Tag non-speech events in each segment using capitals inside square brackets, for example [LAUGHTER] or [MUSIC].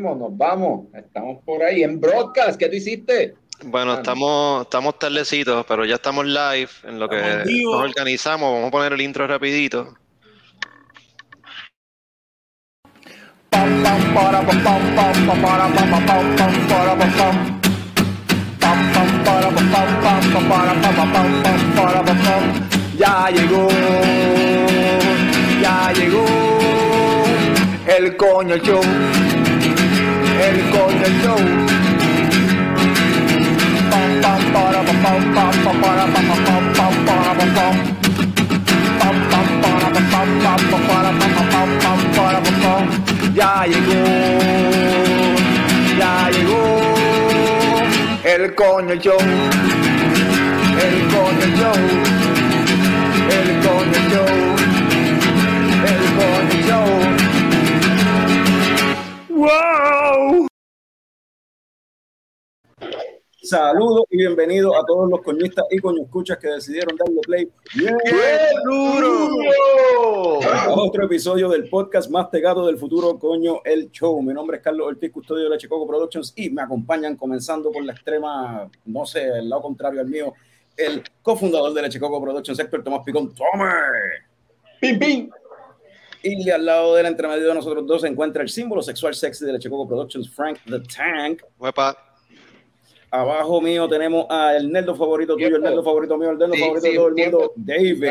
nos vamos. Estamos por ahí en broadcast. ¿Qué tú hiciste? Bueno, Ah, estamos, estamos tardecitos, pero ya estamos live en lo que nos organizamos. Vamos a poner el intro rapidito. Ya llegó, ya llegó el coño show, el coño show. Pam, pam, para, pam, pam, pam, pam, para, pam, pam, pam, pam, para, pam, pam. Pam, pam, para, pam, pam, pam, pam, para, pam, pam, pam, pam, para, pam, pam. Ya llegó, ya llegó el coño show, el coño show, el coño show, ¡Wow! Saludos y bienvenidos a todos los coñistas y coñoscuchas que decidieron darle play. ¡Bien! a otro episodio del podcast más pegado del futuro, coño, el show. Mi nombre es Carlos Ortiz, custodio de la Chicago Productions y me acompañan comenzando por la extrema, no sé, el lado contrario al mío, el cofundador de la Chicago Productions, Héctor Tomás Picón, Tomer. ¡Pim, pim! Y al lado del entre medio de nosotros dos se encuentra el símbolo sexual sexy de la Chicago Productions, Frank the Tank. Abajo mío tenemos al nerdo favorito tuyo, el nerdo favorito mío, el nerdo Sí, favorito sí, de todo el tiempo. mundo, David.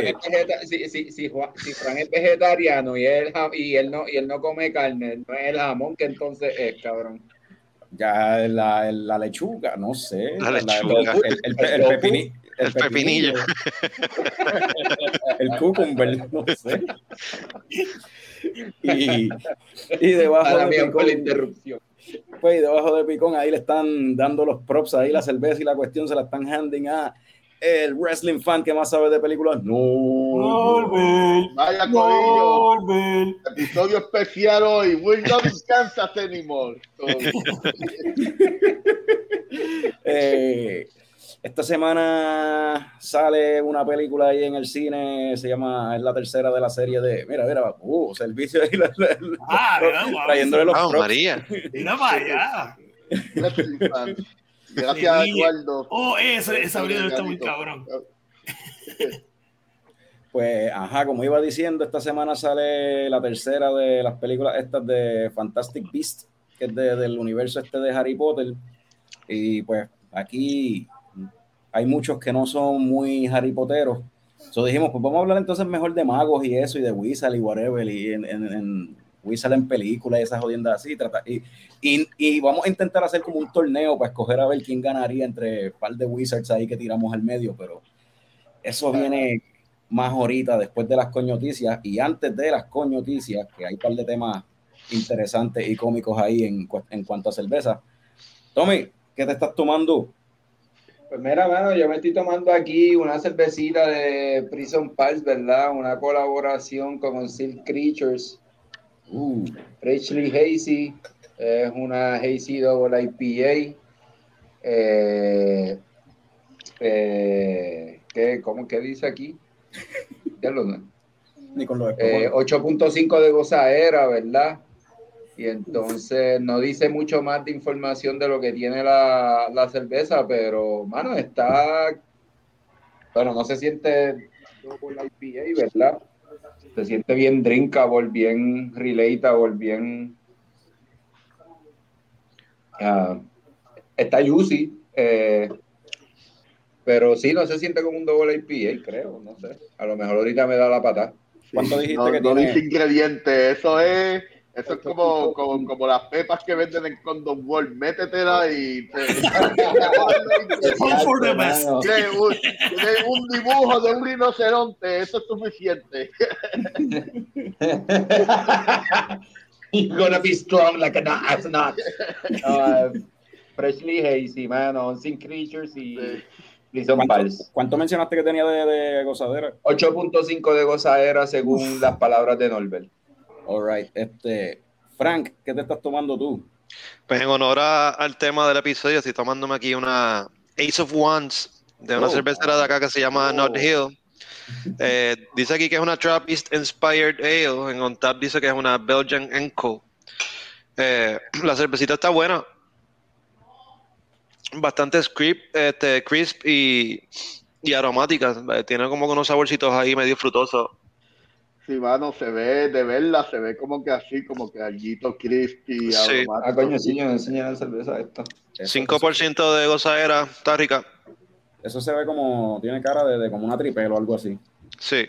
Si, si, si, Juan- si Fran es vegetariano y él, y, él no, y él no come carne, no es el jamón que entonces es, cabrón. Ya la, la lechuga, no sé. La lechuga. el, el, el, El el pepini- el El pepinillo. [LAUGHS] el cucumber, no sé. [LAUGHS] Y, y debajo de por la Picón, interrupción. pues, debajo de Picón, ahí le están dando los props, ahí la cerveza y la cuestión se la están handing a el wrestling fan que más sabe de películas. No. Norbert, Vaya corillo, Norbert. episodio especial hoy. Will not Kansas anymore. Eh, esta semana sale una película ahí en el cine, se llama, es la tercera de la serie de, mira, mira, uh, servicio ahí, la- la- la- Ah, ¿verdad? Wow. trayéndole los ¡Ah, props. María! Mira para allá. Gracias. Eduardo. Oh, ese, ese abridor está muy cabrón. Pues, ajá, como iba diciendo, esta semana sale la tercera de las películas estas de Fantastic Beast, que es de- del universo este de Harry Potter. Y pues aquí hay muchos que no son muy Harry Potteros. Entonces dijimos, pues vamos a hablar entonces mejor de magos y eso, y de Wizard y whatever, y en, en, en Wizard en películas y esas jodiendas así. Y, y, y vamos a intentar hacer como un torneo para escoger a ver quién ganaría entre un par de Wizards ahí que tiramos al medio, pero eso viene más ahorita después de las coñoticias y antes de las coñoticias, que hay un par de temas interesantes y cómicos ahí en, en cuanto a cerveza. Tommy, ¿qué te estás tomando? Pues mira, mano, yo me estoy tomando aquí una cervecita de Prison Pals, ¿verdad? Una colaboración con Silk Creatures. Uh, Richly Hazy, es una Hazy Double IPA. Eh, eh, ¿qué, ¿Cómo que dice aquí? Ya lo no. ni con los Eh, 8.5 de gozadera, ¿verdad? Y entonces no dice mucho más de información de lo que tiene la, la cerveza, pero, mano, está. Bueno, no se siente por la IPA, ¿verdad? Se siente bien drinkable, bien relatable, bien. ah, está juicy, eh, pero sí, no se siente como un doble IPA, creo, no sé. A lo mejor ahorita me da la pata. ¿Cuánto dijiste no, que no tiene? dice ingredientes, eso es, eso es como, como, como las pepas que venden en Condom World. Métetela y te, for the best. Un, dibujo de un rinoceronte, eso es suficiente. [LAUGHS] You're gonna be strong like an astronaut. [LAUGHS] Uh, freshly hazy, man, on Sin Creatures y Sí. ¿Cuánto, Pals. cuánto mencionaste que tenía de, de gozadera? 8.5 de gozadera según las palabras de Norbert. All right, este, Frank, ¿qué te estás tomando tú? Pues en honor a- al tema del episodio, estoy tomándome aquí una Ace of Wands de una Oh. cervecera de acá que se llama Oh. Not Hill. Eh, dice aquí que es una Trappist Inspired Ale. En OnTap dice que es una Belgian Enco. Eh, [CLEARS THROAT] la cervecita está buena. Bastante script, este, crisp y, y aromática. Eh, Tiene como unos saborcitos ahí medio frutosos. Sí, mano, se ve, de verla, se ve como que así, como que alguito crispy, Sí. Ah, coño, sí, yo me enseñé la cerveza esta. Eso, 5% de gozadera, está rica. eso se ve como, tiene cara de, de como una tripel o algo así. Sí.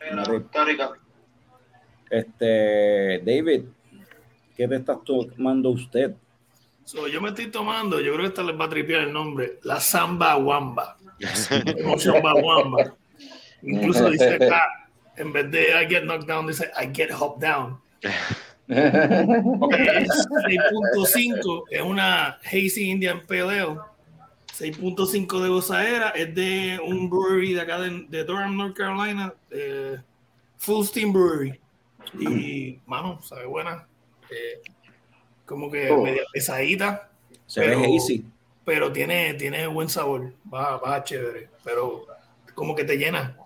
Está rica. Este, David, ¿qué te estás tomando usted? So, yo me estoy tomando, yo creo que esta les va a tripear el nombre, la Samba Wamba. [LAUGHS] Samba Wamba. Incluso [LAUGHS] dice acá, en vez de I get knocked down, dice I get hopped down. [LAUGHS] Es 6.5, es una Hazy Indian Pale Ale. 6.5 de gozadera, es de un brewery de acá de, de Durham, North Carolina, eh, Full Steam Brewery. Y, [CLEARS THROAT] mano, sabe buena. Eh, como que Oh. media pesadita, Se Pero- ve hazy. pero tiene, tiene buen sabor, va, va chévere, pero como que te llena,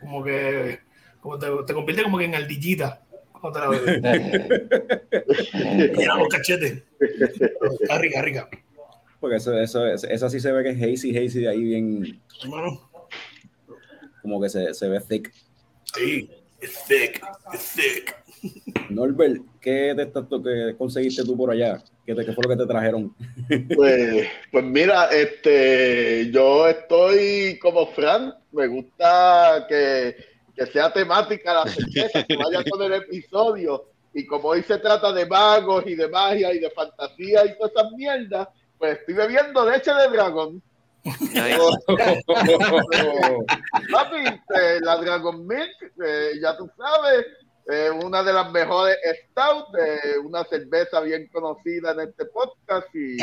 como que como te, te convierte como que en ardillita otra vez, llena los cachetes, está rica, rica. Porque eso, eso, es- esa sí se ve que es hazy, hazy de ahí bien, Hermano, como que se, se ve thick. sí, it's thick, it's thick. Norbert, ¿qué te qué conseguiste tú por allá? ¿Qué, te- qué fue lo que te trajeron? Pues, pues mira, este, yo estoy como Fran, me gusta que, que sea temática la cerveza, que vaya con el episodio, y como hoy se trata de magos y de magia y de fantasía y todas esas mierdas, pues estoy bebiendo leche de dragón. [LAUGHS] Papi, eh, la Dragon Milk, eh, ya tú sabes, eh, una de las mejores Stout, eh, una cerveza bien conocida en este podcast y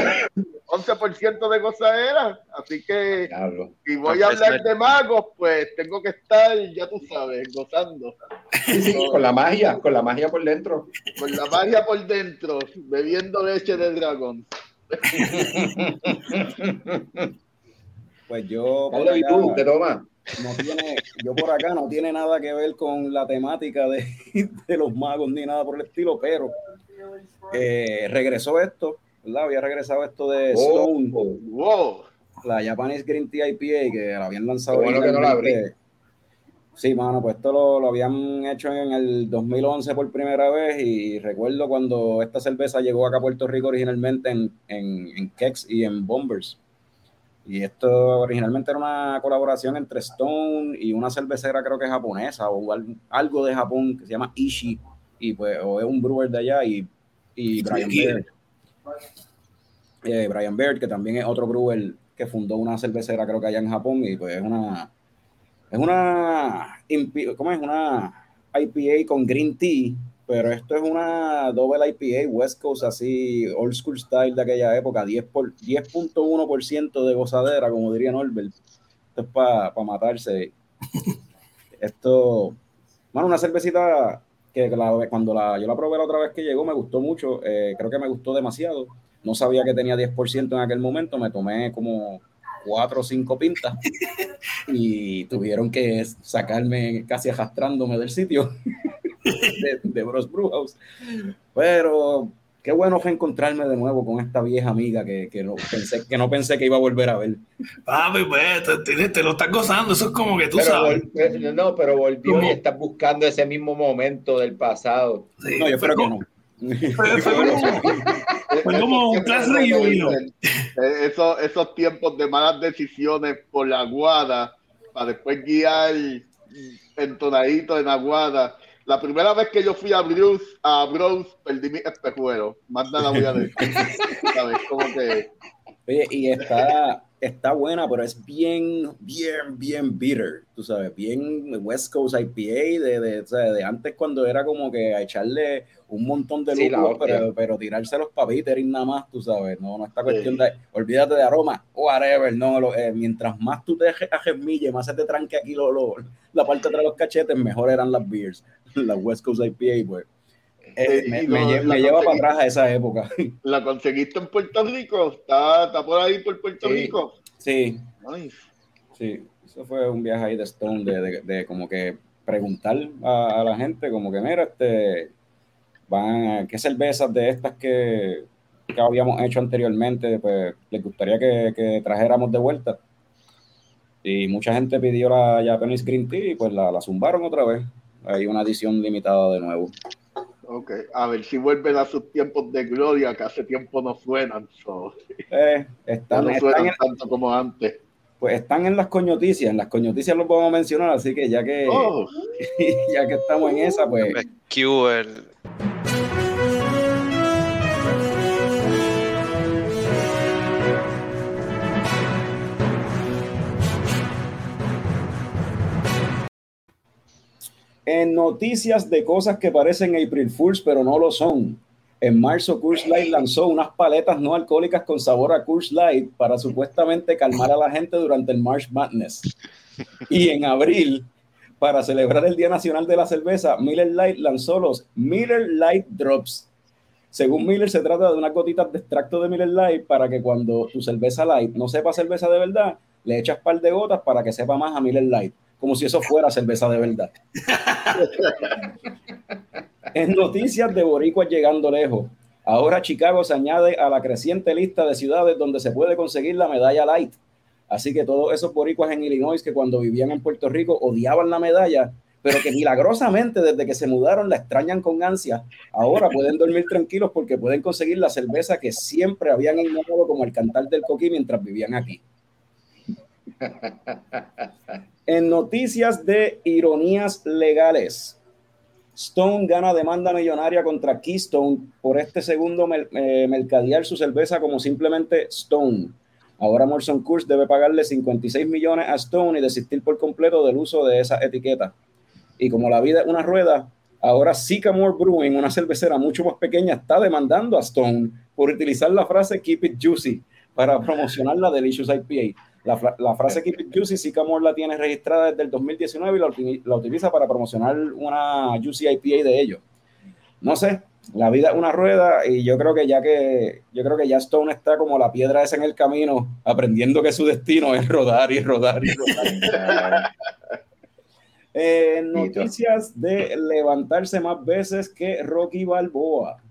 11% de gozadera. Así que Diablo. si voy a hablar de magos, pues tengo que estar, ya tú sabes, gozando. Sí, sí, con la magia, con la magia por dentro. Con la magia por dentro, bebiendo leche de dragón. [LAUGHS] Pues yo Dale, ¿y tú? ¿Te tomas? No tiene, yo por acá no tiene nada que ver con la temática de, [LAUGHS] de los magos ni nada por el estilo, pero eh, regresó esto, ¿verdad? Había regresado esto de Stone, Oh, Wow. la Japanese Green Tea IPA que la habían lanzado. Bueno que no la. Sí, mano, pues esto lo, lo habían hecho en el 2011 por primera vez y recuerdo cuando esta cerveza llegó acá a Puerto Rico originalmente en, en, en Kex y en Bombers. Y esto originalmente era una colaboración entre Stone y una cervecera creo que japonesa o al- algo de Japón que se llama Ishi y pues o es un brewer de allá y, y Brian Baird. Eh, Brian Baird, que también es otro brewer que fundó una cervecera creo que allá en Japón y pues es una es una ¿cómo es? una IPA con green tea, pero esto es una doble IPA West Coast así old school style de aquella época, 10 por 10.1% de gozadera, como diría Norbert. Esto es para matarse. [LAUGHS] Esto, bueno, una cervecita que la- cuando la, yo la probé la otra vez que llegó me gustó mucho, eh, creo que me gustó demasiado. No sabía que tenía 10% en aquel momento, me tomé como cuatro o cinco pintas [LAUGHS] y tuvieron que sacarme casi arrastrándome del sitio [LAUGHS] de, de Bros Brewhouse. Pero qué bueno fue encontrarme de nuevo con esta vieja amiga que, que, no, pensé, que no pensé que iba a volver a ver. Papi, pues, te, te- te lo estás gozando, eso es como que tú Pero sabes. vol- no, pero volvió ¿Cómo? y estás buscando ese mismo momento del pasado. Sí, No, yo fue espero que como- no. Fue, fue como, fue como un class reunion. Esos, esos tiempos de malas decisiones por la aguada, para después guiar entonadito en aguada. La primera vez que yo fui a Bruce, a Bros, perdí mi espejuelo. Más nada voy a decir. [LAUGHS] ¿Sabes? Como que Oye, y está, está buena, pero es bien, bien, bien bitter, tú sabes, bien West Coast IPA de, de, o sea, de antes cuando era como que a echarle un montón de Sí, lúpulo, hostia. pero, pero tirarse los papitos y nada más, tú sabes, no, no está cuestión de, olvídate de aroma, whatever, no, lo- eh, mientras más tú te aje- agemille, más se te tranque aquí lo, lo- la parte de atrás de los cachetes, mejor eran las beers, [LAUGHS] las West Coast IPA, pues. Eh, me, la lleva para atrás a esa época. [LAUGHS] la conseguiste en Puerto Rico. Está, está por ahí por Puerto Sí. Rico. Sí, Nice. Sí, eso fue un viaje ahí de Stone, de, de- de como que preguntar a, a la gente, como que, mira, este, van, qué cervezas de estas que, que habíamos hecho anteriormente, pues les gustaría que, que, trajéramos de vuelta. Y mucha gente pidió la Japanese Green Tea y pues la, la zumbaron otra vez. Hay una edición limitada de nuevo. Ok, a ver si vuelven a sus tiempos de gloria, que hace tiempo no suenan. So. Eh, están, no suenan en, tanto como antes. Pues están en las coñoticias, en las coñoticias los podemos mencionar, así que ya que, oh. [LAUGHS] ya que estamos en esa, pues. el, En noticias de cosas que parecen April Fools, pero no lo son. En marzo, Coors Light lanzó unas paletas no alcohólicas con sabor a Coors Light para supuestamente calmar a la gente durante el March Madness. Y en abril, para celebrar el Día Nacional de la Cerveza, Miller Light lanzó los Miller Light Drops. Según Miller, se trata de unas gotitas de extracto de Miller Light para que cuando tu cerveza light no sepa cerveza de verdad, le echas par de gotas para que sepa más a Miller Light como si eso fuera cerveza de verdad. en noticias de boricuas llegando lejos, ahora Chicago se añade a la creciente lista de ciudades donde se puede conseguir la medalla light. Así que todos esos boricuas en Illinois que cuando vivían en Puerto Rico odiaban la medalla, pero que milagrosamente desde que se mudaron la extrañan con ansia, ahora pueden dormir tranquilos porque pueden conseguir la cerveza que siempre habían ignorado como el cantar del coquí mientras vivían aquí. En noticias de ironías legales, Stone gana demanda millonaria contra Keystone por este segundo eh, mercadear su cerveza como simplemente Stone. Ahora Morrison Coors debe pagarle 56 millones a Stone y desistir por completo del uso de esa etiqueta. Y como la vida es una rueda, ahora Sycamore Brewing, una cervecera mucho más pequeña, está demandando a Stone por utilizar la frase Keep it juicy para promocionar la Delicious IPA. La, la, frase Keep It Juicy, Sycamore la tiene registrada desde el 2019 y la, utiliza para promocionar una Juicy IPA de ellos. No sé, la vida es una rueda y yo creo que ya que yo creo que ya Stone está como la piedra esa en el camino, aprendiendo que su destino es rodar y rodar y rodar. [LAUGHS] eh, noticias de levantarse más veces que Rocky Balboa.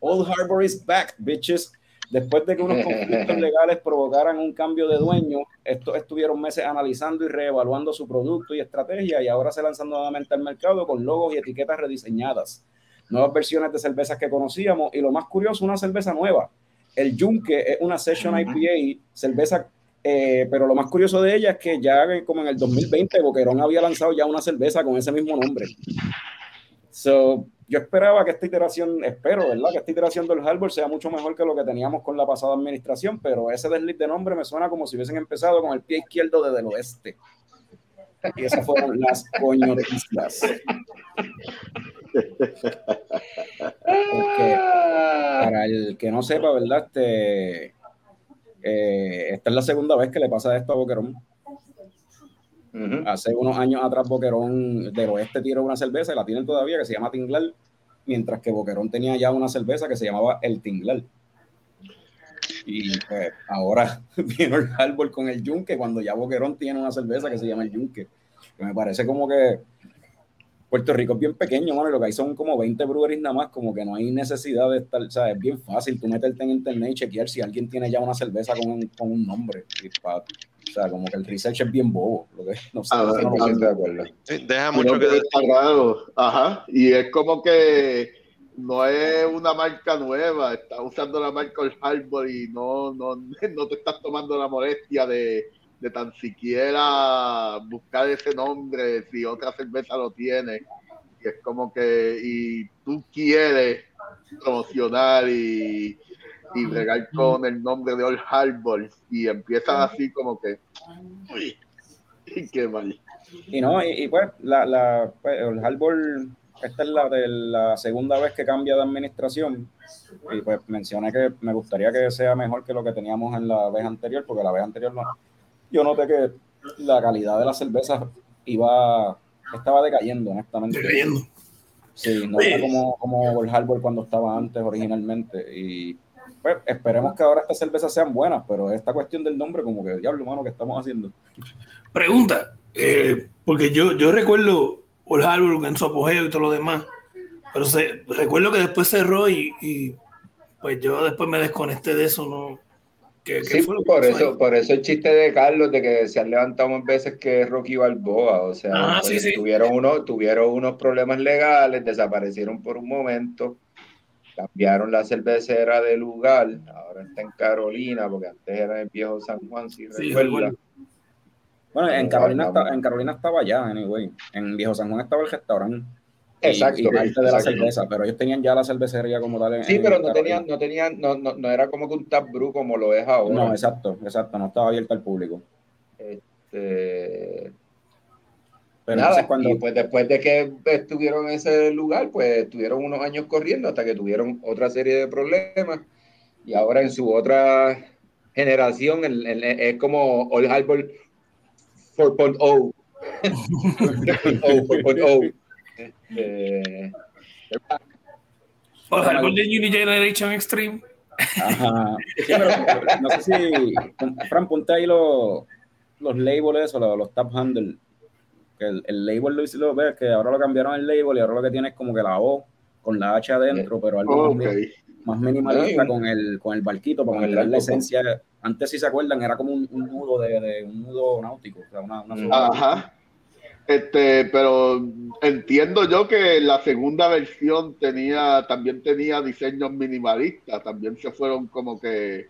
Old Harbor is back, bitches. Después de que unos conflictos [LAUGHS] legales provocaran un cambio de dueño, estos estuvieron meses analizando y reevaluando su producto y estrategia y ahora se lanzan nuevamente al mercado con logos y etiquetas rediseñadas. Nuevas versiones de cervezas que conocíamos y lo más curioso, una cerveza nueva. El Junke es una Session IPA, cerveza, eh, pero lo más curioso de ella es que ya como en el 2020 Boquerón había lanzado ya una cerveza con ese mismo nombre. So, yo esperaba que esta iteración, espero, ¿verdad? Que esta iteración del Harbor sea mucho mejor que lo que teníamos con la pasada administración, pero ese desliz de nombre me suena como si hubiesen empezado con el pie izquierdo desde el oeste. Y esas fueron las coñotistas. Porque, para el que no sepa, ¿verdad? Este, eh, esta es la segunda vez que le pasa esto a Boquerón. Hace unos años atrás Boquerón del oeste tiró una cerveza y la tienen todavía que se llama Tinglar, mientras que Boquerón tenía ya una cerveza que se llamaba El Tinglar. Y pues, ahora [LAUGHS] vino el árbol con el Yunque cuando ya Boquerón tiene una cerveza que se llama el Yunque. Que me parece como que Puerto Rico es bien pequeño, mano, lo que hay son como 20 breweries nada más, como que no hay necesidad de estar, o sea, es bien fácil tú meterte en internet y chequear si alguien tiene ya una cerveza con un, con un nombre. o sea, como que el research es bien bobo, lo que no sé. Ah, no, de acuerdo. deja mucho que está raro. Ajá, y es como que no es una marca nueva, estás usando la marca El Harbor y no, no, [LAUGHS] no te estás tomando la molestia de de tan siquiera buscar ese nombre si otra cerveza lo tiene. Y es como que, y tú quieres promocionar y, y bregar con el nombre de Old Harbor y empiezas así como que, uy, qué mal. Y no, y, pues, la, la pues, Old Harbor, esta es la de la segunda vez que cambia de administración. Y pues mencioné que me gustaría que sea mejor que lo que teníamos en la vez anterior, porque la vez anterior no, yo noté que la calidad de la cerveza iba, estaba decayendo, honestamente. Decayendo. Sí, no era como, como el Harbor cuando estaba antes originalmente. Y pues esperemos que ahora estas cervezas sean buenas, pero esta cuestión del nombre, como que diablo, humano, ¿qué estamos haciendo? Pregunta, eh, porque yo, yo recuerdo Old Harbor en su apogeo y todo lo demás. Pero se, recuerdo que después cerró y, y, pues yo después me desconecté de eso, ¿no? ¿Qué, qué Sí, fue lo que por eso, por eso el chiste de Carlos de que se han levantado más veces que Rocky Balboa, o sea, Ah, pues, sí, sí. tuvieron unos, tuvieron unos problemas legales, desaparecieron por un momento, cambiaron la cervecera de lugar, ahora está en Carolina, porque antes era en el viejo San Juan, si recuerdo. Bueno, en Carolina, está- en Carolina estaba ya, anyway. En Viejo San Juan estaba el restaurante. Y- Exacto, Y, parte de la exacto. cerveza, pero ellos tenían ya la cervecería como tal. en- Sí, en pero no Carolina. tenían, no tenían, no, no, no era como que un tap brew como lo es ahora. No, exacto, exacto, no estaba abierto al público. Este, Pero Nada, entonces cuando. y pues después de que estuvieron en ese lugar, pues estuvieron unos años corriendo hasta que tuvieron otra serie de problemas y ahora en su otra generación el- el- es como Old Harbor 4.0. 4.0. [LAUGHS] Este, O sea, el Golden Unigeneration Extreme. Ajá. Sí, pero, no sé si. Fran, ponte ahí los, los labels, eso, los, los tap handle. Que el, el label lo hice, lo ves, que ahora lo cambiaron el label y ahora lo que tiene es como que la O con la H adentro, pero algo más, mi- más minimalista con el, con el barquito para mantener la esencia. Antes, si se acuerdan, era como un, un nudo de, de- un nudo náutico. O sea, una, una Mm. Ajá. Este, pero entiendo yo que la segunda versión tenía, también tenía diseños minimalistas, también se fueron como que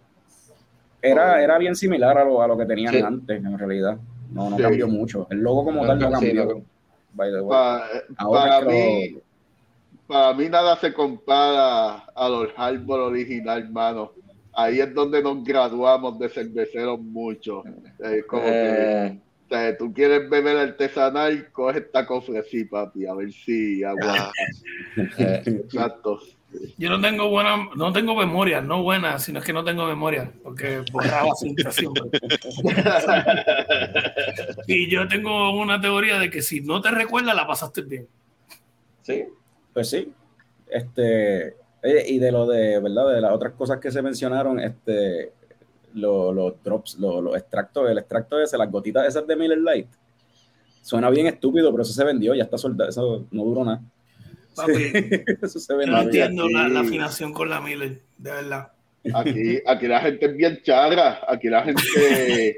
Era, era bien similar a lo, a lo que tenían Sí. antes, en realidad. No, no Sí. cambió mucho. El logo como No, tal no sí, cambió. no. by the way. pa- Ahora para mí, lo- para mí nada se compara a los Harbor original, hermano. Ahí es donde nos graduamos de cerveceros mucho. Es como que eh, o sea, tú quieres beber artesanal, coge esta cofresí, papi, a ver si eh, [LAUGHS] Exacto. Yo no tengo buena, no tengo memoria, no buena, sino es que no tengo memoria, porque borraba [LAUGHS] cinta siempre. Y yo tengo una teoría de que si no te recuerdas, la pasaste bien. sí. Pues sí. Este, y de lo de, ¿verdad? De las otras cosas que se mencionaron, este, lo- los drops, lo- los extractos, el extracto ese, las gotitas esas de Miller Light. Suena bien estúpido, pero eso se vendió, ya está soldado, eso no duró nada. Papi, [LAUGHS] eso se yo no vendió. entiendo la, afinación con la Miller, de verdad. Aquí, aquí la gente es bien charra, aquí la gente,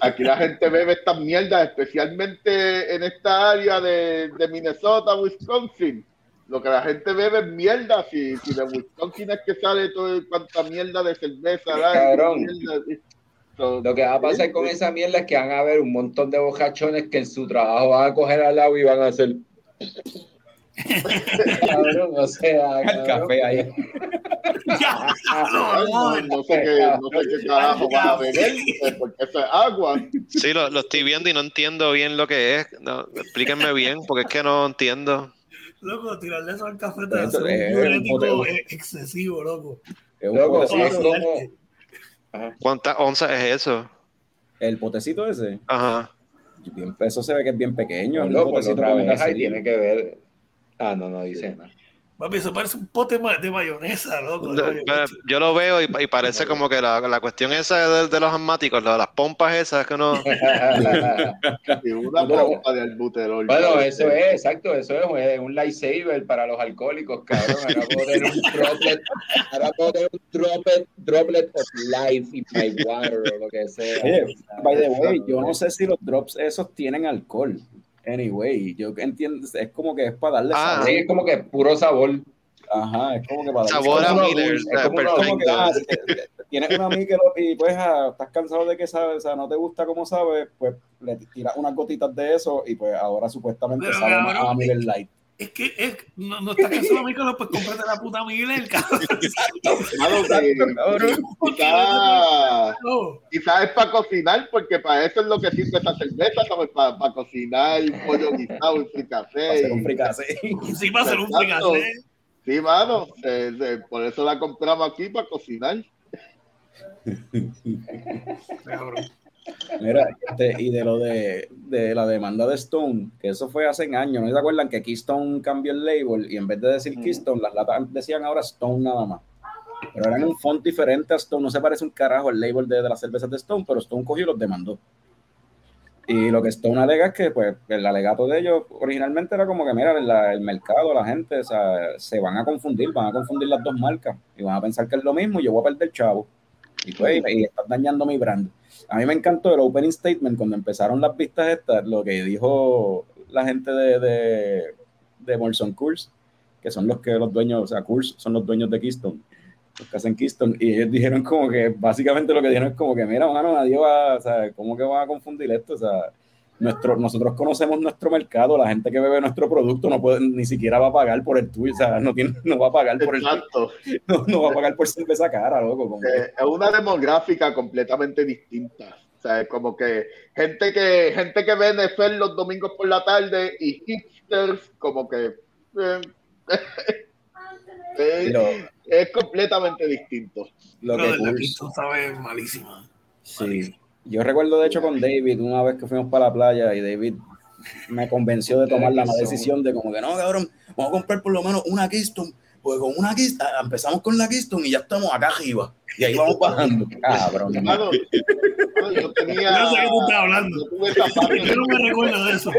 aquí la gente bebe estas mierdas, especialmente en esta área de, de Minnesota, Wisconsin. Lo que la gente bebe es mierda, si, si de Wisconsin es que sale todo cuanta mierda de cerveza, ¿verdad? Cabrón. So- Lo que va a pasar con esa mierda es que van a haber un montón de bocachones que en su trabajo van a coger al agua y van a hacer. [LAUGHS] cabrón, o sea, El cabrón. café ahí. [LAUGHS] Ya, no, no sé qué, no sé qué carajo van a beber, eh, porque eso es agua. Sí, lo, lo estoy viendo y no entiendo bien lo que es. No, explíquenme bien, porque es que no entiendo. Loco, tirarle eso al café te Pero hace eso un es un diurético eh, excesivo, loco. Es un Loco, potecito. es como. ¿Cuántas onzas es eso? El potecito ese, Ajá. bien- eso se ve que es bien pequeño. es un Loco, lo potecito y así. tiene que ver. Ah, no, no dice nada. Papi, eso parece un pote de mayonesa, loco. de Pero mayonesa. Yo lo veo y, y parece [LAUGHS] como que la, la cuestión esa de, de los asmáticos, la- las pompas esas que uno... [LAUGHS] Y una pompa de albuterol. Bueno, eso es, exacto, eso es un lightsaber para los alcohólicos, cabrón. Ahora puedo tener un droplet, ahora puedo tener un droplet, droplet of life in my water o lo que sea. Oye, by the way, yo no sé si los drops esos tienen alcohol. Anyway, yo entiendo, es como que es para darle Ah, sabor. Sí, es como que puro sabor. Ajá, es como que para darle Sabor a Miller, ah, [LAUGHS] tienes una Michelob y pues ah, estás cansado de que sabes, o sea, no te gusta como sabes, pues le tiras unas gotitas de eso y pues ahora supuestamente Pero, sabe más a Miller Light. Es que es, no, no estás cansado de [LAUGHS] Michael, pues cómprate la puta Miller, cabrón. [LAUGHS] Quizás es para cocinar, porque para eso es lo que sirve esa cerveza, ¿sabes? Para, para cocinar pollo guisado Para fricasé. hacer un fricasé. [LAUGHS] Sí, va a ser un fricasé. Sí, mano, eh, eh, por eso la compramos aquí para cocinar. Cabrón. Mira, este, y de lo de, de la demanda de Stone, que eso fue hace años, ¿no se acuerdan que Keystone cambió el label y en vez de decir Keystone, las latas decían ahora Stone nada más? Pero eran un font diferente a Stone, no se parece un carajo el label de, de las cervezas de Stone, pero Stone cogió y los demandó. Y lo que Stone alega es que, pues, el alegato de ellos originalmente era como que, mira, la- el mercado, la gente, o sea, se van a confundir, van a confundir las dos marcas y van a pensar que es lo mismo y yo voy a perder chavo. Y pues, y, estás dañando mi brand. A mí me encantó el opening statement cuando empezaron las vistas estas, lo que dijo la gente de, de, de Molson Coors, que son los que los dueños, o sea, Coors son los dueños de Keystone, los que hacen Keystone, y ellos dijeron como que, básicamente lo que dijeron es como que, mira, mano, nadie va, o sea, ¿cómo que van a confundir esto? O sea, nuestro, nosotros conocemos nuestro mercado, la gente que bebe nuestro producto no puede, ni siquiera va a pagar por el tuyo, o sea, no, tiene, no va a pagar por el no, no va a pagar por cerveza cara, loco. como Eh, es una demográfica completamente distinta. O sea, es como que gente que gente que ve NFL los domingos por la tarde y hipsters como que eh, [LAUGHS] eh, es completamente distinto. lo que la Keystone sabe malísima. Sí. Yo recuerdo de hecho con David, una vez que fuimos para la playa y David me convenció de tomar la decisión de como que no, cabrón, vamos a comprar por lo menos una Keystone, porque con una Keystone, empezamos con la Keystone y ya estamos acá arriba. Y ahí vamos bajando. [LAUGHS] Cabrón. Yo tenía. Yo no sé qué tú estás hablando. Yo tuve esa parte. Yo no me recuerdo de eso.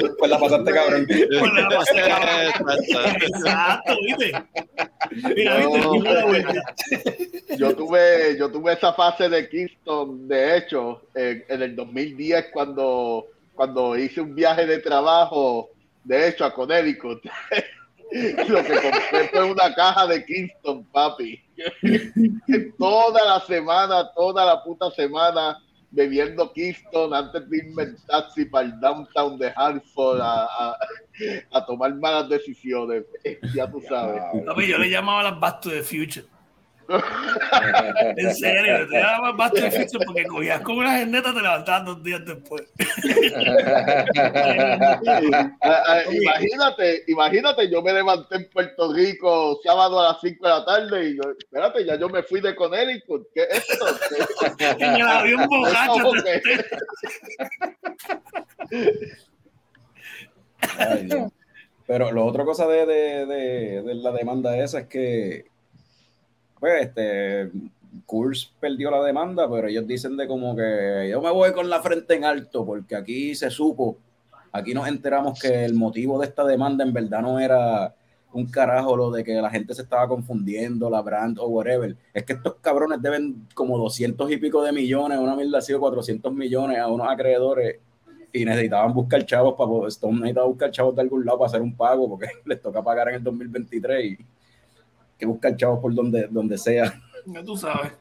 yo- [LAUGHS] Pues la pasaste, cabrón. Bueno, la pasé, cabrón. Exacto. Exacto, ¿viste? Mira, No. ¿viste? La vuelta. yo tuve yo tuve esa fase de Kingston de hecho en, en el 2010 cuando cuando hice un viaje de trabajo de hecho a Connecticut [LAUGHS] [LAUGHS] lo que compré fue una caja de Kingston papi. [LAUGHS] Toda la semana toda la puta semana bebiendo Kingston antes de irme en taxi para el downtown de Hartford a, a, tomar malas decisiones. Ya tú sabes. Papi, yo le llamaba las Back to the Future. [LAUGHS] En serio, te to the Future porque cogías con una geneta te levantabas dos días después. [LAUGHS] Imagínate, imagínate, yo me levanté en Puerto Rico sábado a las 5 de la tarde y yo, espérate, ya yo me fui de Connecticut. ¿Qué es esto? [LAUGHS] En el avión borracho. ¿Cómo que? Ay, Dios. Pero lo otra cosa de, de, de, de la demanda esa es que, pues, este, Kurz perdió la demanda, pero ellos dicen de como que yo me voy con la frente en alto, porque aquí se supo, aquí nos enteramos que el motivo de esta demanda en verdad no era un carajo lo de que la gente se estaba confundiendo, la brand o whatever. Es que estos cabrones deben como 200 y pico de millones, una mil sido 400 millones a unos acreedores y necesitaban buscar chavos para Stone necesitaba buscar chavos de algún lado para hacer un pago porque [LAUGHS] les toca pagar en el 2023 y que buscar chavos por donde, donde sea Ya tú sabes.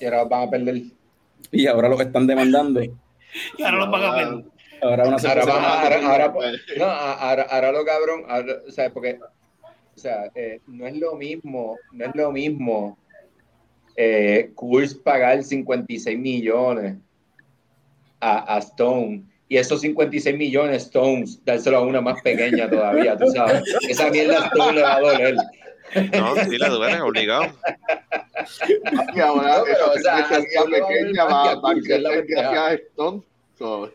Y ahora van a perder. y ahora los están demandando Y ahora los van a perder. ahora una Ahora, no, ahora, ahora lo cabrón, ahora, o sea, porque, o sea, eh, no es lo mismo, no es lo mismo eh, Kurz pagar 56 millones a, a Stone y esos 56 millones Stones dárselo a una más pequeña todavía, tú sabes. Esa mierda a Stone le va a doler. No, sí, le duele, [LAUGHS] obligado. Y ahora No, pero, o sea, pequeña va, a va a Kurz, es la crecer pendeja. gracias a Stone. So,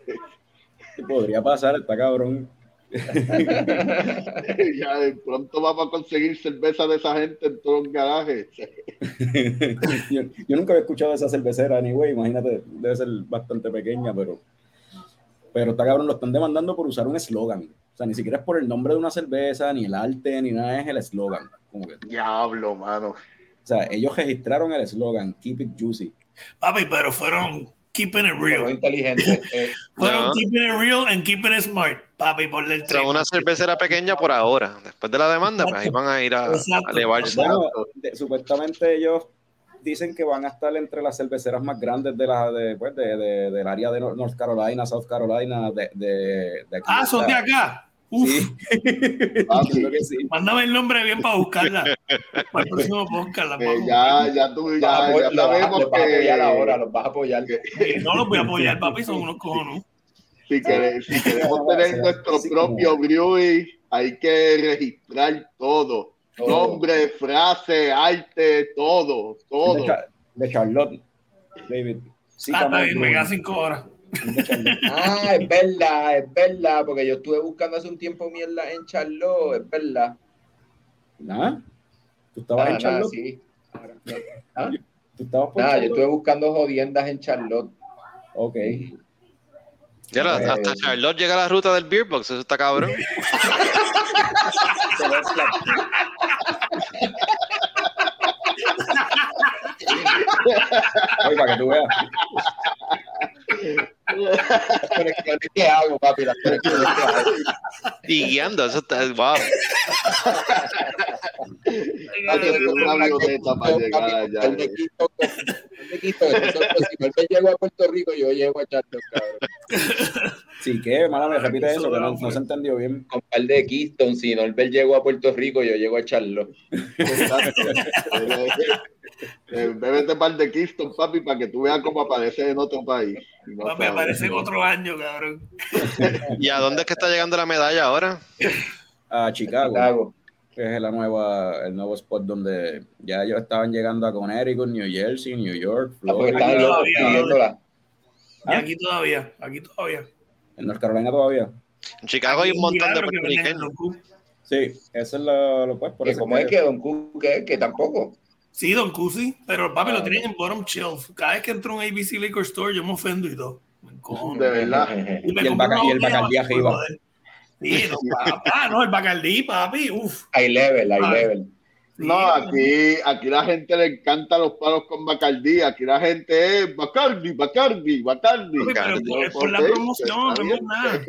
podría pasar está cabrón [LAUGHS] ya de pronto vamos a conseguir cerveza de esa gente en todos los garajes. [LAUGHS] yo, yo nunca había escuchado de esa cervecera anyway imagínate debe ser bastante pequeña pero pero está cabrón lo están demandando por usar un eslogan o sea ni siquiera es por el nombre de una cerveza ni el arte ni nada es el eslogan como que Diablo, mano. O sea, ellos registraron el eslogan Keep It Juicy. Papi, pero fueron keeping it real. inteligente. [LAUGHS] eh, Fueron No. keeping it real and keeping it smart. Papi, por el O sea, tren. una cervecera pequeña por ahora. Después de la demanda, pues ahí van a ir a, a elevarse. Bueno, de- supuestamente ellos dicen que van a estar entre las cerveceras más grandes de la, de, pues, de- de- del área de Nor- North Carolina, South Carolina, de, de, de aquí. Ah, son de acá. Uf, Sí. [LAUGHS] Ah, que sí. mándame el nombre bien para buscarla. para el próximo podcast. la Que a ya, ya tú, vas ya, ya los vas a- sabemos los vas a apoyar ahora, que los vas a apoyar. que-. No los voy a apoyar, papi, son unos cojones. si, quere- si queremos tener sí, nuestro sí, propio brewery, hay que registrar todo. Nombre, frase, arte, todo, De, todo. De Charlotte, David. Sí, Ah, bien, me quedan cinco horas. [LAUGHS] Ah, es verdad, es verdad, porque yo estuve buscando hace un tiempo mierda en Charlotte, es verdad. ¿Nada? ¿Tú estabas en Charlotte? sí. ¿Ah? ¿Tú estabas por Nada, yo Charlotte? estuve buscando jodiendas en Charlotte. Ok. Ya la- hasta Charlotte llega a la ruta del Beer Box, eso está cabrón. [LAUGHS] Oye, para que tú veas. Las conexiones que hago, papi, las conexiones que hago. Y guiando, eso está, nosotros, si él llego a Puerto Rico, yo llego a Charlotte, cabrón. Sí, que, mala, me repite eso, que no, no se entendió bien. Con par de Keystone, si Norbert llegó a Puerto Rico, yo llego a Charlotte. [LAUGHS] Exacto. [LAUGHS] Eh, Bébete par de Kingston, papi, para que tú veas cómo aparece en otro país. Y no Papi, sabes. aparece en otro año, cabrón. [LAUGHS] ¿Y a dónde es que está llegando la medalla ahora? A Chicago, Chicago. que es la nueva, el nuevo spot donde ya ellos estaban llegando a Connecticut, New Jersey, New York, Ah, porque Florida, locos todavía. Y aquí todavía, aquí todavía. en North Carolina todavía. En Chicago hay un montón de puertorriqueños. Sí, eso es lo, lo pues, por como es que Don Q, que, que tampoco. Sí, Don sí, pero papi Ah, lo tienen en bottom shelf. Cada vez que entro a un ABC Liquor Store, yo me ofendo y todo. Me encojono. De verdad. [LAUGHS] Y, el Baca- y Bacardí arriba. Sí, no, papá, no, el Bacardí, papi, uff. Hay level, hay Ay. level. No, aquí, aquí la gente le encanta los palos con Bacardí. Aquí la gente es Bacardi, Bacardi, Bacardi. Pero Bacardi. por, por la promoción, no es nada.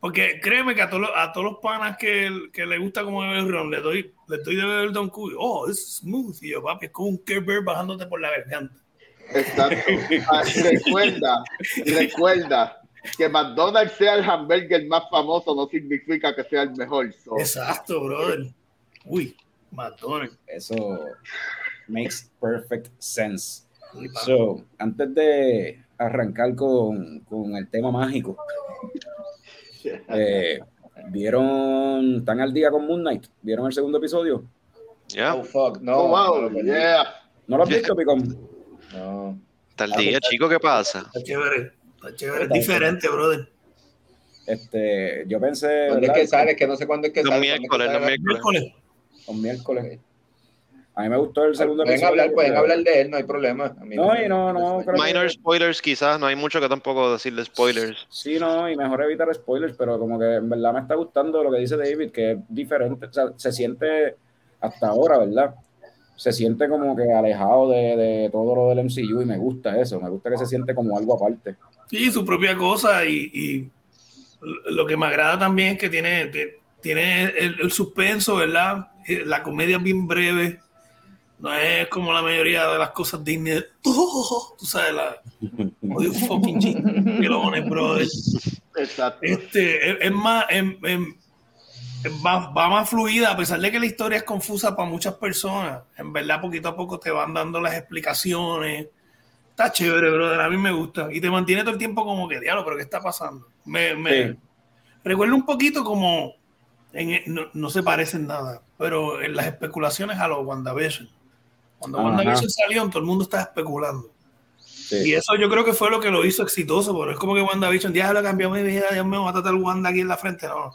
Porque créeme que a todos los, a todos los panas que, que le gusta como beber ron, le doy, le doy de beber Don Q. Oh, es smooth. Y yo, papi, es como un Care Bear bajándote por la garganta. Exacto. Ah, recuerda, recuerda que McDonald's sea el hamburger más famoso no significa que sea el mejor. So, Exacto, brother. Uy, McDonald's. Eso makes perfect sense. So, antes de arrancar con, con el tema mágico, eh, ¿vieron, están al día con Moon Knight? ¿Vieron el segundo episodio? Ya, Oh, fuck, no. oh, wow, yeah. ¿No lo has visto, Picón? no. está el día, chico, ¿qué pasa? Está chévere. Está chévere. Es diferente, brother. Este, yo pensé, ¿Cuándo es que sale? Que no sé cuándo es que Los sale. miércoles, ¿Cuándo los miércoles. Un miércoles. A mí me gustó el segundo Pueden episodio. hablar, pueden hablar de él, no hay problema. A mí No, y no, no, que- Minor spoilers, quizás, no hay mucho que tampoco decirle spoilers. Sí, no, y mejor evitar spoilers, pero como que en verdad me está gustando lo que dice David, que es diferente, o sea, se siente hasta ahora, ¿verdad? Se siente como que alejado de, de todo lo del MCU y me gusta eso, me gusta que se siente como algo aparte. Sí, su propia cosa y, y lo que me agrada también es que tiene, tiene el, el suspenso, ¿verdad? La comedia es bien breve, no es como la mayoría de las cosas Disney. Oh, [LAUGHS] tú sabes, la odio fucking chingones, brother. Exacto. Este, es, es más, em- es más- va más fluida, a pesar de que la historia es confusa para muchas personas. En verdad, poquito a poco te van dando las explicaciones. Está chévere, brother. A mí me gusta. Y te mantiene todo el tiempo como que, diablo, pero ¿qué está pasando? Me, me Sí. recuerda un poquito como. en- no, no se parecen nada, pero en las especulaciones a los WandaVision. Cuando. WandaVision salió, todo el mundo estaba especulando. Sí. Y eso yo creo que fue lo que lo hizo exitoso, pero es como que WandaVision, diablo, cambió mi vida, Dios mío, va a tratar Wanda aquí en la frente, no.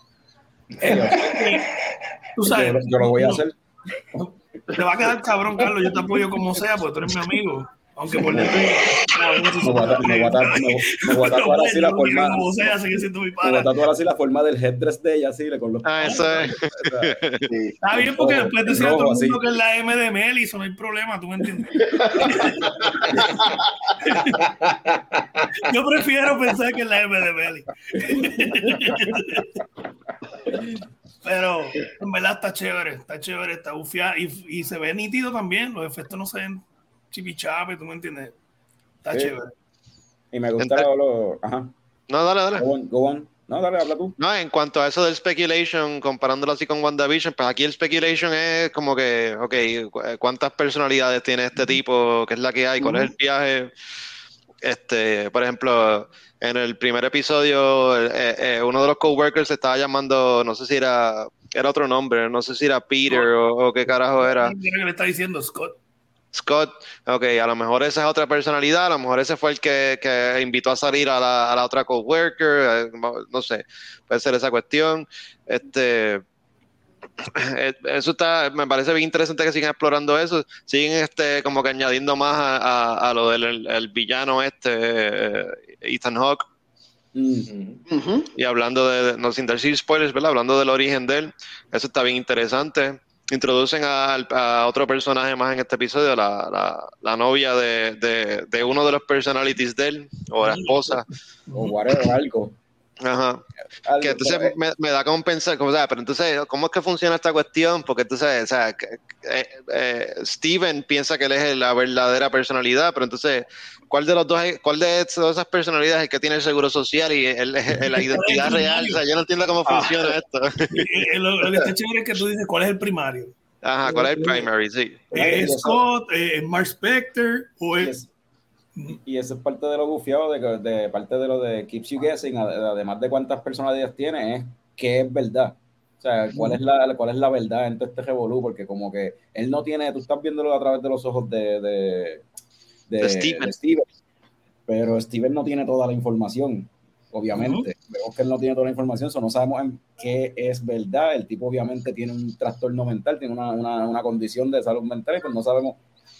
[LAUGHS] Tú sabes, yo, yo lo voy a hacer. [LAUGHS] Te va a quedar cabrón, Carlos, yo te apoyo como sea, porque tú eres mi amigo. Aunque por dentro... Me voy a tatuar así la forma. Como sea, sigue siendo mi Me voy a tatuar así la forma del headdress de ella, así, le con los Ah, eso es. [LAUGHS] Está bien, porque después decir a todo el mundo que es la M de Meli, eso no hay problema, tú me entiendes. [LAUGHS] Yo prefiero pensar que es la M de Meli. Pero en verdad está chévere, está chévere, está bufiada y, y se ve nítido también. Los efectos no se ven chipichape, tú me entiendes. Está Sí. chévere. Y me gusta lo, Ajá. No, dale, dale. Go on, go on. No, dale, habla tú. No, en cuanto a eso del speculation, comparándolo así con WandaVision, pues aquí el speculation es como que, ok, cu- ¿cuántas personalidades tiene este tipo? ¿Qué es la que hay? ¿Cuál es el viaje? Este, por ejemplo, en el primer episodio, eh, eh, uno de los coworkers se estaba llamando, no sé si era, era otro nombre, no sé si era Peter o, o qué carajo era. Mira que le está diciendo Scott. Scott, ok, a lo mejor esa es otra personalidad, a lo mejor ese fue el que, que invitó a salir a la, a la otra coworker, eh, no sé, puede ser esa cuestión. Este, eh, eso está, me parece bien interesante que sigan explorando eso, siguen este como que añadiendo más a, a- a lo del el- el villano este, eh, Ethan Hawke. Mm. Ujú. Y hablando de, no sin decir spoilers, ¿verdad? Hablando del origen de él, eso está bien interesante. Introducen a, a otro personaje más en este episodio, la, la, la novia de, de, de uno de los personalities de él, o la esposa. O whatever, algo. Ajá. Algo, Que entonces pero, eh, me, me da como pensar, como, o sea, pero entonces, ¿cómo es que funciona esta cuestión? Porque entonces, o sea, eh, eh, Steven piensa que él es la verdadera personalidad, pero entonces, ¿cuál de los dos, cuál de esas personalidades es el que tiene el seguro social y el- el- la [LAUGHS] identidad real? O sea, yo no entiendo cómo Ah. funciona esto. Y- y Lo, lo que está chévere es que tú dices cuál es el primario. Ajá, ¿cuál es el primary? Sí. ¿Es Scott? ¿Es Mark Spector? ¿O es.? Y eso es parte de lo gufiado, de, de parte de lo de Keeps You Guessing, ad- además de cuántas personalidades tiene, es qué es verdad. O sea, cuál es la, cuál es la verdad en todo este revolú, porque como que él no tiene, tú estás viéndolo a través de los ojos de, de, De Steven. de Steven, pero Steven no tiene toda la información, obviamente. Vemos que él no tiene toda la información, eso no sabemos en qué es verdad. El tipo obviamente tiene un trastorno mental, tiene una, una, una condición de salud mental, y pues no sabemos.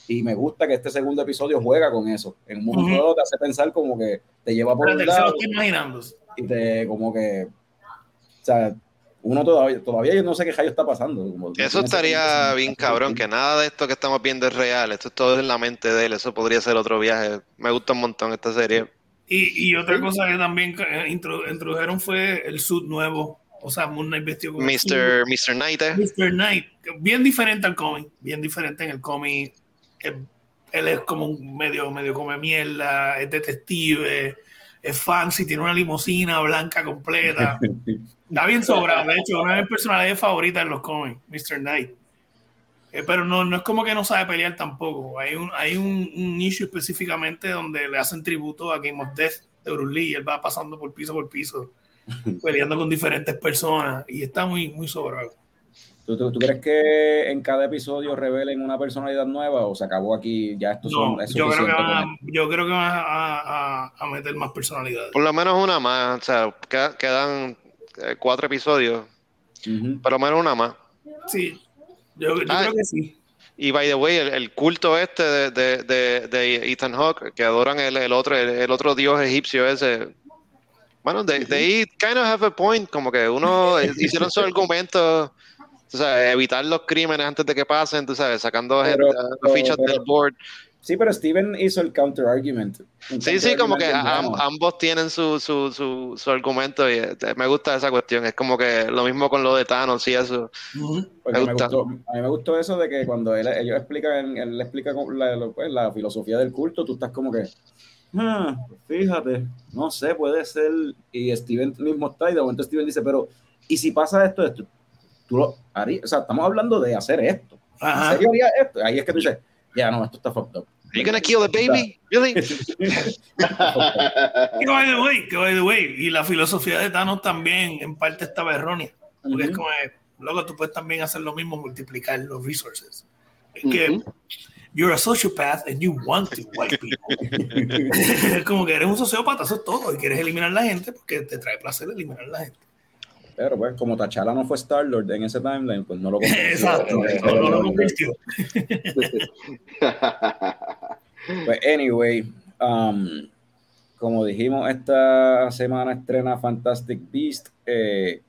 Y me gusta que este segundo episodio juega con eso. En un momento Ujú. dado te hace pensar como que te lleva por un se lo lado y te como que o sea uno todavía todavía yo no sé qué rayo está pasando como- Eso estaría bien cabrón, que nada de esto que estamos viendo es real, esto es todo en la mente de él, eso podría ser otro viaje. Me gusta un montón esta serie. Y, y otra cosa que también eh, intro- introdujeron fue el suit nuevo. O sea, Moon Knight vestido suit. Mr. Mr. Knight, ¿eh? Mr. Knight, bien diferente al cómic, bien diferente en el cómic. Él, él es como un medio, medio come mierda, es detective, es fancy, tiene una limusina blanca completa. [LAUGHS] Está bien sobrado, de hecho, una de mis personalidades favoritas en los cómics, Mr. Knight. Eh, pero no, no es como que no sabe pelear tampoco. Hay un, hay un, un issue específicamente donde le hacen tributo a Game of Death de Bruce Lee. y Él va pasando por piso por piso, [LAUGHS] peleando con diferentes personas y está muy, muy sobrado. ¿Tú, tú, tú crees que en cada episodio revelen una personalidad nueva o se acabó aquí ya esto son, No, es yo creo que van a, yo creo que van a, a- a meter más personalidades. Por lo menos una más, o sea, queda- quedan eh, cuatro episodios, por lo menos una más. Sí, yo, yo Ah, creo que sí. Y by the way, el, el culto este de, de, de, de Ethan Hawke, que adoran el, el otro, el, el otro dios egipcio ese. Bueno, they, they kind of have a point, como que uno hicieron su argumento, tú sabes, evitar los crímenes antes de que pasen, tú sabes, sacando Pero- gente, fichas pero- del board. sí pero Steven hizo el counter argument Sí, sí, como que am- ambos tienen su, su, su, su argumento y eh, me gusta esa cuestión. Es como que lo mismo con lo de Thanos y eso. Porque Me me gusta. gustó, a mí me gustó eso de que cuando él, ellos explican, él explica la, pues, la filosofía del culto, tú estás como que, "Ah, fíjate, no sé, puede ser. Y Steven mismo está, y de momento Steven dice, pero, ¿y si pasa esto, esto? Tú lo harías, o sea, estamos hablando de hacer esto. ¿En Ajá. serio harías esto? Ahí es que tú dices, ya no, esto está fucked up. Are you gonna kill the baby? Really? [LAUGHS] Que by the way, que by the way, y la filosofía de Thanos también en parte estaba errónea. Porque es como, luego tú puedes también hacer lo mismo, multiplicar los resources. Es que you're a sociopath and you want to wipe people. [LAUGHS] es como que eres un sociópata, eso es todo. Y quieres eliminar la gente porque te trae placer eliminar la gente. Pero pues, como T'Challa no fue Star-Lord en ese timeline, pues no lo convenció. [LAUGHS] Exacto, Eh, no, no lo convirtió. [LAUGHS] Pues, anyway, um, como dijimos, esta semana estrena Fantastic Beast. Eh,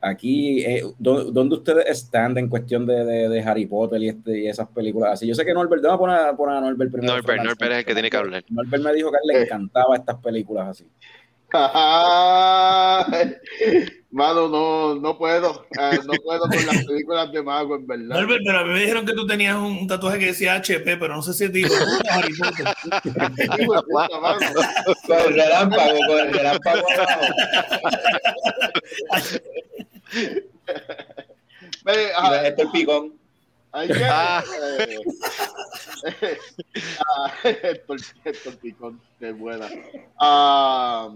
aquí, eh, ¿dó- ¿dónde ustedes están en cuestión de, de- de Harry Potter y, este, y esas películas así? Yo sé que Norbert, a poner, a poner a Norbert primero. Norbert, Norbert es el que tiene que hablar. Norbert me dijo que a él le encantaba estas películas así. [LAUGHS] Ay, Mano, no, no puedo. eh, no puedo con las películas de mago, en verdad. Norbert, pero a mí me dijeron que tú tenías un, un tatuaje que decía HP, pero no sé si te dijo [LAUGHS] Harry Potter. Con el relámpago, con el relámpago abajo. Ah, Este es el picón. ayer, Ah. eh, eh, [LAUGHS] ah, [LAUGHS] Héctor Picón, qué buena. Ah,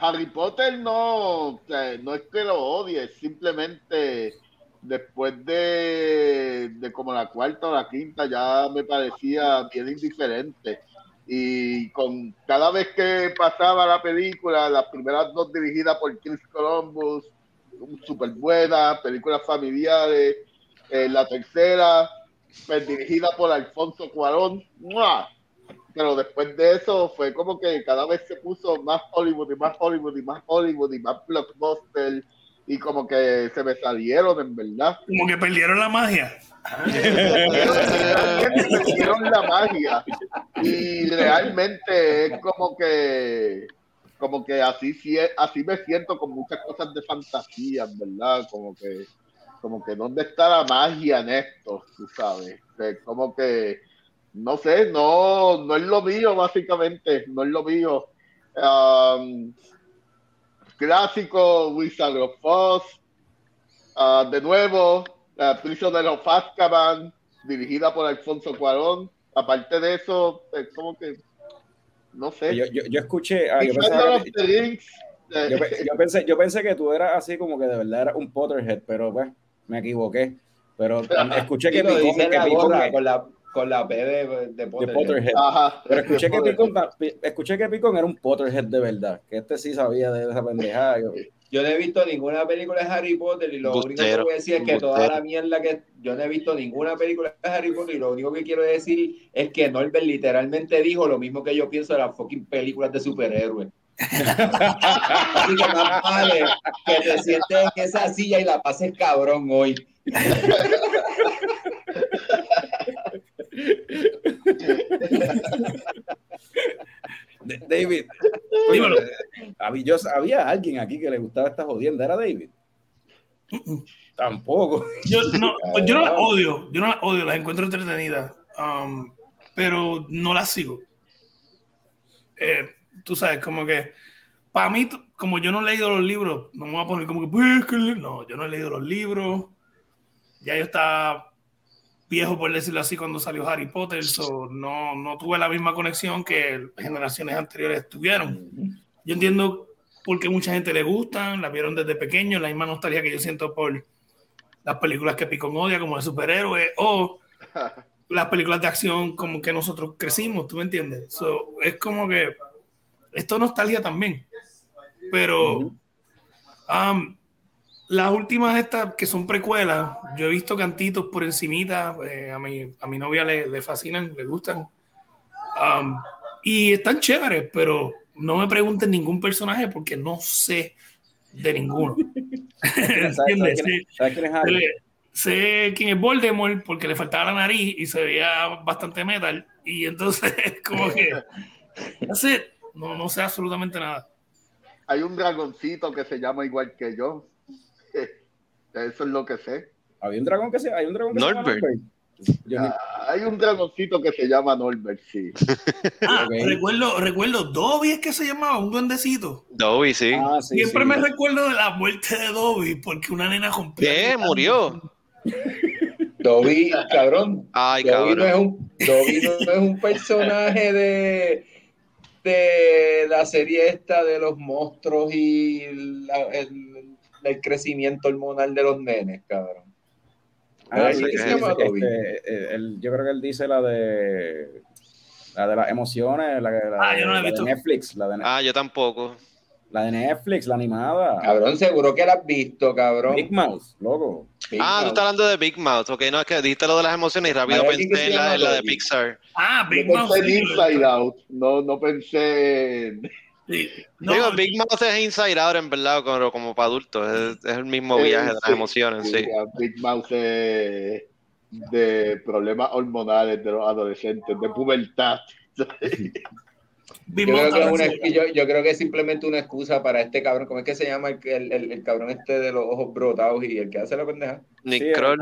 Harry Potter no, no es que lo odie, simplemente después de, de como la cuarta o la quinta ya me parecía bien indiferente. Y con cada vez que pasaba la película, las primeras dos dirigidas por Chris Columbus, súper buenas, películas familiares, eh, la tercera, pues, dirigida por Alfonso Cuarón, ¡mua! Pero después de eso fue como que cada vez se puso más Hollywood y más Hollywood y más Hollywood y más blockbuster y como que se me salieron en verdad. Como que perdieron la magia. perdieron la magia y realmente es como que como que así así me siento con muchas cosas de fantasía, ¿verdad? Como que como que dónde está la magia en esto, tú sabes, como que no sé, no, no es lo mío, básicamente, no es lo mío. Um, clásico, Wizard of Oz, uh, de nuevo, la Prisoner of Azkaban, dirigida por Alfonso Cuarón. Aparte de eso, es como que, no sé. Yo, yo, yo escuché. Ah, yo, pensé yo, [LAUGHS] yo, pensé, yo pensé que tú eras así como que de verdad eras un Potterhead, pero pues me equivoqué. Pero [LAUGHS] escuché que, Picón, que Picón, con la con la P de, de Potterhead. Pero escuché que, Picón, escuché que Picón era un Potterhead de verdad, que este sí sabía de esa pendejada. Yo, no he visto ninguna película de Harry Potter y lo único que voy a decir es que toda la mierda que yo no he visto ninguna película de Harry Potter y lo único que quiero decir es que Norbert literalmente dijo lo mismo que yo pienso de las fucking películas de superhéroes. Así que más vale que te sientes en esa silla y la pases cabrón hoy. David, había, había alguien aquí que le gustaba esta jodienda, ¿era David? Tampoco. Yo no, yo no las [LAUGHS] odio, yo no las odio, las encuentro entretenidas, um, pero no las sigo. Eh, tú sabes, como que para mí, como yo no he leído los libros, no me voy a poner como que, pues, no, yo no he leído los libros, ya yo estaba viejo, por decirlo así, cuando salió Harry Potter, no, no tuve la misma conexión que generaciones anteriores tuvieron. Yo entiendo por qué mucha gente le gustan, la vieron desde pequeño, la misma nostalgia que yo siento por las películas que Picón odia, como de superhéroes, o [LAUGHS] las películas de acción como que nosotros crecimos, ¿tú me entiendes? es como que esto es nostalgia también, pero las últimas estas que son precuelas, yo he visto cantitos por encimita, eh, a, mi, a mi novia le, le fascinan, le gustan. Um, y están chéveres, pero no me pregunten ningún personaje porque no sé de ninguno. [LAUGHS] ¿Entiendes? Sé, quién es Voldemort porque le faltaba la nariz y se veía bastante metal. Y entonces, [LAUGHS] como que, [LAUGHS] no, no sé absolutamente nada. Hay un dragoncito que se llama igual que yo. Eso es lo que sé. Había un dragón que se, hay un dragón que Norbert. Se llama ah, hay un dragoncito que se llama Norbert, sí. [LAUGHS] Ah, recuerdo, recuerdo, Dobby es que se llamaba, un duendecito. Dobby, sí. Ah, Siempre me recuerdo de la muerte de Dobby, porque una nena completa. ¿Qué? ¿Murió? [LAUGHS] Dobby, cabrón. Ay, Dobby cabrón. No es un, Dobby no es un personaje de, de la serie esta de los monstruos y la, el, del crecimiento hormonal de los nenes, cabrón. Ah, sí, se llama este, yo creo que él dice la de la de las emociones, la, la, ah, yo no la he visto. de Netflix. La de Netflix. Ah, yo tampoco. La de Netflix, la animada. Cabrón, seguro que la has visto, cabrón. Big Mouth, loco. Big ah, Mouth. tú estás hablando de Big Mouth, ok, no, es que dijiste lo de las emociones y rápido pensé en la, la, de Pixar. Ah, Big Mouth. Pensé en Inside Out, no, no pensé en... No, Digo, Big Mouth es Inside Out, en verdad, como, como para adultos. Es, es el mismo viaje de las emociones, sí. Big Mouth es de problemas hormonales de los adolescentes, de pubertad. [LAUGHS] Yo creo, que es una, yo, yo creo, que es simplemente una excusa para este cabrón. ¿Cómo es que se llama el, el, el cabrón este de los ojos brotados y el que hace la pendeja? Nick sí, Kroll.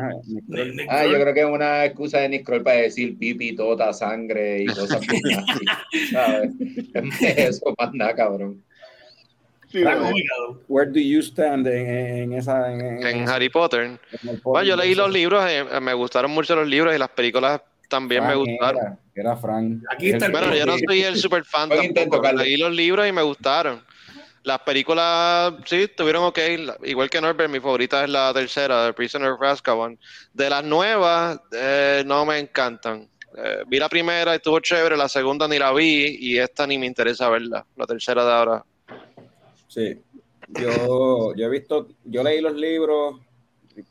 Ah, yo creo que es una excusa de Nick Kroll para decir pipi, tota, sangre y cosas así. ¿sabes? [LAUGHS] Eso, más nada, cabrón. Sí, Where do you stand en, en esa en, en, Harry Potter? Bueno, yo leí los libros, eh, me gustaron mucho los libros y las películas también Frank me gustaron. Era, era Frank. Aquí está el bueno, yo no soy el super fan tampoco. Leí los libros y me gustaron. Las películas, sí, estuvieron ok. Igual que Norbert, mi favorita es la tercera, The Prisoner of Azkaban. De las nuevas, eh, no me encantan. Eh, vi la primera y estuvo chévere, la segunda ni la vi y esta ni me interesa verla, la tercera de ahora. Sí, yo, yo he visto, yo leí los libros,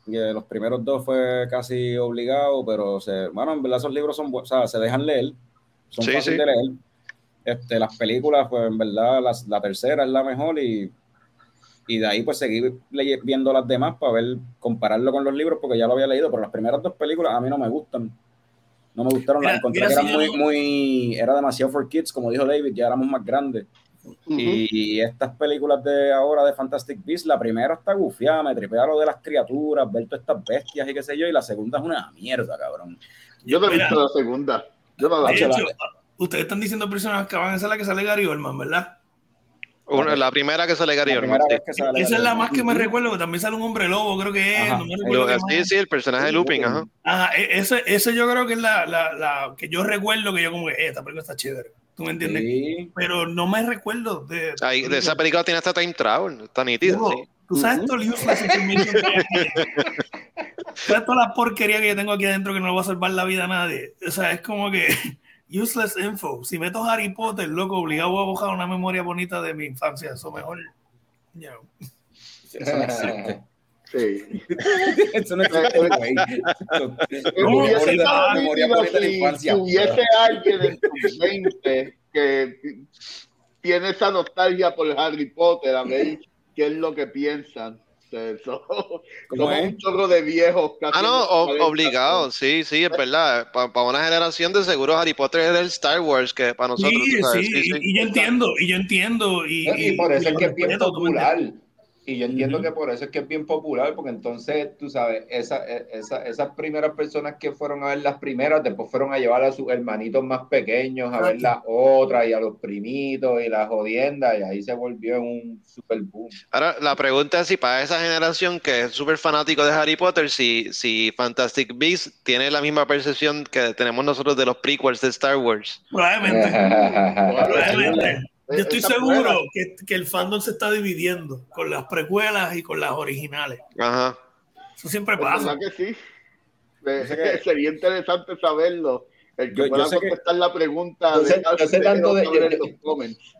los primeros dos fue casi obligado, pero se, bueno, en verdad esos libros son, o sea, se dejan leer. son Sí, fáciles sí. de leer. Este, las películas, pues en verdad, las- la tercera es la mejor y, y de ahí pues seguir leye- viendo las demás para ver, compararlo con los libros porque ya lo había leído, pero las primeras dos películas a mí no me gustan. No me gustaron, las encontré mira que eran si muy, muy, era demasiado for kids, como dijo David, ya éramos más grandes. Y estas películas de ahora de Fantastic Beasts, la primera está gufiada, me tripea lo de las criaturas, ver todas estas bestias y qué sé yo, y la segunda es una mierda, cabrón. Yo no he visto la segunda. Yo no la hecho, ustedes están diciendo personas que van a ser la que sale Gary Oldman, ¿verdad? Una- la primera que sale Gary Oldman, sí. Esa es la más que me recuerdo, que también sale un hombre lobo, creo que es. No me recuerdo qué Sí, más. sí, el personaje de Lupin, ajá. Ajá, e- ese, ese yo creo que es la, la, la que yo recuerdo que yo como que, eh, esta película está chévere. ¿Tú me entiendes? Sí. Pero no me recuerdo de... Ahí, de esa película tiene hasta time travel, está nítida, Digo, sí. Tú sabes todo el useless? ¿Sabes toda la [LAUGHS] porquería que yo tengo aquí adentro que no le va a salvar la vida a nadie? O sea, es como que useless info. Si meto Harry Potter, loco, obligado a buscar una memoria bonita de mi infancia. Eso mejor. you know. Eso no existe. [LAUGHS] Sí. Eso no existe, güey. ¿Cómo Memoria- hubiese estado memoria bonita de la si infancia. hubiese alguien en tu mente que tiene esa nostalgia por Harry Potter, a ver qué es lo que piensan. O sea, Eso, ¿Cómo somos es? un chorro de viejos. casi Ah, no, en los o- 40, obligado, sí, sí, es verdad. Para una generación de seguro Harry Potter era el Star Wars que para nosotros, Sí, sí. Y, y yo entiendo, y yo entiendo. Y, Y por eso y es que es bien respeto, ¿tú me popular. Y yo entiendo que por eso es que es bien popular, porque entonces, tú sabes, esa, esa, esas primeras personas que fueron a ver las primeras, después fueron a llevar a sus hermanitos más pequeños a ver las otras y a los primitos y las jodiendas, y ahí se volvió un super boom. Ahora, la pregunta es si para esa generación que es súper fanático de Harry Potter, si, si Fantastic Beasts tiene la misma percepción que tenemos nosotros de los prequels de Star Wars. Probablemente. [LAUGHS] Probablemente. Yo estoy Esa seguro que, que el fandom se está dividiendo con las precuelas y con las originales. Ajá. Eso siempre pasa. que sí. Eh, Yo sé que- Sería interesante saberlo. El que Yo- yo pueda que- contestar la pregunta Yo sé- de yo sé tanto de- yo- los comments.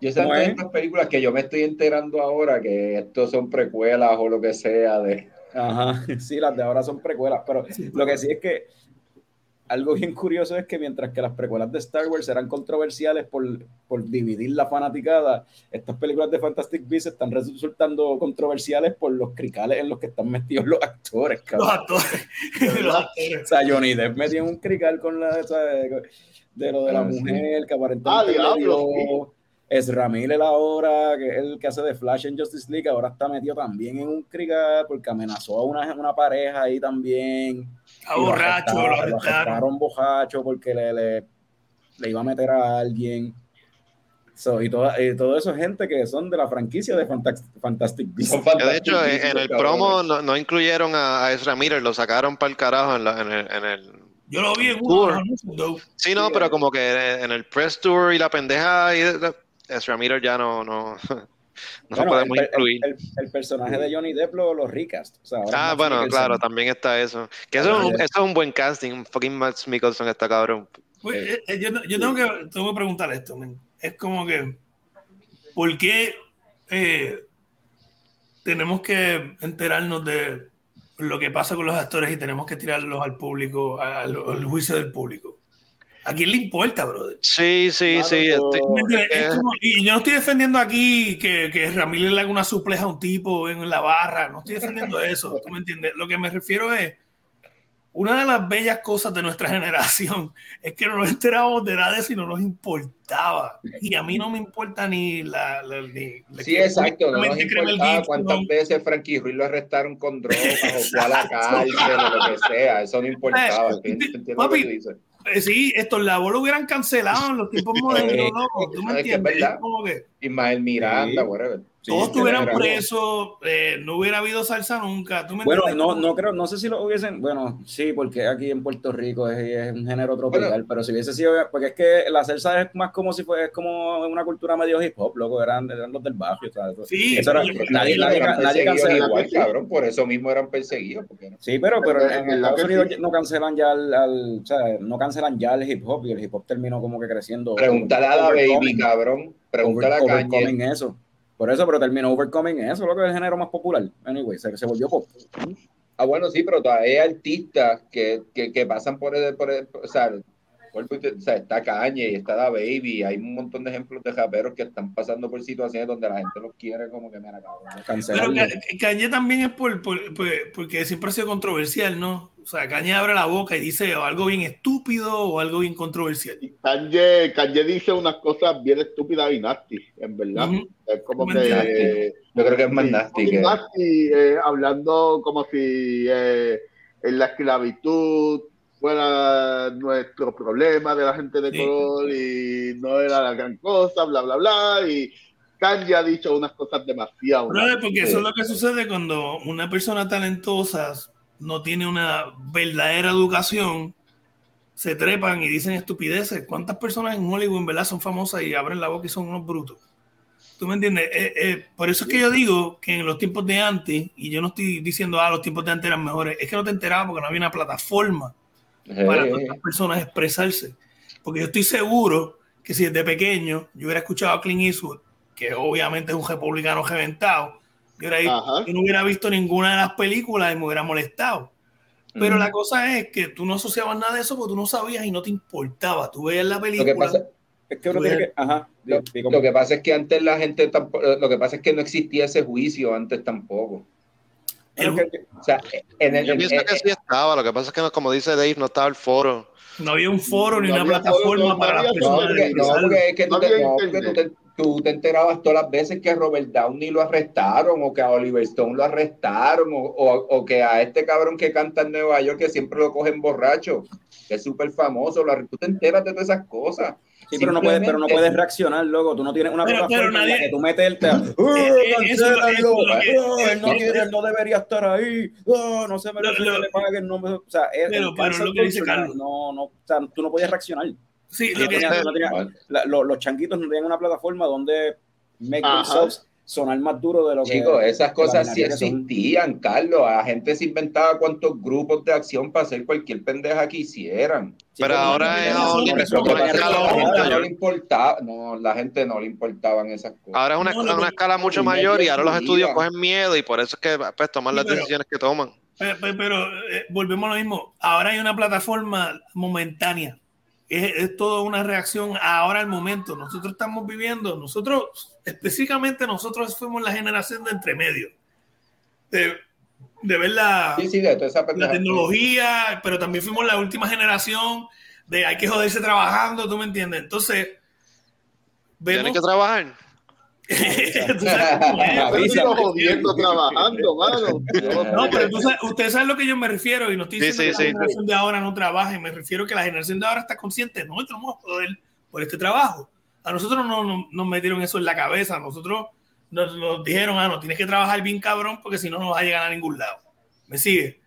Yo sé ¿Cómo de es? estas películas que yo me estoy enterando ahora que estos son precuelas o lo que sea de... Ajá, [LAUGHS] sí, las de ahora son precuelas, pero lo que sí es que algo bien curioso es que mientras que las precuelas de Star Wars eran controversiales por, por dividir la fanaticada, estas películas de Fantastic Beasts están resultando controversiales por los cricales en los que están metidos los actores, Los cabrón. actores. Los actores. [LAUGHS] O sea, Johnny Depp metió en un crical con la de lo de la Ah, sí. mujer que Ah, aparentemente le diablo, dio. Ezra Miller ahora, que es el que hace de Flash en Justice League, ahora está metido también en un crical porque amenazó a una, una pareja ahí también. Está borracho, lo arrestaron, lo arrestaron. bojacho porque le, le, le iba a meter a alguien. So, y, toda, y todo eso es gente que son de la franquicia de Fantastic, Fantastic Beasts. De hecho, Beasts, en en el promo no, no incluyeron a, a Ezra Miller, lo sacaron para el carajo en, la- en el, en el- Yo lo vi en uno though. Sí, no, pero como que en el press tour y la pendeja y Ezra Miller ya no, no, [LAUGHS] no Bueno, podemos el, incluir. el- el personaje de Johnny Depp lo, lo recast. O sea, Ah, bueno, claro, también está eso. Que eso, es un, Ajá. eso es un buen casting. un Fucking Matt Mikkelsen está cabrón. Pues, eh, eh, yo, yo tengo, que, tengo que preguntar esto. Es como que, ¿por qué eh, tenemos que enterarnos de lo que pasa con los actores y tenemos que tirarlos al público, al, al juicio del público? ¿A quién le importa, brother? Sí, sí, Claro, sí. pero- este- como- y yo no estoy defendiendo aquí que, que Ramírez le haga una supleja a un tipo en la barra, no estoy defendiendo eso, ¿tú me entiendes? Lo que me refiero es, una de las bellas cosas de nuestra [LAUGHS] generación es que no nos enterábamos de nada de eso y no nos importaba. Y a mí no me importa ni la... la- ni, la Sí, exacto, no nos importaba cuántas veces Frankie Ruiz lo arrestaron con drogas o fue a la cárcel o lo que sea, eso no importaba. Eh, papi, eh, sí, estos labos lo hubieran cancelado en los tiempos [LAUGHS] modernos, loco. ¿Tú me Es que es entiendes? verdad. Como que... Ismael Miranda, Sí. whatever. Sí, todos estuvieran era- presos, eh, no hubiera habido salsa nunca. ¿Tú me Bueno, no, no creo, no sé si lo hubiesen, bueno, sí, porque aquí en Puerto Rico es, es un género tropical, Bueno. pero si hubiese sido, porque es que la salsa es más como si fuera, es como una cultura medio hip hop, loco, eran, eran los del barrio, ¿sabes? Sí, Eso era- nadie, nadie, cancela. igual, cabrón, por eso mismo eran perseguidos. Porque no. Sí, pero, pero en verdad Estados Unidos sí. no cancelan ya al, al- o sea, no cancelan ya el hip hop y el hip hop terminó como que creciendo. Pregúntale a la baby, cabrón. Pregúntale a Kanye. eso. Por eso, pero terminó overcoming eso, lo que es el género más popular. Anyway, se, se volvió pop. Ah, bueno, sí, pero todavía hay artistas que, que, que pasan por el, por el- o sea, o sea, está Cañe y está Da Baby, hay un montón de ejemplos de raperos que están pasando por situaciones donde la gente los quiere como que mira cabrón. Pero Cañe también es por, por, porque siempre ha sido controversial, ¿no? O sea, Cañe abre la boca y dice algo bien estúpido o algo bien controversial. Cañe, dice unas cosas bien estúpidas y nasty, en verdad. Es como que... Yo creo que es más nasty. Que... Eh, hablando como si eh, en la esclavitud fuera nuestro problema de la gente de color y no era la gran cosa, bla, bla, bla. Y Kanye ha dicho unas cosas demasiado. porque eso es lo que sucede cuando una persona talentosa no tiene una verdadera educación, se trepan y dicen estupideces. ¿Cuántas personas en Hollywood en verdad son famosas y abren la boca y son unos brutos? ¿Tú me entiendes? Eh, eh, por eso es que yo digo que en los tiempos de antes, y yo no estoy diciendo, ah, los tiempos de antes eran mejores, es que no te enterabas porque no había una plataforma para otras personas expresarse. Porque yo estoy seguro que si desde pequeño yo hubiera escuchado a Clint Eastwood, que obviamente es un republicano reventado, yo, no hubiera visto ninguna de las películas y me hubiera molestado. Pero la cosa es que tú no asociabas nada de eso porque tú no sabías y no te importaba. Tú veías la película. Lo que pasa, es que, lo, que pasa es que antes la gente lo que pasa es que no existía ese juicio antes tampoco. Yo pienso que sí estaba, lo que pasa es que, como dice Dave, no estaba el foro. No había un foro ni una plataforma para las personas. No, porque, es que tú, te, tú, te, enterabas todas las veces que a Robert Downey lo arrestaron, o que a Oliver Stone lo arrestaron, o, o, que a este cabrón que canta en Nueva York, que siempre lo cogen borracho, que es súper famoso. tú te enteras de todas esas cosas. Sí, pero no, puedes, pero no puedes reaccionar, luego. Tú no tienes una pero, plataforma nadie... en la que tú metes el tema. ¡Oh, él no, quiere, él no debería estar ahí. ¡Oh, no se merece que le paguen. No, o sea, pero, pero lo que dice Carlos. No, no, o sea, tú no podías reaccionar. Sí, lo que... no tenía, la, los, los changuitos no tenían una plataforma donde make themselves sonar más duro de lo que. Chicos, esas cosas sí existían, Carlos. La gente se inventaba cuantos grupos de acción para hacer cualquier pendeja que hicieran. pero ahora es no le importaba, no, la gente no le importaban esas cosas. Ahora es una, una escala mucho mayor y ahora los estudios cogen miedo y por eso es que pues, toman las decisiones que toman. Pero, eh, volvemos a lo mismo. Ahora hay una plataforma momentánea es, toda una reacción ahora al momento. Nosotros estamos viviendo, nosotros, específicamente nosotros fuimos la generación de entremedio. De, de ver la, la tecnología, pero también fuimos la última generación de hay que joderse trabajando, ¿tú me entiendes? Entonces, vemos... que trabajar? Jodiendo trabajando, [LAUGHS] mano. No, pero tú sabes, ustedes saben lo que yo me refiero y no estoy diciendo que la generación de ahora no trabaje, me refiero que la generación de ahora está consciente, no, estamos a joder por este trabajo. A nosotros no, nos metieron eso en la cabeza, a nosotros nos, dijeron, ah, no, tienes que trabajar bien cabrón porque si no, no vas a llegar a ningún lado. ¿Me sigue?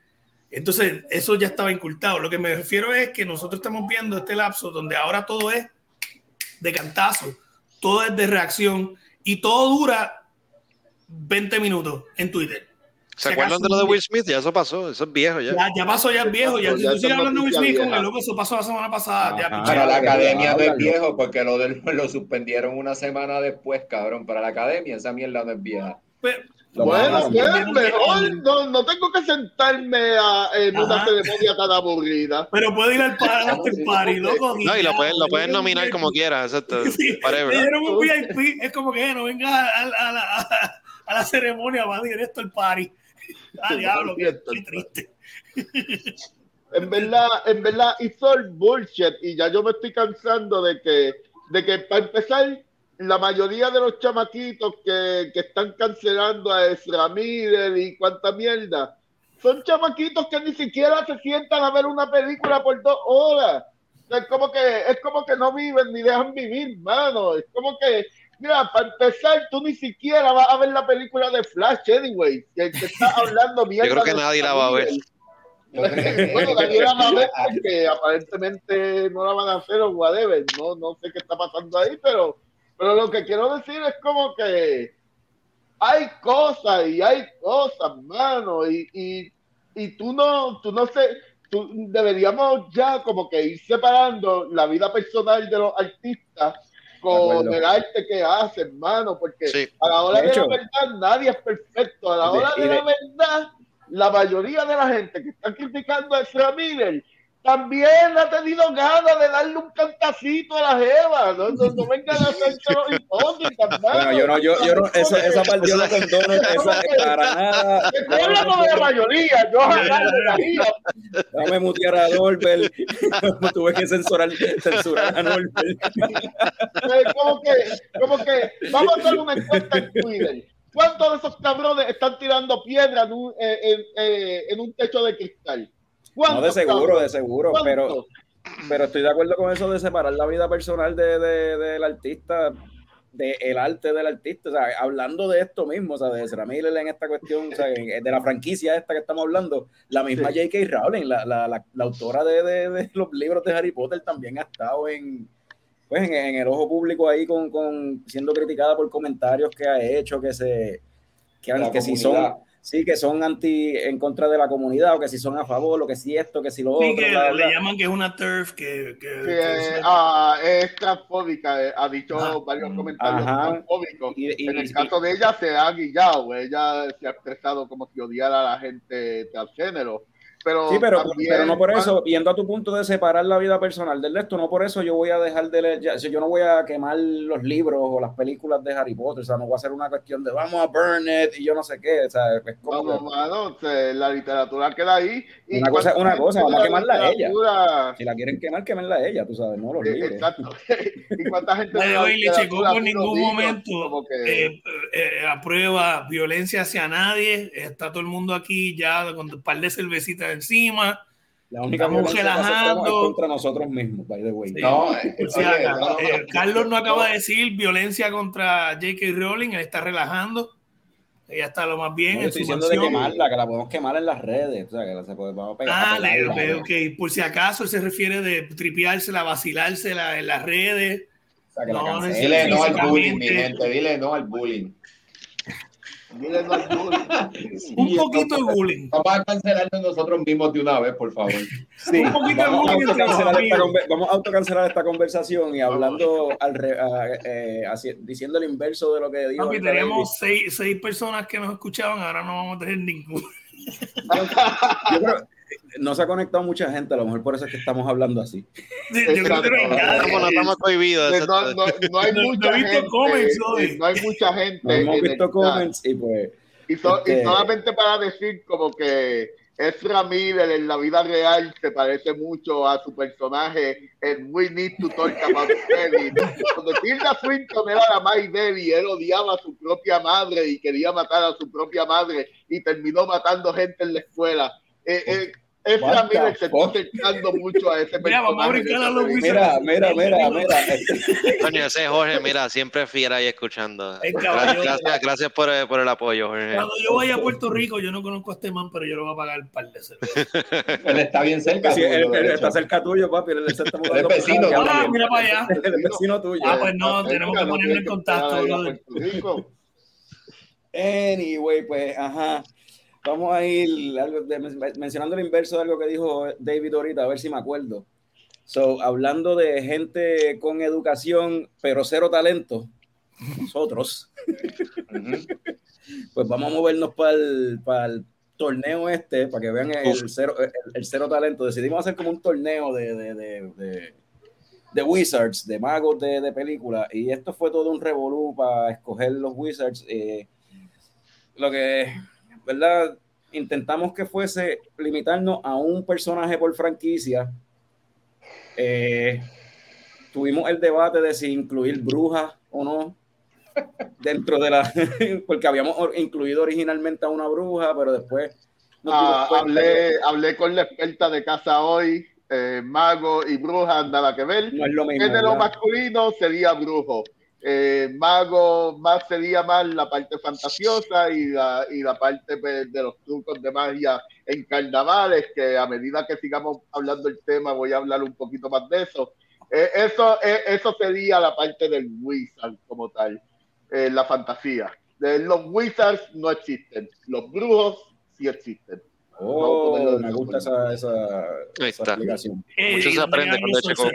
Entonces, eso ya estaba incultado. Lo que me refiero es que nosotros estamos viendo este lapso donde ahora todo es de cantazo, todo es de reacción y todo dura 20 minutos en Twitter. ¿Se, acuerdan de lo de Will Smith? Ya eso pasó, eso es viejo ya. Ya, pasó, ya es viejo. Ya, si tú sigues hablando de Will Smith con el loco, eso pasó la semana pasada. para la academia no es viejo porque lo, del, [LAUGHS] lo suspendieron una semana después, cabrón. Para la academia esa mierda no es vieja. Pero, bueno, mejor no, no, tengo que sentarme a, en una ceremonia tan aburrida. Pero puedo ir al after [LAUGHS] party, loco. No, y lo pueden, lo pueden nominar como quieras, exacto. [LAUGHS] Sí, un VIP, es como que no venga a, a, la, a, la ceremonia, va directo al party. [LAUGHS] Ah, diablo, qué, triste. En verdad, en verdad, hizo el bullshit y ya yo me estoy cansando de que, de que para empezar la mayoría de los chamaquitos que, están cancelando a Ezra Miller y cuánta mierda, son chamaquitos que ni siquiera se sientan a ver una película por dos horas. Es como que, es como que no viven ni dejan vivir, mano. Es como que, mira, para empezar, tú ni siquiera vas a ver la película de Flash, anyway, que, que está hablando mierda. [LAUGHS] Yo creo que nadie la va a ver. bueno, nadie la va a ver porque aparentemente no la van a hacer o whatever. No, no sé qué está pasando ahí, pero pero lo que quiero decir es como que hay cosas y hay cosas, mano, y, y, y tú no, tú no sé, tú, deberíamos ya como que ir separando la vida personal de los artistas con el arte que hacen, mano, porque a la hora de, la verdad nadie es perfecto, a la hora de, la verdad la mayoría de la gente que está criticando a Ezra Miller también ha tenido ganas de darle un cantacito a la jeva. No, no, no vengan a hacer los hipócritas. [LAUGHS] Bueno, yo no, yo, yo no, esa, esa parte yo no condono, esa, para nada. Recuérdame de la mayoría, yo jamás daría. Dame mutear a Norbert. [LAUGHS] Tuve que censurar, censurar a Norbert. Como que, como que, vamos a hacer una encuesta en Twitter. ¿Cuántos de esos cabrones están tirando piedra en un, eh, en, eh, en un techo de cristal? No, de seguro, de seguro, pero, pero estoy de acuerdo con eso de separar la vida personal de, de- del artista, del arte del artista, o sea, hablando de esto mismo, o sea, de Ezra Miller en esta cuestión, o sea, de la franquicia esta que estamos hablando, la misma Sí. J.K. Rowling, la, la, la, la autora de, de- de los libros de Harry Potter, también ha estado en, pues, en, en el ojo público ahí con, con siendo criticada por comentarios que ha hecho, que se que, que si son. Sí que son anti en contra de la comunidad o que si son a favor o que si esto que si lo otro Sí, que bla, le, bla. llaman que es una turf, que, que, Sí, que es- ah, es transfóbica, eh, ha dicho Ah. varios comentarios Ajá. transfóbicos. Y- y- en el y- caso de ella se ha guillado, ella se ha expresado como si odiara a la gente transgénero. Pero, Sí, pero, también- pero no por eso, yendo a tu punto de separar la vida personal del resto, no por eso yo voy a dejar de leer, ya- yo no voy a quemar los libros o las películas de Harry Potter, o sea, no voy a hacer una cuestión de vamos a burn it y yo no sé qué, o sea, es como Vamos, que- mano, se- la literatura queda ahí. Y Una cosa una cosa, vamos a la quemarla a ella. si la quieren quemar, quemenla a ella, tú sabes, no los Eh, libros. Exacto. [LAUGHS] y cuánta gente la way, le checó literatura por ningún momento que- eh, eh, aprueba violencia hacia nadie. Está todo el mundo aquí ya con un par de cervecitas encima. La única estamos relajando. es contra nosotros mismos, by the way. Sí. No, eh, O sea, oye, no, no, eh, Carlos no acaba no. de decir violencia contra J.K. Rowling, él está relajando. Ella está lo más bien No, yo en estoy su diciendo de quemarla, que la podemos quemar en las redes, o sea, que la se puede, vamos a pegar. Ah, pegarla. Por si acaso él se refiere de tripeársela, vacilársela en las redes. o sea, que la No, cancelen. no, Dile no al bullying, mi gente, dile no al bullying. [LAUGHS] Un poquito de bullying. Vamos a cancelarnos nosotros mismos de una vez, por favor. Sí, Un poquito de vamos, a bullying autocancelar esta, vamos a autocancelar esta conversación y hablando al re- a- eh, así- diciendo el inverso de lo que dijo. Aunque teníamos seis, seis personas que nos escuchaban, ahora no vamos a tener ninguno. [LAUGHS] Yo creo- no se ha conectado mucha gente, a lo mejor por eso es que estamos hablando así. [LAUGHS] Yo creo que no hay no estamos no, no, no mucha gente. comments No hay mucha gente. No hemos el visto comments y pues Y, so- y Este- solamente para decir como que Ezra Miller en la vida real se parece mucho a su personaje en We Need to Talk About Kevin. Cuando Tilda Swinton era la más débil, él odiaba a su propia madre y quería matar a su propia madre y terminó matando gente en la escuela. Eh, eh, The Miller se está acercando mucho a ese Mira, vamos a brincar a los mira, mira, mira, mira. Coño, ese es Jorge, mira, siempre fiera ahí escuchando. [LAUGHS] El Gracias, caballo. gracias, gracias por, eh, por el apoyo, Jorge. Cuando yo vaya a Puerto Rico, yo no conozco a este man, pero yo lo voy a pagar un par de cervezas. [LAUGHS] Él está bien cerca. Sí, tuyo, él, está cerca tuyo, papi. Él está mudando vecino. Ah, mira para allá. [LAUGHS] Es vecino tuyo. Ah, pues no, tenemos que tiene en que contacto. Puerto Rico. Anyway, pues, ajá. Vamos a ir algo de- mencionando el inverso de algo que dijo David ahorita, a ver si me acuerdo. So, hablando de gente con educación, pero cero talento, nosotros, pues vamos a movernos para el, para el torneo este, para que vean el cero, el, el cero talento. Decidimos hacer como un torneo de, de, de, de- de Wizards, de magos de, de película, y esto fue todo un revolú para escoger los Wizards. eh, lo que, ¿verdad? Intentamos que fuese limitarnos a un personaje por franquicia. Eh, tuvimos el debate de si incluir brujas o no dentro de la [LAUGHS] porque habíamos incluido originalmente a una bruja pero después Ah, hablé, hablé con la experta de casa hoy, eh, mago y bruja, nada que ver. no es lo mismo Género ¿verdad? masculino sería brujo. Eh, mago más sería más la parte fantasiosa y la, y la parte pues, de los trucos de magia en carnavales, que a medida que sigamos hablando el tema voy a hablar un poquito más de eso. Eh, eso, eh, eso sería la parte del wizard como tal, eh, la fantasía. Los wizards no existen, los brujos sí existen. oh me gusta esa, esa, Ahí esa está. explicación Eh, Mucho se aprende también con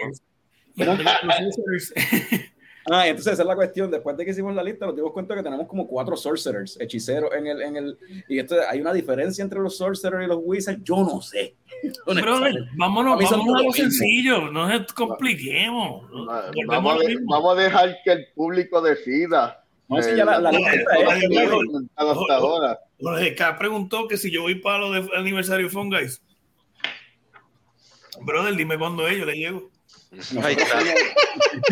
[LAUGHS] Ah, entonces esa es la cuestión. Después de que hicimos la lista, nos dimos cuenta que tenemos como cuatro sorcerers, hechiceros en el, en el, y esto hay una diferencia entre los sorcerers y los wizards. Yo no sé. [LAUGHS] Brother, vámonos, vámonos a lo sencillo, no nos compliquemos. Vamos a, vamos a dejar que el público decida. No, si ya la, la, lista hasta ahora. Jorge K preguntó que si yo voy para lo de aniversario de Guys. Brother, dime cuándo es, yo le llego. Nosotros,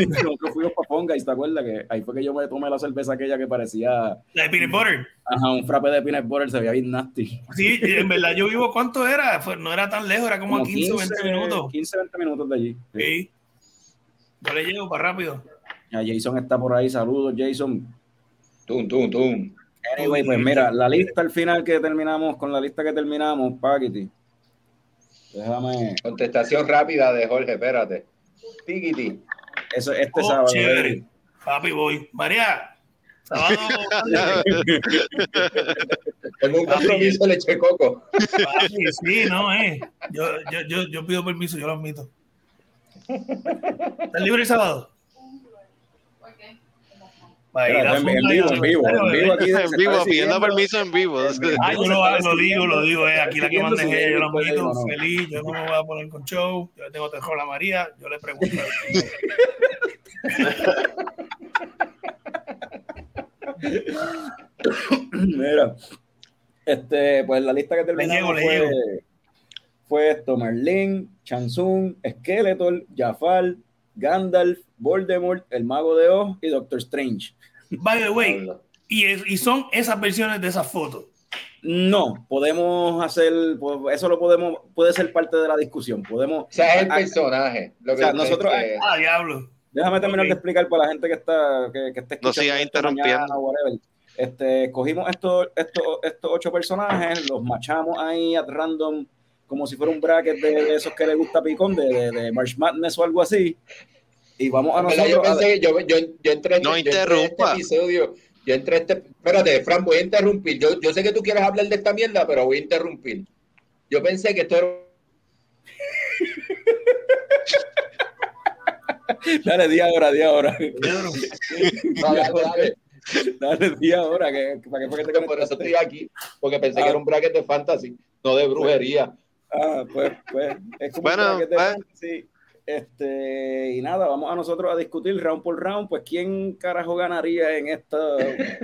nosotros fuimos para Fongais, ¿te acuerdas? Que ahí fue que yo me tomé la cerveza aquella que parecía. La de peanut butter. Ajá, un frappe de peanut butter se veía bien nasty. Sí, en verdad yo vivo, ¿cuánto era? no era tan lejos, era como, a 15 o 20 minutos. 15 20 minutos de allí. Sí. Yo le llego para rápido. Ya Jason está por ahí, saludos Jason. Tum, tum, tum. Anyway, pues mira, la lista al final que terminamos, con la lista que terminamos, Paquiti. Déjame. Contestación rápida de Jorge, espérate. Tiquiti. Eso, este oh, sábado. Chévere. Papi, voy. María, sábado. [LAUGHS] Tengo un compromiso leche coco. Papi, sí, no, eh. Yo, yo, yo, yo pido permiso, yo lo admito. ¿Estás libre el sábado? En, vivo, en vivo, en vivo, aquí [LAUGHS] en vivo, pidiendo permiso en vivo. Ah, yo lo, lo digo, lo digo, eh, aquí la que mandé yo lo invito, feliz, yo no me voy a poner con show, yo le tengo terror a María, yo le pregunto. [LAUGHS] Mira, este, pues la lista que terminamos fue, fue esto, Merlin, Chansung, Skeletor, Jafar, Gandalf, Voldemort, el Mago de Oz y Doctor Strange. By the way, y, y son esas versiones de esas fotos. No, podemos hacer, eso lo podemos, puede ser parte de la discusión. Podemos. O sea, es el personaje. Lo que o sea, nosotros. Que... Ah, diablo. Déjame terminar de explicar para la gente que está, que, que escuchando. No siga interrumpiendo. Este, cogimos estos, estos, estos ocho personajes, los machamos ahí at random, como si fuera un bracket de, esos que le gusta Picón, de, de, de March Madness o algo así y vamos a nosotros. Yo pensé yo, yo, yo entré, no yo entré este episodio. Yo entré este. Espérate, Fran, voy a interrumpir. Yo, yo sé que tú quieres hablar de esta mierda, pero voy a interrumpir. Yo pensé que esto era. [LAUGHS] dale, di ahora, di ahora. dale, dale. Dale, di ahora. Que, para que, te por eso estoy aquí, porque pensé que era un bracket de fantasy, no de brujería. Ah, pues, pues. Es como bueno, un bracket de pues. fantasy este, y nada, vamos a nosotros a discutir round por round, pues quién carajo ganaría en esta.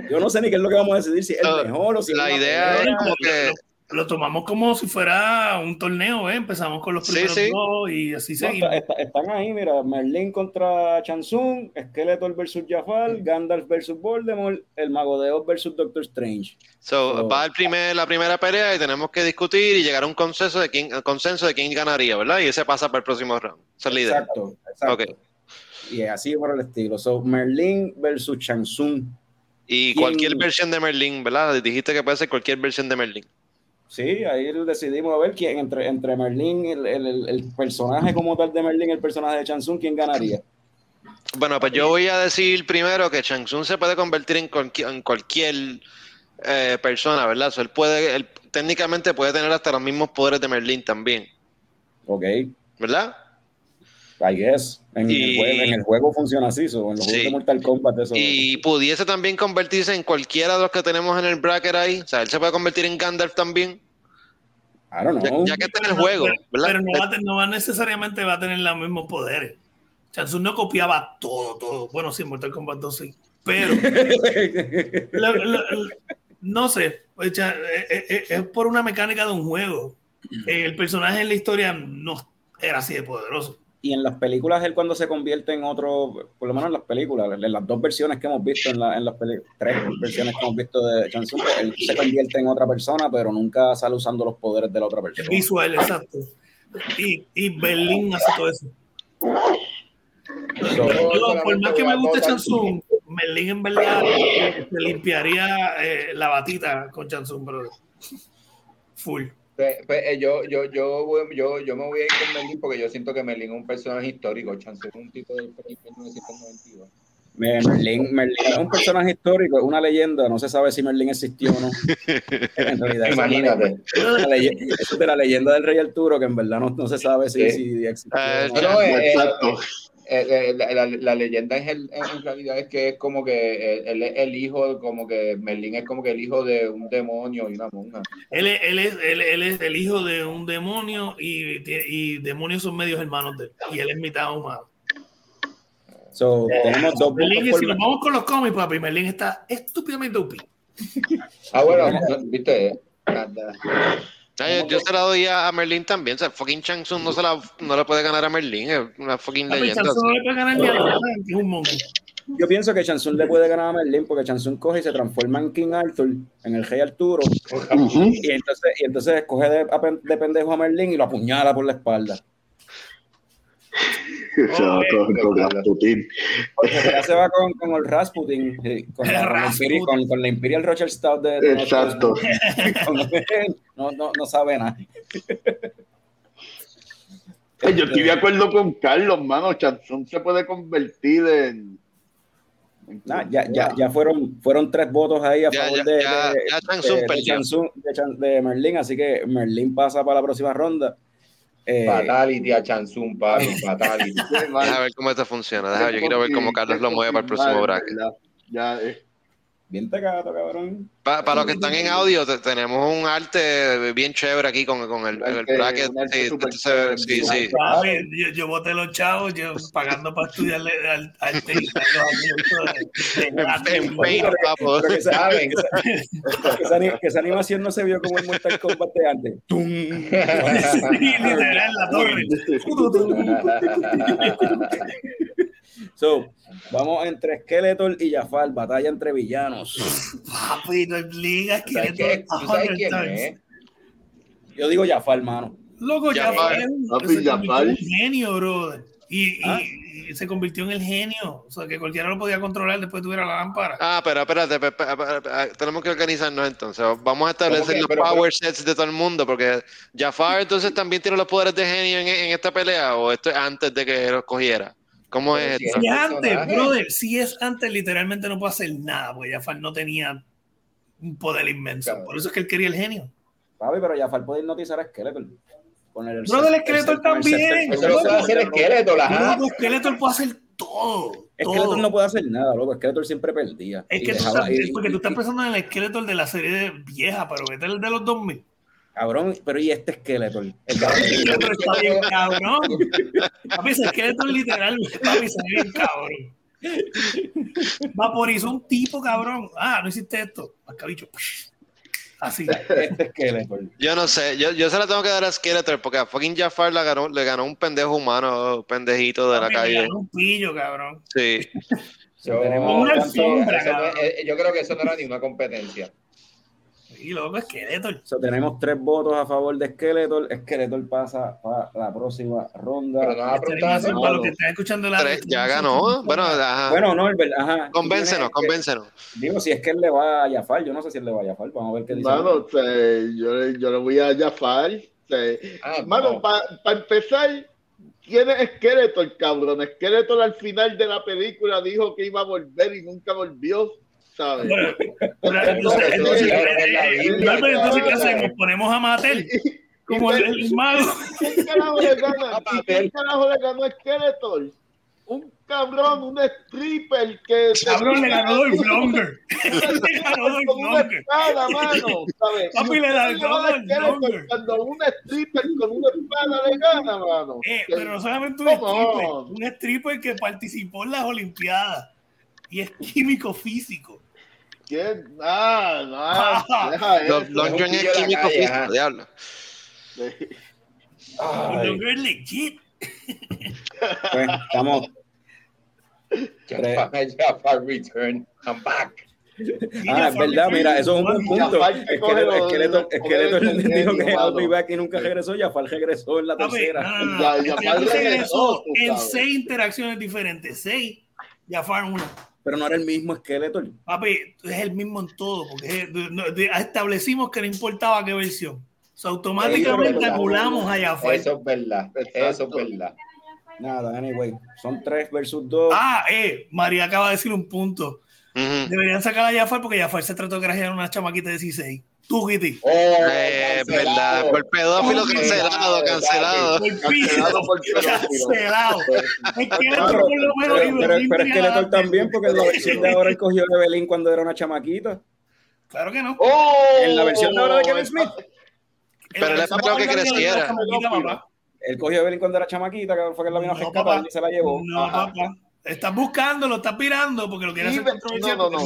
Yo no sé ni qué es lo que vamos a decidir, si es el mejor o si La idea es como que lo tomamos como si fuera un torneo, ¿eh? Empezamos con los primeros dos y así seguimos. están ahí, mira, Merlin contra Chansung, Skeletor versus Jafar, Gandalf versus Voldemort, el Mago de Oz versus Doctor Strange. So, va el primer, la primera pelea y tenemos que discutir y llegar a un consenso de quién, consenso de quién ganaría, ¿verdad? Y ese pasa para el próximo round. Esa es la idea. Exacto, exacto. Y así por el estilo. So, Merlin versus Chansung. Y cualquier versión de Merlin, ¿verdad? Dijiste que puede ser cualquier versión de Merlin. Sí, ahí decidimos a ver quién, entre, entre Merlin, el, el, el, personaje como tal de Merlin, el personaje de Chansung, quién ganaría. Bueno, pues yo voy a decir primero que Chansung se puede convertir en, cualquier, en cualquier eh, persona, ¿verdad? él puede, él, técnicamente puede tener hasta los mismos poderes de Merlin también. Ok. ¿Verdad? I guess. En, el, juego, en el juego funciona así, so, en los juegos de Mortal Kombat. Eso, y pudiese también convertirse en cualquiera de los que tenemos en el bracket ahí. O sea, él se puede convertir en Gandalf también. I don't know. Ya, ya, que está en el juego. Pero, pero no, va, no, va, necesariamente va a tener los mismos poderes. Chansung no copiaba todo, todo. Bueno, sí, Mortal Kombat 2 sí. Pero. [LAUGHS] no sé. Es, es, es por una mecánica de un juego. El personaje en la historia no era así de poderoso y en las películas él cuando se convierte en otro, por lo menos en las películas, en las dos versiones que hemos visto, en, la, en las tres versiones que hemos visto de Chansung, él se convierte en otra persona, pero nunca sale usando los poderes de la otra persona. Visual, exacto. Y, y Berlín hace todo eso. yo, por más que me guste Chansung, Merlin en verdad se limpiaría eh, la batita con Chansung, brother. Full. Pues, pues, eh, yo, yo, yo, yo, yo me voy a ir con Merlin porque yo siento que Merlin es un personaje histórico. Chance es un tipo de 1992. Merlin, Merlin es un personaje histórico, es una leyenda. No se sabe si Merlin existió o no. [LAUGHS] En realidad, imagínate. Es de la leyenda del Rey Arturo, que en verdad no, no se sabe si, si existió. Uh, no, no, eh, exacto. Eh, eh, la, la- la leyenda en, el- en realidad es que es como que él es el hijo, como que Merlín es como que el hijo de un demonio y una monja. Él es, él, es, él, él es el hijo de un demonio y, y demonios son medios hermanos de él. Y él es mitad humano. So, tenemos dos Merlín, si nos vamos con los cómics, papi, Merlín está estúpidamente OP. Ah, bueno, no, viste. Yo, yo se la doy a a Merlin también. O sea, fucking Chang Tsung no, se la, no le puede ganar a Merlin. Es una fucking leyenda. Chanson no le puede ganar ni a Alan, que es un monkey. Yo pienso que Chansun le puede ganar a Merlin porque Chansun coge y se transforma en King Arthur, en el rey Arturo, y entonces, y entonces escoge de, de pendejo a Merlin y lo apuñala por la espalda. [LAUGHS] Se va con, con Rasputin. Se va con, con el Rasputin, sí, [LAUGHS] con, la, Imperial, con, con la Imperial Rochelle Stout de, de Exacto. [LAUGHS] no, no, no sabe nada. Eh, Yo estoy de acuerdo con Carlos, mano. Chanson se puede convertir en. en- Nah, ya, ya, ya fueron, fueron tres votos ahí a Ya, favor ya, de, ya, de, de-. Chansun- de Chan- de Merlin, así que Merlin pasa para la próxima ronda. Eh, Fatality a Chansun, papi, fatality. [LAUGHS] Deja ver cómo esto funciona. Deja, yo quiero ver cómo Carlos lo mueve para el próximo bracket. Ya, eh. Bien tecato, cabrón. Pa- para los que están en audio, te- tenemos un arte bien chévere aquí con, con el, el Arte- bracket. arte Sí, sí, sí. Papi, yo, yo boté los chavos, yo pagando para estudiarle al, al técnico. En, Paint, papo. Que esa, ¿Saben? que esa que esa animación no se vio como el Mortal Kombat de antes. ¡Tum! [LAUGHS] Sí, literal, la torre. [LAUGHS] So, vamos entre Skeletor y Jafar, batalla entre villanos. Papi, no ligas que ¿Sabes qué? ¿Tú sabes quién es? Yo digo Jafar, mano. Loco, Jafar. Papi, Jafar. un genio, brother. Y, y- Ah. y se convirtió en el genio. O sea, que cualquiera lo podía controlar después tuviera la lámpara. Ah, pero espérate, tenemos que organizarnos entonces. Vamos a establecer los Pero- power sets de todo el mundo, porque Jafar entonces también tiene los poderes de genio en, en esta pelea, o esto es antes de que los cogiera. ¿Cómo es si esto? Es el antes, personaje. brother, si es antes, literalmente no puede hacer nada, porque Jafar no tenía un poder inmenso. Claro. Por eso es que él quería el genio. Papi, pero Jafar puede hipnotizar a Skeletor. El Brother, Skeletor el el set- también. Eso lo sabe hacer Loco, Skeletor puede hacer todo. Skeletor todo. no puede hacer nada, loco. Skeletor siempre perdía. Es que tú dejaba- estás, y- es porque tú estás y- pensando en el Skeletor de la serie de vieja, pero vete el de los 2000. Cabrón, pero ¿y este Skeletor? El [LAUGHS] Pero está bien cabrón. Papi, ese Skeletor literal, papi, está bien cabrón. Vaporizó un tipo, cabrón. Ah, no hiciste esto. Mascabicho. Así. este Skeletor. Yo no sé, yo, yo se la tengo que dar a Skeletor, porque a fucking Jafar le ganó, le ganó un pendejo humano, pendejito de la Papi, calle. ganó un pillo, cabrón. Sí. Yo, eso es- cabrón. eh, yo creo que eso no era ni una competencia. Y loco, Skeletor. So, tenemos tres votos a favor de Skeletor. Skeletor pasa para la próxima ronda. Pero no va a Esta preguntar animación, así, para los mano. que están escuchando la. Tres, ya ganó. Bueno, ajá. Bueno, no, el ajá. convéncenos, tienes- convéncenos. Digo, si es que él le va a Jafar, yo no sé si él le va a Jafar. Vamos a ver qué dice. Mano, o sea, yo, le- yo le voy a Jafar. sea, Ah, Mano, no. para empezar, ¿quién es Skeletor, cabrón? Skeletor al final de la película dijo que iba a volver y nunca volvió, ¿sabes? Bueno, pero, entonces, entonces, lo dijeron en la eh, Norbert, entonces, ¿qué cabrón. hacemos? Ponemos a Matel [LAUGHS] como el, el mago. ¿Quién carajo le gana? [LAUGHS] ¿Y ¿Quién carajo le ganó a Skeletor? Un cabrón, un stripper que... Cabrón, [LAUGHS] le ganó Dolph Lundgren. Le ganó Dolph con una Lundgren. espada, mano, ¿sabes? Papi, le Skeletor no, no. Cuando un stripper con una espada le gana, mano. Eh, pero no solamente un stripper, on. un stripper que participó en las Olimpiadas y es químico físico. ¿Quién? Ah, no, [LAUGHS] deja Los eso. Lundgren es químico físico, diablo. [LAUGHS] Ay, Lundgren legit. [LAUGHS] pues, estamos. Jafar, return. I'm back. Ah, es verdad, mira, eso es un buen punto. Esqueleto, dijo que I'll be back y nunca regresó. Jafar regresó en la tercera. Jafar regresó regresó, en seis interacciones diferentes. Seis. Jafar una. Pero no era el mismo Skeletor. Papi, es el mismo en todo, porque establecimos que no importaba qué versión. O sea, automáticamente Eso es anulamos a Jafar. Eso es verdad. Eso es verdad. Nada, anyway. Son tres versus dos. Ah, eh, María acaba de decir un punto. Deberían sacar a Jafar porque Jafar se trató de grajear a una chamaquita de 16. Tú, Kitty. Oh, Eh, cancelado. verdad, por pedófilo cancelado, cancelado. Cancelado por. Cancelado. Es que Pero, por lo menos pero, pero- Evelyn pero es que tenía- Letor también, porque en la versión de ahora él cogió a Evelyn cuando era una chamaquita. Claro que no. ¡Oh! En la versión de ahora de Kevin Smith, Pero él esperó que de creciera. él cogió a Evelyn cuando era chamaquita, que fue que la vino a rescatar y se la llevó. No, papá. Estás buscando, lo estás pirando porque lo quieres Sí, no, no, no.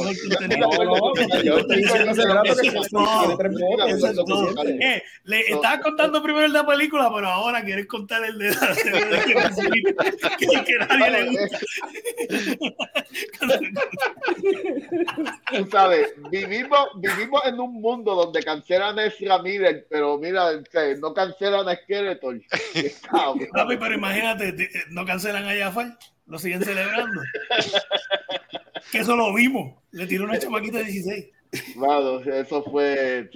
Eh, le estabas contando primero el de la película, pero ahora quieres contar el de, de- [LAUGHS] que, que nadie le gusta. Tú sabes, vivimos, vivimos en un mundo donde cancelan a Ezra Miller, pero mira, no cancelan a Skeletor. [LAUGHS] Papi, pero imagínate, te- no cancelan a Jafar, lo siguen celebrando. que eso lo vimos. Le tiró una chamaquita de 16. Mano, eso fue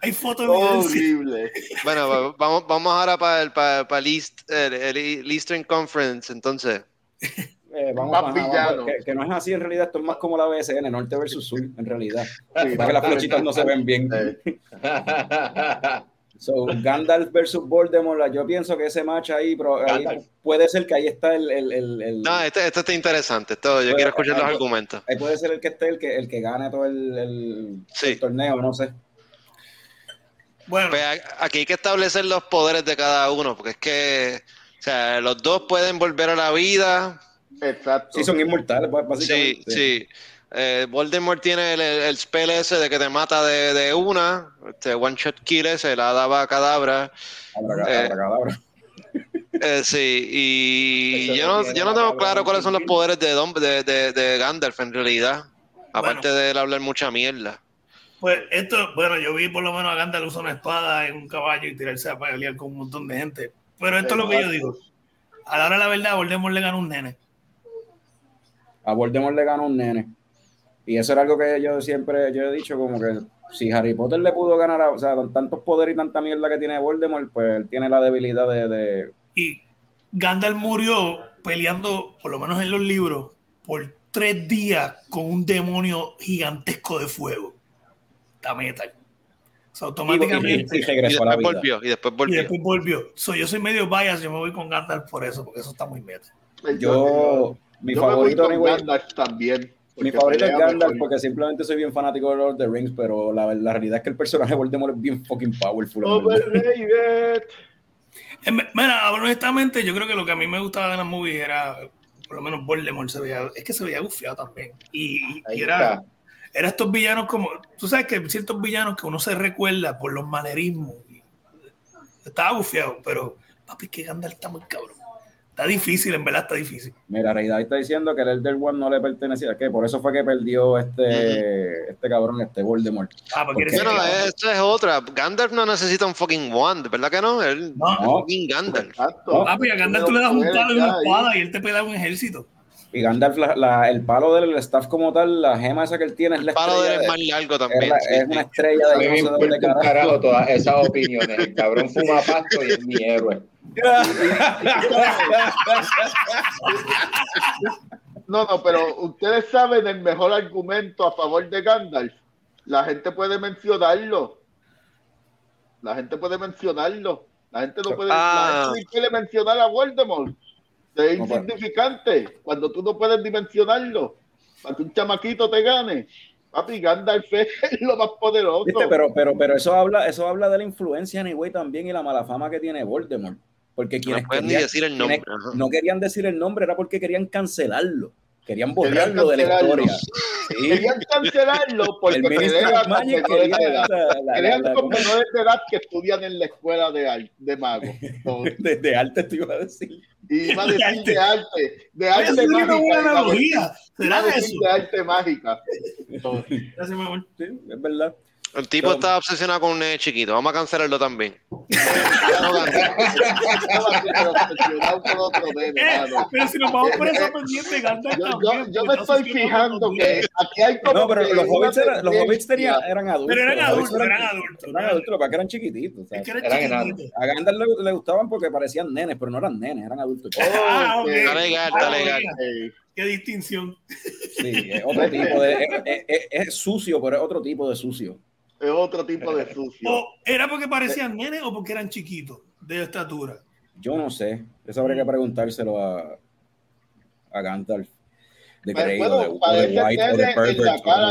Hay fotos horrible. Bueno, va- vamos, vamos ahora para el, para, para el, East- el- el Eastern Conference, entonces. Eh, vamos, Más villano. que, que no es así en realidad, esto es más como la BSN, norte versus sur, en realidad. Sí. Para que las flechitas no se ven bien. Eh, [LAUGHS] So, Gandalf versus Voldemort, yo pienso que ese match ahí, pero ahí puede ser que ahí está el, el, el, el- No, este, este está interesante. Esto, yo Pues, quiero escuchar los argumentos. ahí puede ser el que esté el que el que gane todo el, el- Sí. el torneo, no sé. Bueno, Pues aquí hay que establecer los poderes de cada uno, porque es que, o sea, los dos pueden volver a la vida. Exacto. Sí, son inmortales, pues, Sí, básicamente. sí. Eh, Voldemort tiene el, el, el spell ese de que te mata de, de una, este one shot kill ese, la daba a cadabra. Eh. [LAUGHS] Eh, sí, y yo no yo no tengo claro cuáles son los poderes de, Dom- de, de, de Gandalf en realidad. Aparte de él hablar mucha mierda. pues esto, bueno, yo vi por lo menos a Gandalf usar una espada en un caballo y tirarse a pelear con un montón de gente. Pero esto es lo que yo digo. A la hora de la verdad, Voldemort le ganó un nene. A Voldemort le ganó un nene. Y eso era algo que yo siempre yo he dicho, como que si Harry Potter le pudo ganar, a- o sea, con tantos poderes y tanta mierda que tiene Voldemort, pues él tiene la debilidad de... de- Y Gandalf murió peleando, por lo menos en los libros, por tres días con un demonio gigantesco de fuego. Está metal. O sea, y, automáticamente. y- y Y regresó a la después vida. volvió, y después Y volvió. después volvió. So, yo soy medio bias, yo me voy con Gandalf por eso, porque eso está muy meta. Yo, mi yo me voy favorito, con Gandalf también. Mi favorito es Gandalf porque simplemente soy bien fanático de Lord of the Rings, pero la, la realidad es que el personaje de Voldemort es bien fucking powerful. Overrated. Ve- Mira, honestamente, yo creo que lo que a mí me gustaba de la movie era, por lo menos Voldemort se veía, es que se veía gufiado también. Y, era, era estos villanos como, tú sabes que ciertos villanos que uno se recuerda por los manerismos. Estaba gufiado, pero papi, que Gandalf está muy cabrón. Está difícil, en verdad está difícil. Mira, Reidad está diciendo que el Elder One no le pertenecía. ¿Qué? Por eso fue que perdió este, este cabrón, este Voldemort. Ah, porque el- esa es otra. Gandalf no necesita un fucking wand, ¿verdad que no? Él No. es fucking Gandalf. Exacto. Papi, a Gandalf tú le das un Puede palo y una espada y él te pelea un ejército. Y Gandalf, la- la- el palo del staff como tal, la gema esa que él tiene es la El palo de él estrella. es de- más largo es, también. la- sí, es sí. una estrella A de mí no me sé dónde importa un carajo. carajo todas [LAUGHS] esas opiniones. El cabrón fuma pasto y es mi héroe. No, no, pero ustedes saben el mejor argumento a favor de Gandalf. La gente puede mencionarlo. La gente puede mencionarlo. La gente no puede, Ah. la gente ni quiere mencionar a Voldemort. Es No, insignificante. Cuando tú no puedes dimensionarlo, para que un chamaquito te gane. Papi, Gandalf [LAUGHS] es lo más poderoso. ¿Viste? Pero, pero, pero eso habla, eso habla de la influencia anyway también y la mala fama que tiene Voldemort. Porque quienes No querían- decir el nombre. quienes ajá. no querían decir el nombre, era porque querían cancelarlo. Querían Querían borrarlo de la historia. [LAUGHS] Sí. Querían cancelarlo porque El con Magic menores de edad. la- la- Pelean la- con menores de edad que estudian en la escuela de, de magos. [LAUGHS] So, de, de arte te iba a decir. Y iba a decir arte. de arte, de arte sería una mágica. buena iba a decir- analogía. iba a ¿Será decir eso? de arte mágica. [LAUGHS] Gracias, mi amor. Sí, es verdad. El tipo Pero- está obsesionado con un nene chiquito. Vamos a cancelarlo también. [LAUGHS] Eh, pero si nos vamos por esa pendiente, Gandalf Yo, yo, me estoy fijando que aquí hay como No, pero los hobbits, eran, los hobbits tenían- eran adultos. Pero eran adultos, eran adultos. Eran adultos, lo que eran chiquititos. o sea, Es que eran Eran chiquititos. A Gandalf le, le gustaban porque parecían nenes, pero no eran nenes, eran adultos. Ah, ok. Está legal, Ah, está legal. mira, Eh, Qué distinción. Sí, es otro tipo de. Es, es- es sucio, pero es otro tipo de sucio. Es otro tipo de [LAUGHS] sucio. O era porque parecían nenes o porque eran chiquitos de estatura. Yo no sé. Eso habría que preguntárselo a, a Gandalf. De Pero, Grey bueno, o de, White o de Pervert. la [LAUGHS] forma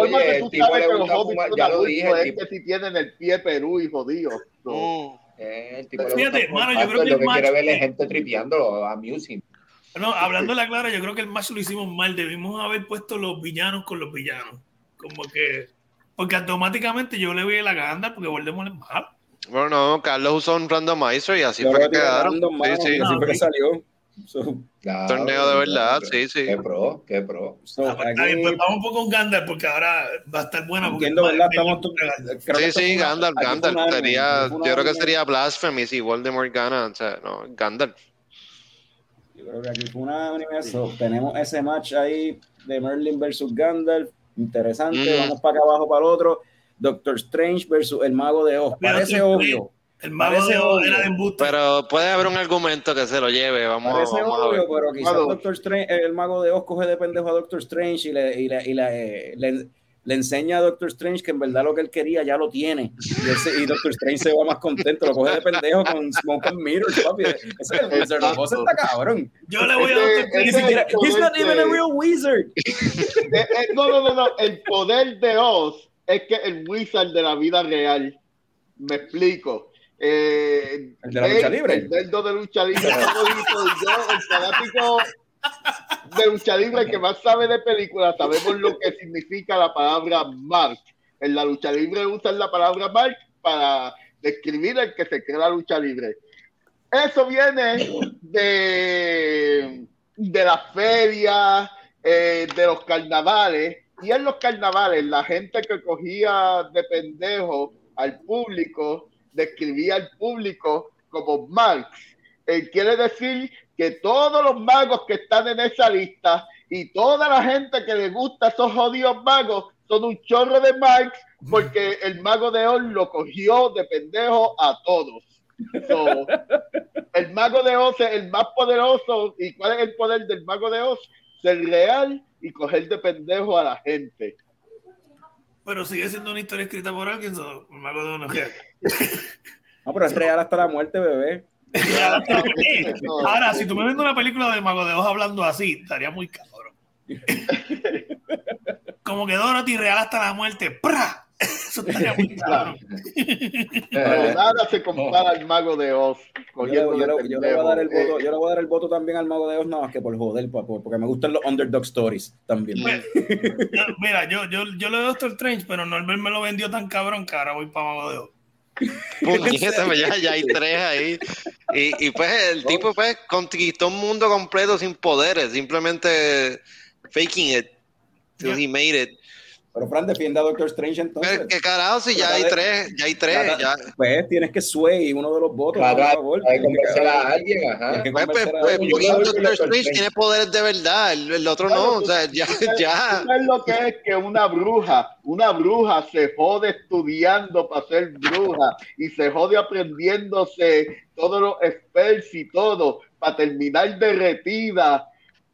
oye, que el tú tipo sabes que los hobbits ya lo dije, el es tipo, que si tienen el pie Perú y jodido. Mm. eh, el tipo Fíjate, mano, yo fumar, creo que lo que quiere ver es gente tripeando, amusing. No, hablando la clara, yo creo que el match lo hicimos mal. Debimos haber puesto los villanos con los villanos. Como que. Porque automáticamente yo le voy a la ganda porque Voldemort es malo. Bueno, no, Carlos usó un randomizer y así Yo fue lo que quedaron. Sí, sí. así fue que salió. So, Claro, Torneo de verdad, claro. sí, sí. Qué pro, qué pro. so, Ah, pues, bien, aquí, pues vamos un poco con Gandalf porque ahora va a estar buena. Entiendo, ¿verdad? Estamos, Sí, sí, Gandalf, Gandalf. Sería, yo creo que sería Blasphemy si Voldemort gana. O sea, no, Gandalf. Yo creo que aquí fue una unanimidad. So, tenemos ese match ahí de Merlin versus Gandalf. Interesante. Mm. Vamos para acá abajo para el otro. Doctor Strange versus el Mago de Oz. Parece obvio. El mago Parece de Oz obvio. era de embuste. Pero puede haber un argumento que se lo lleve. Vamos, Parece vamos a ver. obvio, pero quizás. Doctor Strange, el Mago de Oz coge de pendejo a Doctor Strange y le, y le, y le, le- le enseña a Doctor Strange que en verdad lo que él quería ya lo tiene. Y, ese- y Doctor Strange se va más contento, lo coge de pendejo con Smoke and Mirrors, papi. Ese es el Wizard of Oz, está cabrón. Yo le voy a Doctor Ni Strange. siquiera, el he's not de- even a real wizard. Eh, eh, no, no, no, no. El poder de Oz es que el wizard de la vida real. Me explico. Eh, ¿El de la lucha libre? El de lucha libre el fanático de lucha libre que más sabe de películas, sabemos lo que significa la palabra mark. En la lucha libre usan la palabra mark para describir el que se crea la lucha libre. Eso viene de, de las ferias, eh, de los carnavales. Y en los carnavales, la gente que cogía de pendejo al público, describía al público como Marx. Eh, quiere decir que todos los magos que están en esa lista y toda la gente que le gusta a esos jodidos magos son un chorro de Marx porque el mago de Oz lo cogió de pendejo a todos. So, el mago de Oz es el más poderoso. ¿Y cuál es el poder del mago de Oz? Ser real y coger de pendejo a la gente. Pero sigue siendo una historia escrita por alguien. so, el mago de Oz no queda. No, pero es real hasta la muerte, bebé. Eh, [LAUGHS] Ahora, si tú me vendes una película de Mago de Oz hablando así, estaría muy cabrón. [LAUGHS] Como que Dorothy real hasta la muerte. ¡Pra! Eso estaría muy cabrón. Pero nada se compara al mago de Oz. Yo le, cogiendo yo de le- yo le voy a dar el voto, Eh, yo le voy a dar el voto también al Mago de Oz, nada más que por joder, por- porque me gustan los underdog stories también. Mira, [LAUGHS] yo, yo, yo le doy Doctor Strange, pero Norbert me lo vendió tan cabrón que ahora voy para Mago de Oz. [LAUGHS] Puñeta, [LAUGHS] pues ya, ya hay tres ahí. Y, y pues el tipo pues conquistó un mundo completo sin poderes, simplemente faking it till he made it. Pero Fran defiende a Doctor Strange entonces. Pero qué carajo, si ya hay tres, ya hay tres, ya. Pues tienes que sway uno de los votos, Claro, por favor. hay que convencer a alguien, ajá. Pues, pues, pues, que Doctor Strange tiene poderes de verdad, el, el otro Claro, no, o sea, ya, ya. ¿Tú sabes lo que es que una bruja, una bruja se jode estudiando para ser bruja y se jode aprendiéndose todos los spells y todo para terminar derretida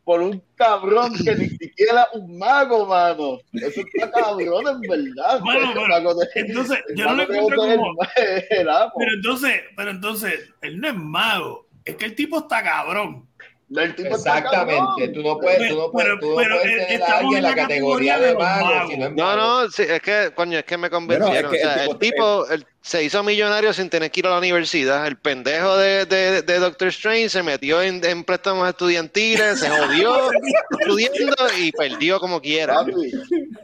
por un cabrón que ni siquiera un mago, mano. Eso está cabrón, en verdad. Pero, de- entonces, yo no de encuentro como- el- el amo. Pero entonces, pero entonces, él no es mago. Es que el tipo está cabrón. El tipo está Exactamente, tú no puedes, tú no puedes, Pero- tú no pero, puedes eh, tener a estamos alguien en la categoría categoría de mago, si no No, no, sí, es que, coño, es que me convencieron. Bueno, es que o sea, el el tipo- él se hizo millonario sin tener que ir a la universidad. El pendejo de, de, de Doctor Strange se metió en, en préstamos estudiantiles, se jodió [LAUGHS] estudiando y perdió como quiera. Papi,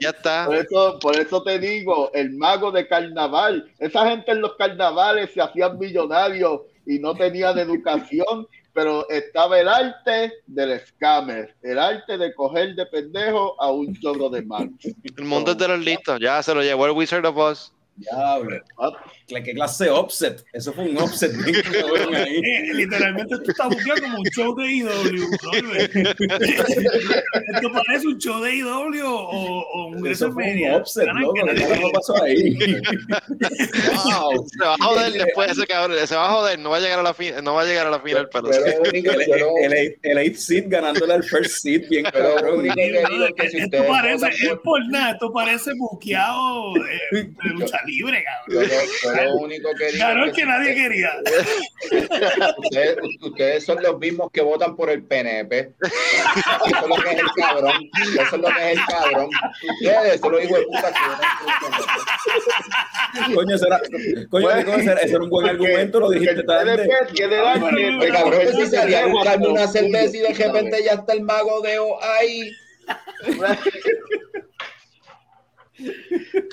Ya está. Por eso, por eso te digo, el mago de carnaval. Esa gente en los carnavales se hacían millonarios y no tenían educación, pero estaba el arte del scammer, el arte de coger de pendejo a un chorro de mal. El mundo es de los listos. Ya se lo llevó el Wizard of Oz. Diablo. ¿Qué clase de offset? Eso fue un offset ahí. [LAUGHS] Eh, literalmente esto está buscando como un show de IW. ¿no? [LAUGHS] esto parece un show de IW o, o un Eso fue un WrestleMania. offset, que ¿Qué pasó ahí? Wow, se va a joder después ese cabrón, se va a joder, no va a llegar a la final, no va a llegar a la final, pero Pero lo único, El, lo- el, el, el eighth seed ganándole al first seed, bien pero lo cabrón. único que digo es que si esto parece, votan es por- por nada, esto parece buqueado eh, de [LAUGHS] lucha libre, cabrón. Lo único que digo Ganó es el que nadie ustedes- quería. Ustedes, ustedes son los mismos que votan por el PNP. Eso es lo que es el cabrón. Eso es lo que es el cabrón. Ustedes son los hijos de puta que el. Coño, eso era, coño, Pues, ¿cómo era? Eso era un buen Porque- argumento, lo dijiste el tarde. Gente, Oye, cabrón, si salía a buscarme una cerveza y de repente ya está el mago de O ahí. [LAUGHS]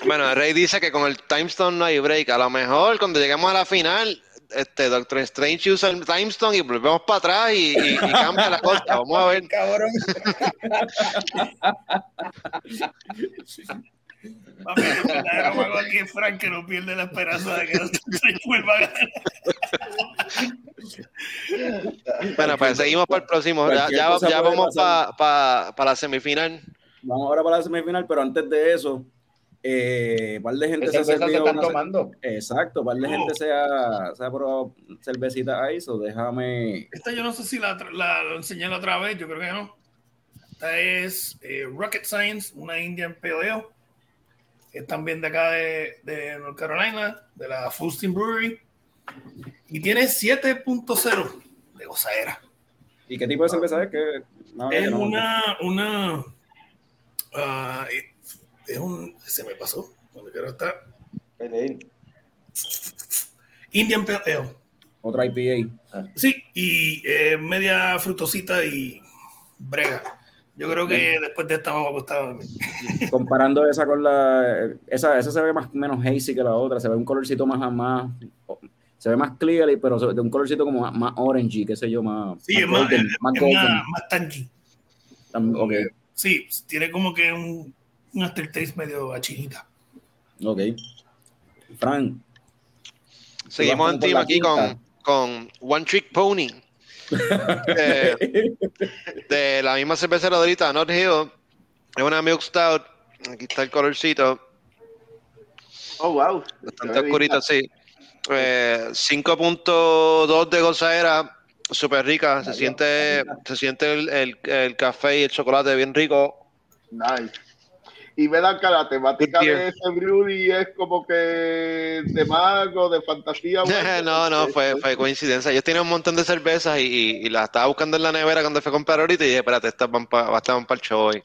bueno, Rey dice que con el Time Stone no hay break. A lo mejor cuando lleguemos a la final, este Doctor Strange usa el Time Stone y volvemos para atrás y, y- y cambia la cosa. Vamos a ver. Cabrón. El aquí es Frank que no pierde la esperanza de que no se vuelva a ganar. Bueno, pues seguimos para el próximo. Ya, vamos para la semifinal. Vamos ahora para la semifinal, pero antes de eso, eh, par de gente ¿Qué se ha se servido están una- tomando? Exacto, par de Oh. gente se ha, se ha probado cervecita ahí, so déjame. Esta yo no sé si la, la, lo enseñé la otra vez, yo creo que no. Esta es eh, Rocket Science, una Indian Pale Ale. Es también de acá de, de North Carolina, de la Steam Brewery. Y tiene 7.0 de gozadera. ¿Y qué tipo de cerveza es? Que, no, Es que no- una, una, ah, es un, se me pasó, ¿dónde quiero estar? Indian Pale Ale. Otra IPA. Sí, y eh, media frutosita y brega. Yo creo que después de esta vamos a gustar dormir. [LAUGHS] Comparando esa con la. Esa, esa se ve más menos hazy que la otra, se ve un colorcito más. más se ve más clear, pero de un colorcito como más, más orangey, qué sé yo, más. Sí, más es más, golden, es- más golden. más, más tangy. Sí, tiene como que un, un aftertaste medio a chinita. ok. Frank, Seguimos en team aquí con, con One Trick Pony. [LAUGHS] Eh, de la misma cervecera de ahorita, Not Hill. Es una Milk Stout. Aquí está el colorcito. Oh, wow. Bastante oscurita, sí. Eh, 5.2 de gozadera. Súper rica. Se siente, se siente el, el- el café y el chocolate bien rico. Nice. Y ven acá, la temática de ese brewery es como que de mago, de fantasía. [LAUGHS] bueno. no, no, fue, fue coincidencia. Ellos tienen un montón de cervezas y, y, y las estaba buscando en la nevera cuando fui a comprar ahorita y dije, espérate, estas van pa- va a estar para el show hoy.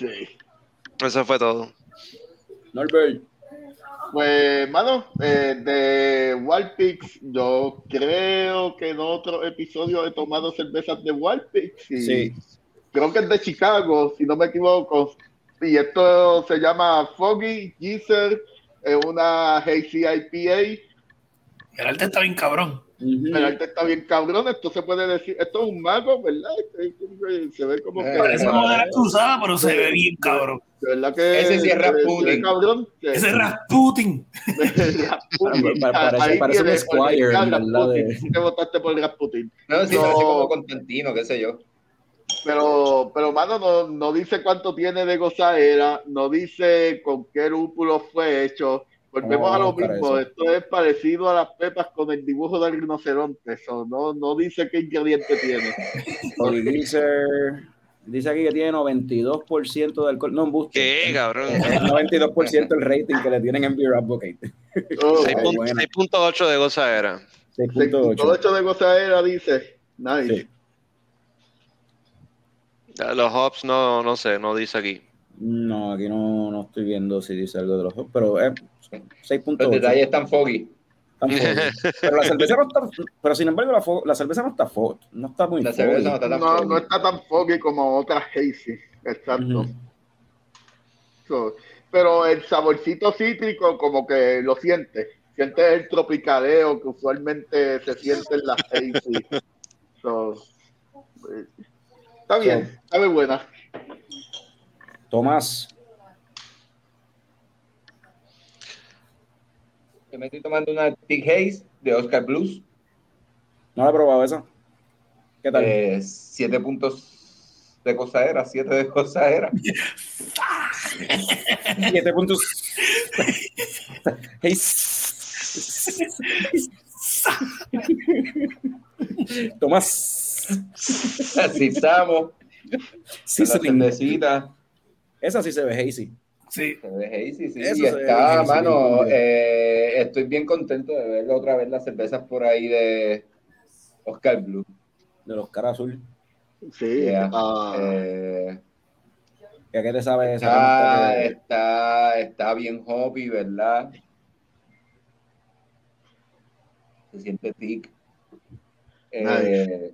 Sí. Eso fue todo. Norbert. Pues, mano, eh, de Wild Pigs, yo creo que en otro episodio he tomado cervezas de Wild Pigs. Y Sí. Creo que es de Chicago, si no me equivoco. Y esto se llama Foggy Geezer, es una Hazy IPA. El arte está bien cabrón. Arte está bien cabrón, esto se puede decir, esto es un mago, ¿verdad? Este, Se ve como que... Eh, Parece modelo cruzada, pero se ve bien cabrón. De verdad que Ese sí es Rasputin. cabrón. Ese es Rasputin. [LAUGHS] Rasputin. Pa- parece- parece un Squire, verdad. Te votaste por Rasputin. No, sí, No. parece como Constantino, qué sé yo. Pero, pero mano, no, no dice cuánto tiene de gozadera, no dice con qué lúpulo fue hecho. Volvemos Vamos a lo mismo, eso. esto es parecido a las pepas con el dibujo del rinoceronte, eso no, no dice qué ingrediente tiene. [LAUGHS] Geezer, Dice aquí que tiene 92% de alcohol. No, embuste. ¿Qué, cabrón? Es 92% el rating que le tienen en Beer Advocate. Oh, Seis Seis buena. pun- 6.8 de gozadera. 6.8. todo hecho de gozadera dice. Nice. Sí. Los hops no, no sé, no dice aquí. No, aquí no, no estoy viendo si dice algo de los pero es Los 6.8. detalles están foggy. Tan foggy. [LAUGHS] Pero la cerveza no está, pero sin embargo la, cerveza no está fo- no está muy La cerveza no está tan No, foggy. no está tan foggy como otras hazy. Exacto. So, pero el saborcito cítrico como que lo siente. Siente el tropicaleo que usualmente se siente en las hazy. [LAUGHS] So, eh, está bien, sabe buena. Tomás, Yo me estoy tomando una Big Haze de Oscar Blues. No la he probado esa. ¿Qué tal? Eh, siete puntos de cosadera, siete de cosadera. Siete puntos. Tomás. Así estamos. Sí, sí, cervecita. esa sí se ve hazy. Sí. Se ve hazy, sí. Eso y se está, mano, eh, estoy bien contento de ver otra vez las cervezas por ahí de Oscar Blue. De los caras azul. Sí. Yeah. ah, Eh, ¿Y a qué te sabe esa? está, está, está bien hoppy, ¿verdad? Se siente thick. Eh.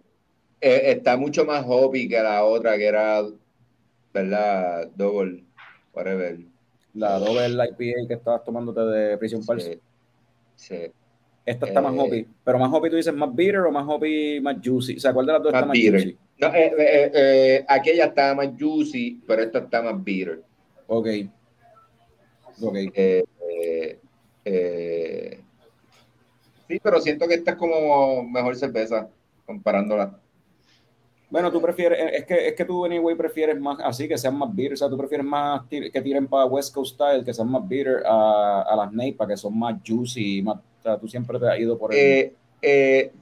Eh, está mucho más hoppy que la otra que era, ¿verdad? Double, whatever. La doble IPA que estabas tomándote de Prison Pulse. Sí, sí. Esta está más Eh, hoppy. Pero más hoppy tú dices más bitter o más hoppy más juicy. O sea, ¿cuál de las dos Más está más bitter. juicy? No, eh, eh, eh, aquella está más juicy, pero esta está más bitter. Ok. Ok. Sí, pero siento que esta es como mejor cerveza comparándola. Bueno, tú prefieres, es que, es que tú, anyway, prefieres más así, que sean más bitter, o sea, tú prefieres más tir- que tiren para West Coast Style, que sean más bitter a, a las Neipa, que son más juicy, más, o sea, tú siempre te has ido por el... Eh, eh,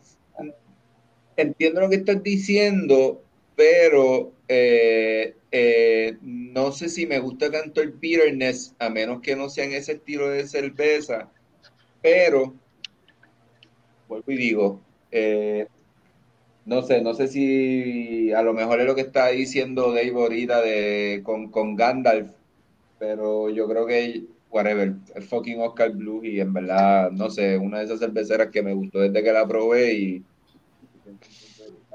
entiendo lo que estás diciendo, pero eh, eh, no sé si me gusta tanto el bitterness, a menos que no sea en ese estilo de cerveza, pero vuelvo y digo, eh, no sé, no sé si a lo mejor es lo que está diciendo Dave ahorita de, con, con Gandalf, pero yo creo que whatever, el fucking Oscar Blue y en verdad, no sé, una de esas cerveceras que me gustó desde que la probé y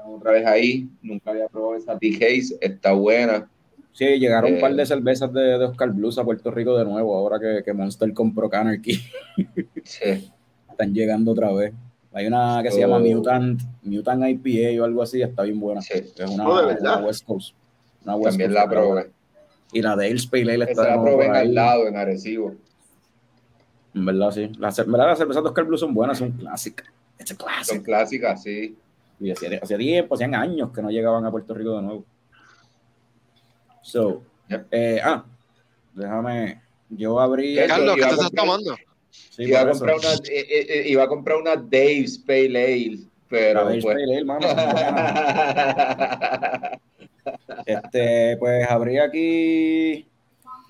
otra vez ahí, nunca había probado esa Big Haze, está buena. Sí, llegaron un eh, par de cervezas de, de Oscar Blues a Puerto Rico de nuevo, ahora que, que Monster compró Canarchy. [LAUGHS] Sí, Están llegando otra vez. Hay una que se llama Mutant, Mutant IPA o algo así, está bien buena. sí, Es una, Oh, ¿de verdad? una West Coast. Una West también Coast, la probé. Y la de Ales Pale Ale está Esa la probé en ahí. al lado, en Arecibo. En verdad, sí. Las, ¿verdad? las cervezas de Oscar Blue son buenas, son clásicas. Es Son clásicas, sí. Y hacía, hacía tiempo, hacían años que no llegaban a Puerto Rico de nuevo. So, Yep. eh, ah, déjame. Yo abrí. ¿Qué, Carlos, ¿qué te estás tomando? Sí, iba, a por eso. comprar una, eh, eh, eh, iba a comprar una Dave's Pale Ale, pero La Ales pues... Pale Ale, mano, son buenas. [LAUGHS] Este, pues abrí aquí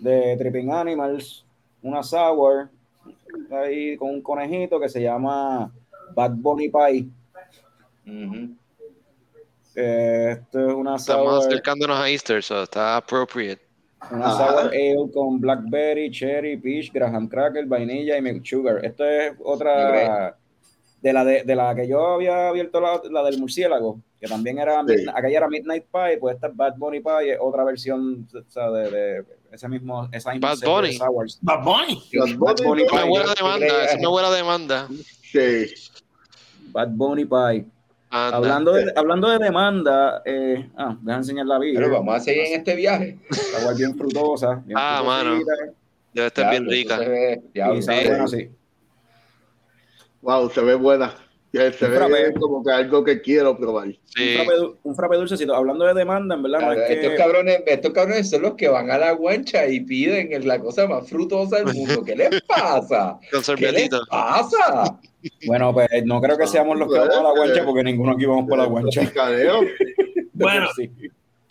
de Tripping Animals una sour ahí con un conejito que se llama Bad Bunny Pie. Esto es una Estamos sour, acercándonos a Easter, so está appropriate. Una Ajá. sour ale con blackberry, cherry, peach, graham cracker, vainilla y milk sugar. Esto es otra de la de, de la que yo había abierto la, la del murciélago, que también era Sí. Midnight- aquella era Midnight Pie, pues esta es Bad Bunny Pie, es otra versión o sea, de, de ese mismo esa misma Bad de Bunny. sours. Bad Bunny. Bad Bunny bonitos. Una Pie. buena demanda, es una buena demanda. Sí. Bad Bunny Pie. Hablando de, hablando de demanda, eh, ah, deja enseñar la vida. Pero vamos a seguir en este viaje. Agua bien frutosa. Bien Ah, mano. Debe estar bien rica. eso se ve- diablo, Y sabe sí. bueno. Wow, se ve buena. Ya Se Un ve como que algo que quiero probar. Un, Sí. frappe, du- un frappe dulcecito. Hablando de demanda, en verdad, no es Estos que. cabrones, estos cabrones son los que van a la guancha y piden la cosa más frutosa del mundo. ¿Qué les pasa? [LAUGHS] ¿Qué les pasa? Bueno, pues no creo que seamos los que vamos a la guancha porque ninguno aquí vamos para la guancha. [LAUGHS] Bueno, Sí.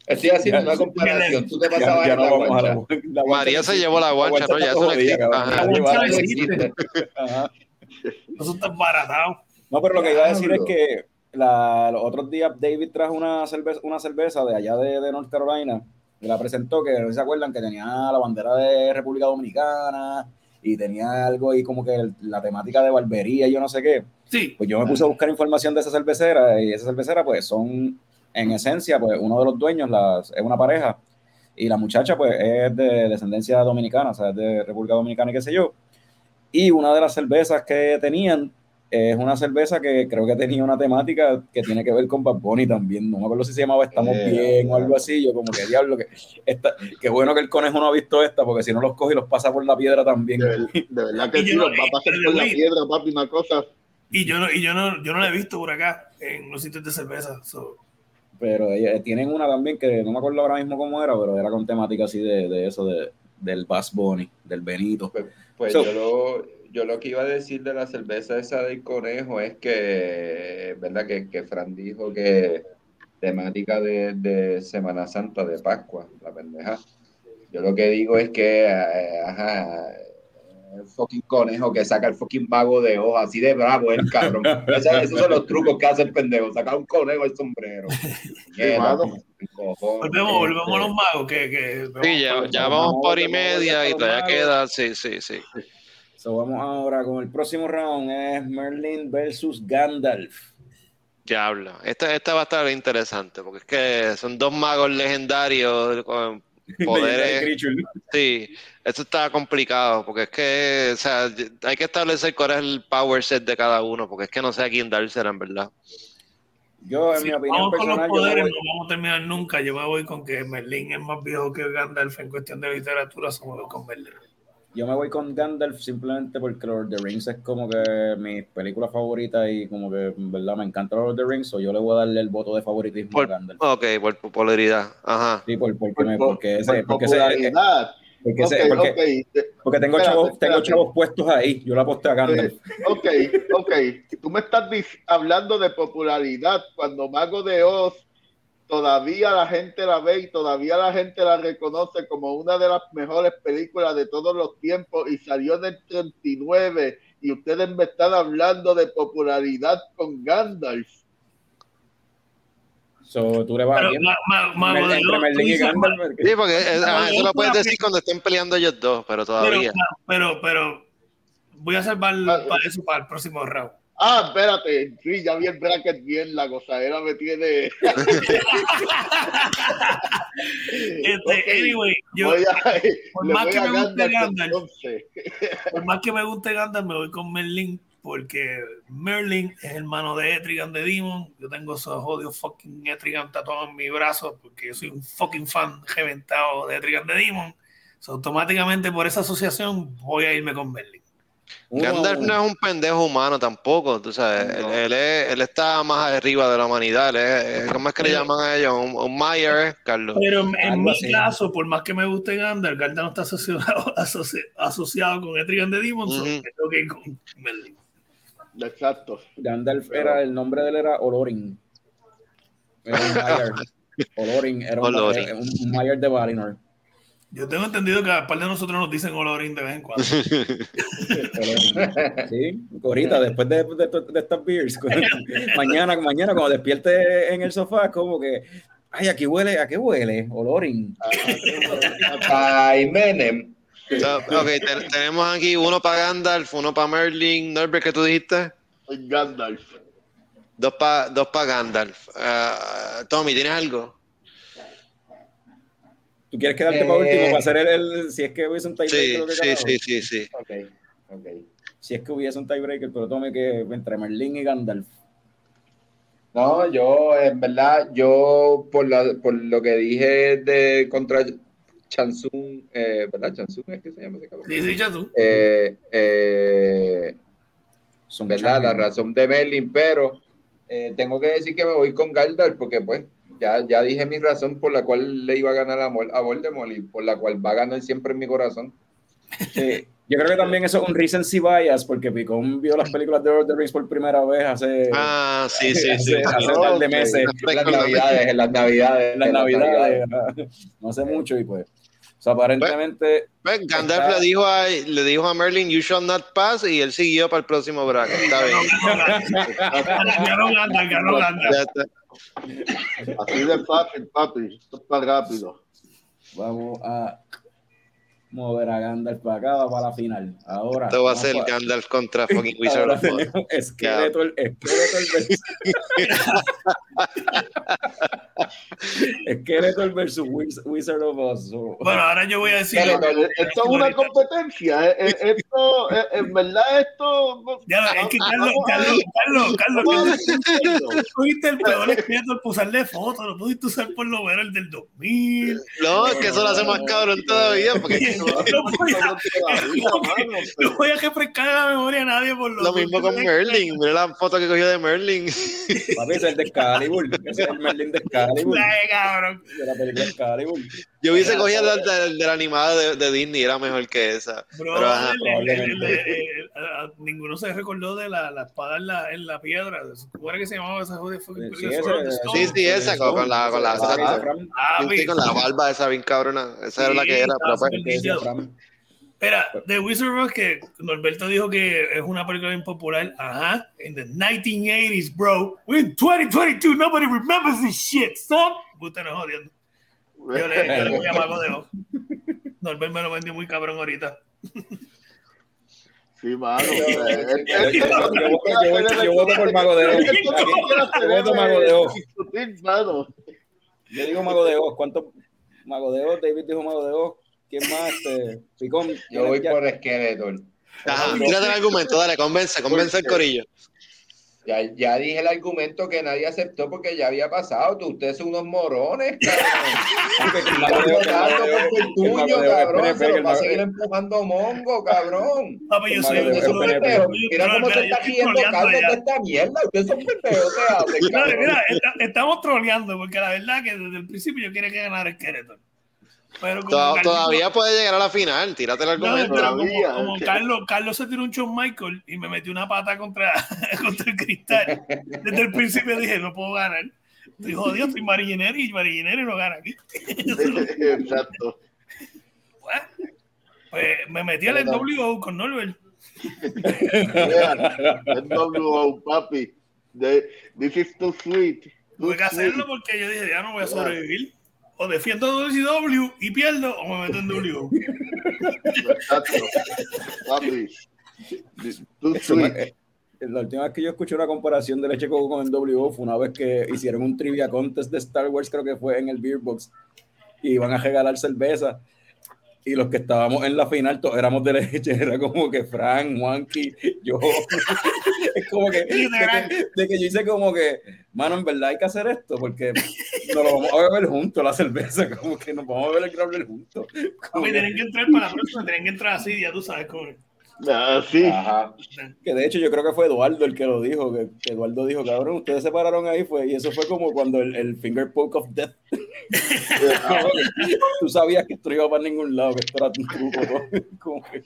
Estoy haciendo Ya- una comparación. Tú te Ya, pasabas ya en no la vamos a la guancha. guancha. La guancha María se llevó la guancha, ¿no? Ya eso no existe. La guancha guancha no eso está baratado. No, pero lo que iba a decir es que la- los otros días David trajo una cerveza, una cerveza de allá de, de North Carolina y la presentó, que no se acuerdan que tenía la bandera de República Dominicana y tenía algo ahí como que el- la temática de barbería y yo no sé qué. Sí, Pues yo me puse a buscar información de esa cervecera y esa cervecera pues son en esencia pues uno de los dueños las, es una pareja y la muchacha pues es de descendencia dominicana, o sea, es de República Dominicana y qué sé yo. Y una de las cervezas que tenían es una cerveza que creo que tenía una temática que tiene que ver con Bad Bunny también. No me acuerdo si se llamaba Estamos Eh, Bien o algo así. Yo como que diablo, que esta, qué bueno que el conejo no ha visto esta, porque si no los coge y los pasa por la piedra también. De, ver- de verdad que sí, yo- los va a pasar y- por la piedra, papi, una cosa. Y yo no, y yo no, yo no la he visto por acá en los sitios de cerveza. so, Pero ellos tienen una también que no me acuerdo ahora mismo cómo era, pero era con temática así de, de eso, de, del Bass Bunny, del Benito. Pues So- yo, lo, yo lo que iba a decir de la cerveza esa del conejo es que, ¿verdad? Que, que Fran dijo que temática de, de Semana Santa, de Pascua, la pendeja. Yo lo que digo es que, eh, ajá, el fucking conejo que saca el fucking mago de hoja, así de bravo el cabrón. [LAUGHS] Esos, esos son los trucos que hace el pendejo, sacar un conejo del sombrero. [LAUGHS] Volvemos, volvemos a los magos. Que, que, Sí, ya, ya vamos por y media y todavía queda. Sí, sí, sí. So, vamos ahora con el próximo round, es Merlin versus Gandalf. Diablo. Esta, esta va a estar interesante porque es que son dos magos legendarios con [LAUGHS] poderes. Sí, esto está complicado porque es que, o sea, hay que establecer cuál es el power set de cada uno porque es que no sé a quién dársela en verdad. Yo, en mi opinión vamos con los personal, yo me poderes, voy- no vamos a terminar nunca. Yo me voy con que Merlín es más viejo que Gandalf en cuestión de literatura. Me voy con Merlín. Yo me voy con Gandalf simplemente porque Lord of the Rings es como que mi película favorita y como que en verdad me encanta Lord of the Rings, o yo le voy a darle el voto de favoritismo Por- a Gandalf. Ok, por popularidad. Ajá. Sí, por, porque, Por, me, por- porque ese, por porque ese- popularidad. porque Ok, ese- porque- ok, porque tengo Espérate, chavos, tengo chavos puestos ahí, yo la aposté a Gandalf. ok, ok. Tú me estás hablando de popularidad cuando Mago de Oz todavía la gente la ve y todavía la gente la reconoce como una de las mejores películas de todos los tiempos y salió en el 39 y ustedes me están hablando de popularidad con Gandalf. So, tú le vas a Pero ma- Entre Merlin y. Sí, porque eh, Pero ajá, eso lo es puedes decir cuando estén peleando ellos dos, pero todavía. Pero, pero, pero voy a salvar Ah, para eso para el próximo round. Ah, espérate, sí, ya vi el bracket bien, la gozadera me tiene. Este, [LAUGHS] Ok, Anyway, yo, a, por más que me guste Gandalf [LAUGHS] por más que me guste Gandalf, me voy con Merlin porque Merlin es hermano de Etrigan de Demon. Yo tengo esos odios fucking Etrigan tatuados en mi brazo porque yo soy un fucking fan reventado de Etrigan de Demon. So, automáticamente por esa asociación voy a irme con Merlin. Uno Gandalf no es un pendejo humano tampoco, tú sabes, él, él es- él está más arriba de la humanidad, él es- ¿cómo es que le llaman a ellos? Un, un Mayer, Carlos. Pero en, mi así. caso, por más que me guste Gandalf, Gandalf no está asociado, [LAUGHS] asoci- asociado con Etrigan de Demon, so Ujú. me tengo que con Merlin. Exacto. Gandalf era, el nombre de él era Olorin. Era un Mayer. [LAUGHS] Olorin, era un, Olorin. un Mayer de Valinor. Yo tengo entendido que a par de nosotros nos dicen Olorín de vez en cuando. [LAUGHS] Sí, ahorita, después de, de, de estas beers, [LAUGHS] mañana, mañana cuando despierte en el sofá, como que, ay, aquí huele, ¿a qué huele? Olorin. Ay, Menem. So, ok, te- tenemos aquí uno para Gandalf, uno para Merlin, Norbert, ¿qué tú dijiste? Gandalf. Dos para dos pa Gandalf. Ah, Tommy, ¿tienes algo? ¿Tú quieres quedarte Eh. para último para hacer el, el- si es que hubiese un Sí, tiebreaker? sí, carajo? sí, sí, sí. Ok, ok. Si es que hubiese un tiebreaker, pero tome que entre Merlin y Gandalf. No, yo, en verdad, yo por, la, por lo que dije de contra Chansung, eh, ¿verdad? Chansung es que se llama ese cabrón. Sí, sí, tú. Eh, eh, Son ¿verdad? La razón de Merlin, pero eh, tengo que decir que me voy con Galdar porque pues ya, ya dije mi razón por la cual le iba a ganar a, Mol- a Voldemort y por la cual va a ganar siempre en mi corazón. Sí. Yo creo que también eso es un recency bias, porque Picón vio las películas de Lord of the Rings por primera vez hace, Ah, sí, sí, sí. hace, hace par de meses, En las navidades, en las navidades. en las navidades, no hace mucho, y pues, o sea, aparentemente, Pues, Gandalf Está- le dijo, a, le dijo a Merlin, you shall not pass, y él siguió para el próximo bracket. Está bien. [LAUGHS] Ganó Gandalf, ganó Gandalf. Está. Así de fácil, papi. Esto es para rápido. vamos a mover a Gandalf para acá, va para la final. Ahora, Esto va a ser Gandalf contra [LAUGHS] fucking Wizard of Oz. Esqueleto, el, esqueleto, versus Wiz- Wizard of Oz. Bueno, ahora yo voy a decir. Esto es una competencia. eh, eh, Esto, eh, en verdad, esto. Ya, es que Carlos, Carlos, Carlos, Carlos, tú tuviste el peor escritor por usarle fotos, lo pudiste usar por lo menos el del 2000. No, es que eso lo hace más cabrón todavía, porque [LAUGHS] [LAUGHS] No voy a, no voy a refrescar la memoria a nadie por lo lo mismo con Merlin. Mira la foto que cogió de Merlin. [LAUGHS] papi, ese es el de Excalibur. Ese es el Merlin de Excalibur. Ay, cabrón. De la película Excalibur. Yo hubiese cogido el del, del animado de, de Disney, era mejor que esa. Bro, Pero, ajá, el- el- el- el- el- el- ninguno se recordó de la, la espada en la, en la piedra. ¿Cómo era que se llamaba esa joder? Sí, sí, esa, con- con la- con la- Ah, la barba esa bien cabrona. Esa era la que era, pues. Espera, The Wizard of Oz, que Norberto dijo que es una película impopular. Ajá. En the 1980s, bro. We're in 2022. Nobody remembers this shit, son. Usted no es jodiendo. Yo le, yo le voy a Mago de Oz. Norbert me lo vendió muy cabrón ahorita. Sí, mano. Yo- eh, eh, eh, voto por Mago de Oz. Yo voto Mago de Oz. Yo digo Mago de Oz. ¿Cuántos Mago de Oz? David dijo Mago de Oz. ¿Quién más? Este, Picón. Yo voy Ya- por Skeletor. Ajá, tírate el argumento, dale, convence, convence al corillo. Ya, ya dije el argumento que nadie aceptó porque ya había pasado. Tú, ustedes son unos morones, cabrón. [LAUGHS] El el el el el va a seguir empujando mongo, cabrón. Papi, yo soy Mago de yo soy- espere, Pendejo. Mira cómo yo está Carlos ya. de esta mierda. Ustedes son pendejos, mira, esta- estamos troleando porque la verdad que desde el principio yo quería que ganara Skeletor. Pero como Todavía puede llegar a la final, tírate el argumento. Todavía, como. Carlos, Carlos se tiró un Shawn Michael y me metió una pata contra, [LAUGHS] contra el cristal. Desde el principio dije, no puedo ganar. Estoy jodido, soy marillinero y marillinero y no gana aquí. [LAUGHS] Exacto. Pues, pues, me metí al NWO con Norbert. Yeah. NWO, papi. This is too sweet. Tuve que hacerlo porque yo dije, ya no voy a sobrevivir. O defiendo WCW y pierdo, o me meto en W. [LAUGHS] Exacto. La última vez que yo escuché una comparación de leche coco con el W fue una vez que hicieron un trivia contest de Star Wars, creo que fue en el Beer Box, y iban a regalar cerveza. Y los que estábamos en la final, todos éramos de leche, [LAUGHS] era como que Frank, Juanqui, yo. [LAUGHS] es como que de, que de que yo hice como que, mano, en verdad hay que hacer esto, porque nos lo vamos a beber juntos, la cerveza, [LAUGHS] como que nos vamos a beber el growler juntos. Como tienen que entrar para la próxima, tienen que entrar así, ya tú sabes cómo es. Ah, sí. Ajá. Que de hecho yo creo que fue Eduardo el que lo dijo, que, que Eduardo dijo, cabrón, ustedes se pararon ahí, fue, y eso fue como cuando el, el finger poke of death. [LAUGHS] Tú sabías que esto no iba para ningún lado, que esto era un truco. todo. [LAUGHS] Como que-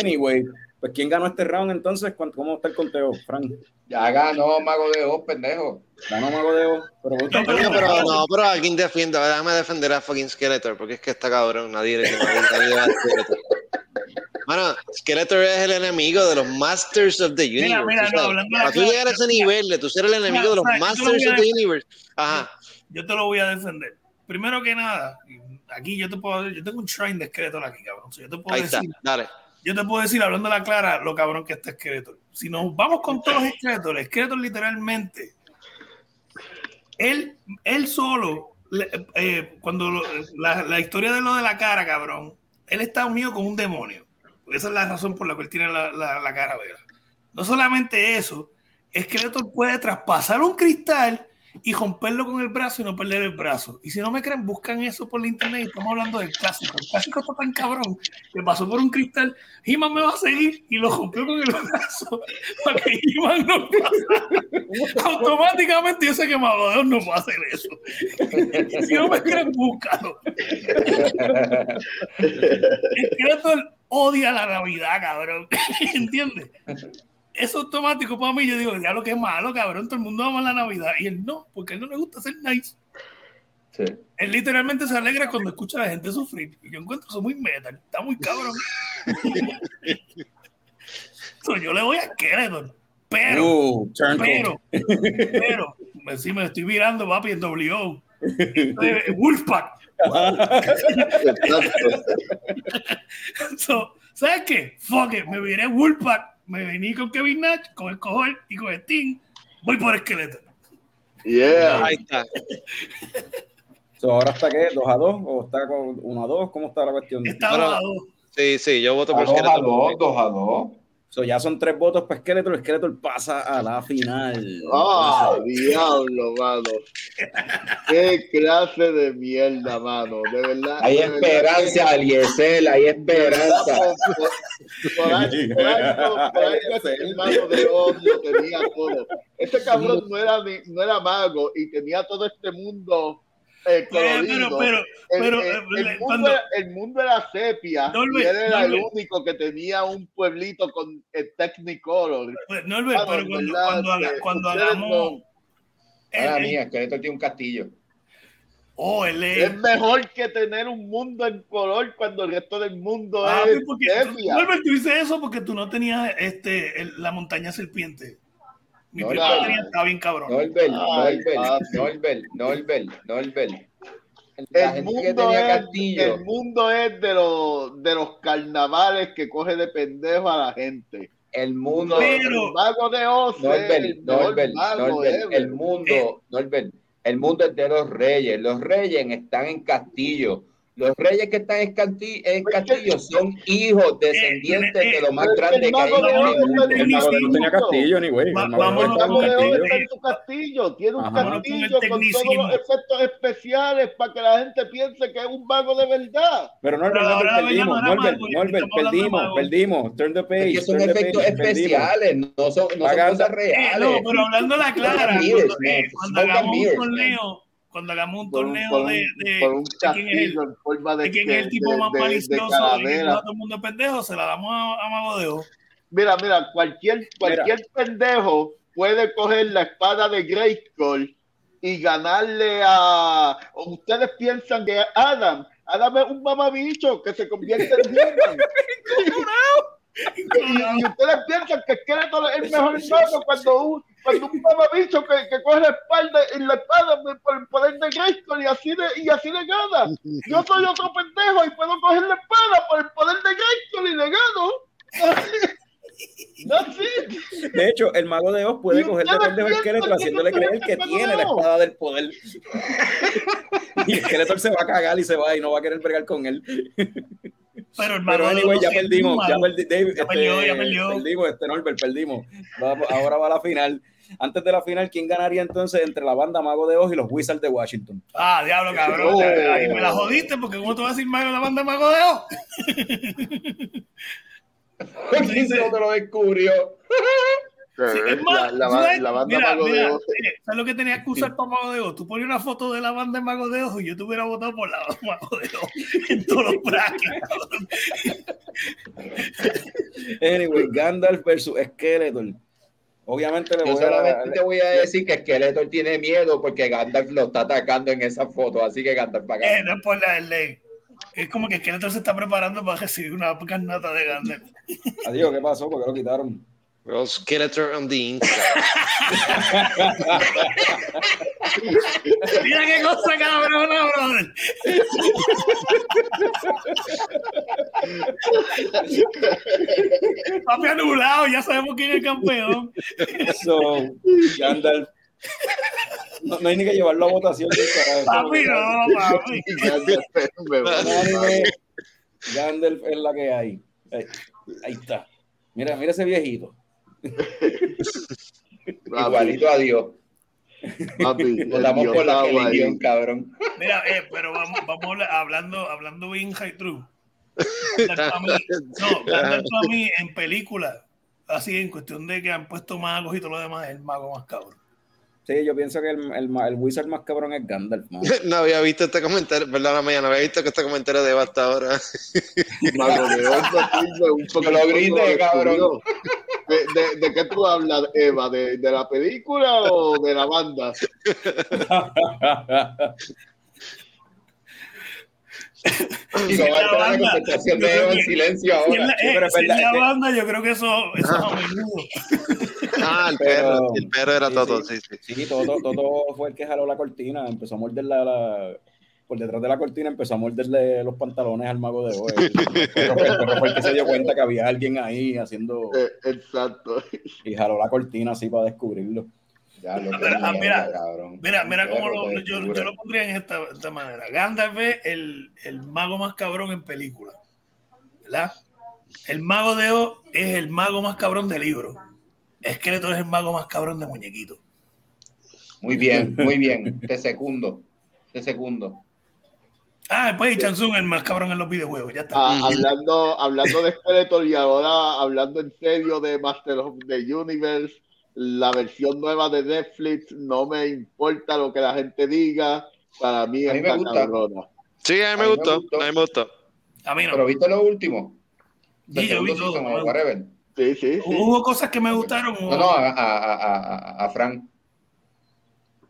Anyway, pues ¿quién ganó este round entonces? ¿Cuánto- ¿Cómo está el conteo, Frank? Ya ganó Mago de Oz, pendejo. Ganó Mago de Oz, pero No, Coño, pero no, pero alguien defienda, déjame defender a fucking Skeletor, porque es que está cabrón, nadie, nadie, nadie va a Mano, Skeletor es el enemigo de los Masters of the Universe. Mira, mira, tú no, sabes. hablando de Para tú llegar a ese nivel de tú ser el enemigo de los Masters of the. Universe. Ajá. Yo te lo voy a defender. Primero que nada, aquí yo te puedo yo tengo un shrine de Skeletor aquí, cabrón. O sea, yo te puedo Ahí está, decir, dale. yo te puedo decir, hablando de la clara, lo cabrón que está Skeletor. Si nos vamos con todos los Skeletor, Skeletor literalmente, él, él solo, eh, cuando lo- la, la historia de lo de la cara, cabrón, él está unido con un demonio. Esa es la razón por la cual tiene la, la, la cara verde. No solamente eso, Skeletor puede traspasar un cristal y romperlo con el brazo y no perder el brazo. Y si no me creen, buscan eso por la internet y estamos hablando del clásico. El clásico está tan cabrón que pasó por un cristal, He-Man me va a seguir y lo rompió con el brazo [LAUGHS] para que He-Man no pasara. [LAUGHS] Automáticamente yo sé que Magodón no puede hacer eso. [LAUGHS] Si no me creen, búscalo. Skeletor odia la Navidad, cabrón. [LAUGHS] ¿Entiendes? [LAUGHS] Es automático para mí. Yo digo, ya lo que es malo, cabrón. Todo el mundo ama la Navidad. Y él no, porque a él no le gusta ser nice. Sí. Él literalmente se alegra cuando escucha a la gente sufrir. Y yo encuentro eso muy metal. Está muy cabrón. [LAUGHS] So, yo le voy a Skeletor. Pero, Uh, turncoat. pero, pero, sí me estoy mirando, papi, en W. Eh, Wolfpack. So, ¿Sabes qué? Fuck it, me viré Wolfpack. Me vení con Kevin Nash, con el Cojol y con Sting. Voy por Skeletor. Yeah. Ahí está. So, ¿Ahora está qué? ¿2 a 2? ¿O está con 1 a 2? ¿Cómo está la cuestión? Está Bueno, 2 a 2. Sí, sí, yo voto A por dos a Skeletor. dos, dos a dos. So, ya son tres votos para Skeletor. Skeletor pasa a la final. ¡Ah, diablo, mano! ¡Qué clase de mierda, mano! De verdad. Hay de esperanza, Aliesel, hay esperanza. Por, hermano de odio tenía todo. Este cabrón no era, ni- no era mago y tenía todo este mundo eh, Eh, pero, pero, el, pero, el- eh, el mundo cuando- el mundo era sepia Norbert, y él era el único que tenía un pueblito con el Technicolor. pues, Norbert, Mano, pero cuando, cuando, haga- que cuando ustedes hagamos. no- mía, Skeletor tiene un castillo. oh, él es. Es mejor que tener un mundo en color cuando el resto del mundo Ah, es porque, sepia. Norbert, tú dices eso porque tú no tenías este, la montaña serpiente. Mi primo estaba bien cabrón. Norbert, Ay, Norbert, papi. Norbert, Norbert, Norbert. La El que mundo, tenía es, castillo. el mundo es de los de los carnavales que coge de pendejo a la gente. El mundo. Pero- el mago de Oz es Norbert, Norbert, mago Norbert, ever. el mundo, Norbert, el mundo es de los reyes. Los reyes están en castillo. Los reyes que están en, que- castillo son hijos, descendientes eh, de lo más grande que hay en el mundo. Oz tenía castillo, ni güey. Va- vámonos El castillo. está en su castillo, tiene un Ajá. Vámonos con castillo con todos los efectos especiales para que la gente piense que es un mago de verdad. Pero Norbert, Pero lo perdimos, Norbert, Norbert, perdimos, perdimos. Turn the page. Es que son efectos page, perdimos. especiales, no son, no son Pagando- cosas Eh, reales. no, pero hablando la clara, cuando, eh, man. cuando hagamos un mirrors, torneo, cuando hagamos un Por torneo un- de, de, por un de quién es el, castillo en forma de, de quién es el de- tipo más de- de malicioso y que todo el mundo pendejo, se la damos a, a Mago de Oz. Mira, mira, cualquier, cualquier pendejo puede coger la espada de Grayskull y ganarle a. Ustedes piensan que Adam, Adam es un mamabicho que se convierte en. [LAUGHS] y, ustedes piensan que Skeletor es el mejor [LAUGHS] mago cuando un, cuando un mamabicho que, que coge la espalda y la espada por el poder de Grayskull y así de, y así le gana. Yo soy otro pendejo y puedo coger la espada por el poder de Grayskull y le gano. De hecho, el mago de Oz puede coger de pendejo Skeletor que haciéndole creer que el tiene la espada del poder. [LAUGHS] Y Skeletor se va a cagar y se va y no va a querer bregar con él. Pero el Mago Pero anyway, ya perdimos, ya perdi- Dave, Ya este, perdió, ya perdió. perdimos, este Norbert, perdimos. Vamos- ahora va la final. Antes de la final, ¿quién ganaría entonces entre la banda Mago de Oz y los Wizards de Washington? Ah, diablo, cabrón. Oh. Ahí me la jodiste porque ¿cómo te vas a decir Mago de la banda Mago de Oz? [LAUGHS] ¿Quién se no te lo descubrió? [LAUGHS] Sí, es más, la, la, ¿sabes? la banda Mira, Mago de mira, Oz. eh, ¿Sabes lo que tenías que usar para Mago de Oz? Tú ponías una foto de la banda de Mago de Oz y yo te hubiera votado por la [LAUGHS] Mago de Oz en todos los brackets. Anyway, Gandalf versus Skeletor. Obviamente le Yo voy a solamente te voy a decir que Skeletor tiene miedo porque Gandalf lo está atacando en esa foto, así que Gandalf va a Eh, ganar. no es por la ley. Es como que Skeletor se está preparando para recibir una carnata de Gandalf. Adiós, ¿qué pasó? ¿Por qué lo quitaron? Bro, Skeletor on the inside. Mira qué cosa cabrona, brother. Papi anulado, ya sabemos quién es el campeón. So, Gandalf. No, no hay ni que llevarlo a votación. Papi, no, papi. Gandalf es la que hay. Ahí, ahí está. Mira, mira ese viejito. [LAUGHS] Igualito a Dios. Papi, Votamos por la religión, cabrón. Mira, eh, pero vamos, vamos hablando, hablando bien high true. Gandalf a mí- No, Gandalf a mí en película, así en cuestión de que han puesto magos y todo lo demás, es el mago más cabrón. Sí, yo pienso que el, el, el wizard más cabrón es Gandalf, man. [LAUGHS] No había visto este comentario, perdóname, no había visto que este comentario de hasta ahora. [LAUGHS] Mago de sirve un poquito lo grite, cabrón. ¿De, de, de qué tú hablas, Eva? ¿De, ¿De la película o de la banda? [LAUGHS] Y no va a la estar la banda, contestación yo de creo Eva en que- silencio Si es ahora. la, Sí, eh, pero si la banda, yo creo que eso, eso es a menudo. Ah, el Pero- perro, el perro era sí, todo, sí. sí, sí. Sí, Toto, Toto fue el que jaló la cortina, empezó a morderle la, por detrás de la cortina, empezó a morderle los pantalones al mago de hoy. Pero fue, pero fue el que se dio cuenta que había alguien ahí haciendo Eh, exacto. y jaló la cortina así para descubrirlo. Ya lo que Mira, ah, mira, cabrón. Mira, mira cómo lo, yo, yo lo pondría en esta, esta manera. Gandalf es el, el mago más cabrón en película. ¿Verdad? El mago de Oz es el mago más cabrón de libro. Esqueleto es el mago más cabrón de muñequito. Muy bien, muy bien. Te segundo. Te segundo. Ah, después Chansung el más cabrón en los videojuegos. Ya está. Ah, hablando, hablando de Skeletor y ahora hablando en serio de Master of the Universe, la versión nueva de Netflix, no me importa lo que la gente diga, para mí A mí me está gusta. cabrona. Sí, a mí A me gustó. A mí me gustó. A mí no. Pero viste lo último. Sí, yo vi todo. Sí, sí, sí. Hubo cosas que me gustaron. No, no, a, a, a, a, a Frank.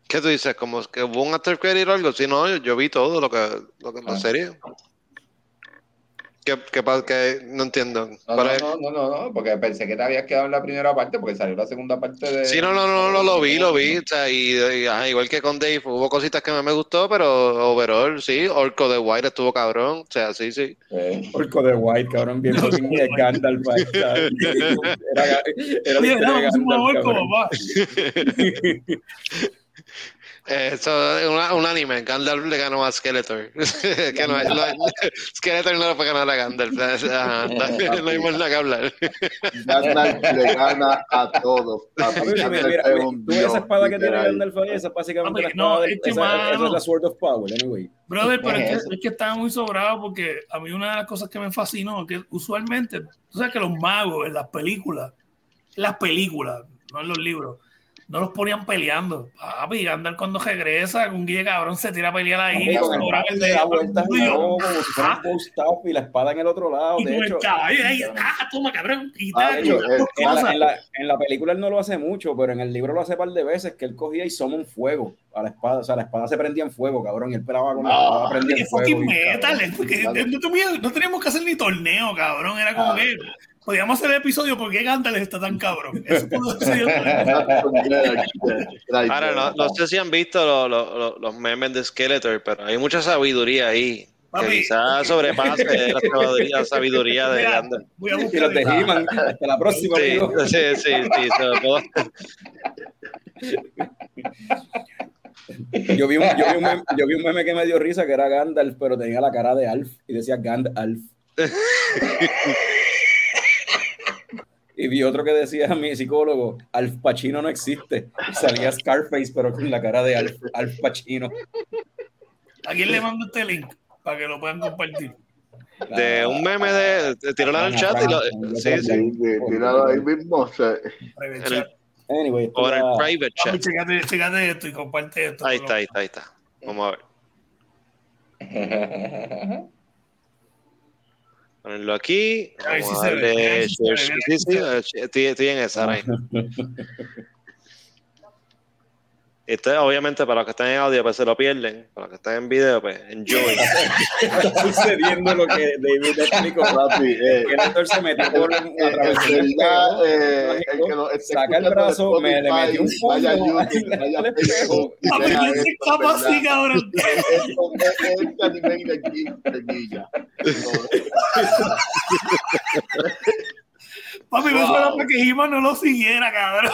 ¿Qué tú dices? ¿Como que hubo un after credit o algo? Sí, no, yo, yo vi todo lo que, lo que en la Ah. serie. ¿Qué, qué, qué- no entiendo. No, ¿Cuál no, no, no, no, no, porque pensé que te habías quedado en la primera parte porque salió la segunda parte de. Sí, no, no, no, no, lo vi, lo vi. O sea, y, y, ajá, igual que con Dave, hubo cositas que no me gustó, pero overall, sí. Orco de White estuvo cabrón. O sea, sí, sí. Orco de White, cabrón, bien fucking de Gandalf. [LAUGHS] Era, era Oye, la historia no, de pusimos a Gandalf, [LAUGHS] [LAUGHS] Orco, cabrón. papá. Eh, Eso es un anime. Gandalf le ganó a Skeletor. [LAUGHS] que no, no Skeletor no le puede ganar a Gandalf. [LAUGHS] Ajá, no hay más nada que hablar. Gandalf le gana a todos. tú esa espada que tiene. Gandalf ahí, esa es básicamente la no, espada que, esa, es la Sword of Power, anyway. Brother, pero ¿Qué es es que, eso? es que estaba muy sobrado porque a mí una de las cosas que me fascinó es que usualmente, tú sabes que los magos en las películas, en las películas, no en los libros, no los ponían peleando. Papi, Gandalf cuando regresa, un guía cabrón se tira a pelear ahí. El y Dios. todo, como si fuera un post-up y la espada en el otro lado. Y De hecho, el caballo ahí, ah, toma cabrón, y Ah, tal, en la, cosas. en, la, en la película él no lo hace mucho, pero en el libro lo hace un par de veces que él cogía y somos un fuego a la espada. O sea, la espada se prendía en fuego, cabrón, y él pelaba con la Ah, espada prendida Qué en fuego. teníamos, no teníamos que hacer ni torneo, cabrón. Era como Ah. que podíamos hacer el episodio porque Gandalf está tan cabrón. Eso. [LAUGHS] Ahora, no, no sé si han visto lo- lo- lo- los memes de Skeletor, pero hay mucha sabiduría ahí. Que quizás sobrepase [LAUGHS] la sabiduría, de Gandalf. voy a Y los de hasta la próxima, Sí, amigo. sí, sí. Yo vi, un, yo, vi un meme, yo vi un meme que me dio risa que era Gandalf, pero tenía la cara de Alf y decía Gandalf. [LAUGHS] Y vi otro que decía a mi psicólogo, Alf Pacino no existe. Y salía Scarface, pero con la cara de Alf, Alf Pacino. ¿A quién le mando este link? Para que lo puedan compartir. De un meme de. de tirarlo en el chat y lo. Sí, sí. Tíralo ahí mismo. el- chat. Anyway, esto O en el ya- private chat. chécate, chécate esto y comparte esto. Ahí está, ahí está, ahí está. Vamos a ver. [LAUGHS] Ponerlo aquí. A ver si a darle se ve, Sí, sí, estoy, estoy en esa mismo. [LAUGHS] Esto es obviamente para los que están en audio, pues se lo pierden. Para los que están en video, pues enjoy. [LAUGHS] está sucediendo lo que David explicó. [LAUGHS] papi, eh, Que el actor se metió por un, a en través del verdad, espejo, eh, el mágico, que lo esté saca el brazo, me le metió un vaya a puño YouTube, [LAUGHS] vaya este anime de Papi, me suena para que He-Man no lo siguiera, cabrón.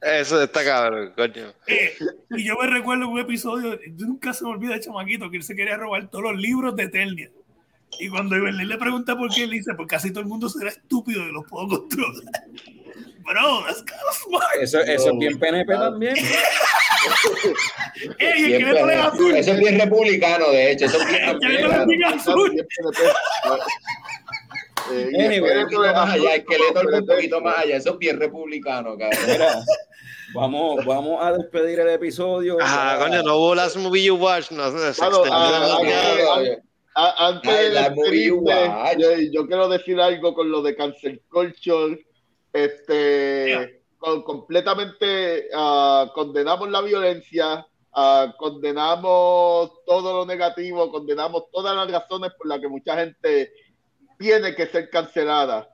Eso está cabrón, coño. Eh, y yo me recuerdo un episodio, nunca se me olvida de chamaquito, que él se quería robar todos los libros de Eternia. Y cuando Iberlín le pregunta por qué, él dice, porque casi todo el mundo será estúpido y los puedo controlar. Bro, that's kind of smart. Eso, eso es bien PNP también. [LAUGHS] Ey, Bien azul. Eso es bien republicano, de hecho. Eso es bien [LAUGHS] El azul. Eh, y Anyway, Un poquito más allá, el esqueleto un espérate. poquito más allá. Eso es bien republicano, cabrón. Mira, vamos, vamos a despedir el episodio. Ajá, Ya- coño, no hubo Last Movie You Watch. No, se Claro, extendió ah, ah, A- Antes Ay, de la movie despedirte, watch. yo, yo quiero decir algo con lo de cancel culture. Este, Yeah. con- completamente ah, condenamos la violencia, ah, condenamos todo lo negativo, condenamos todas las razones por las que mucha gente tiene que ser cancelada.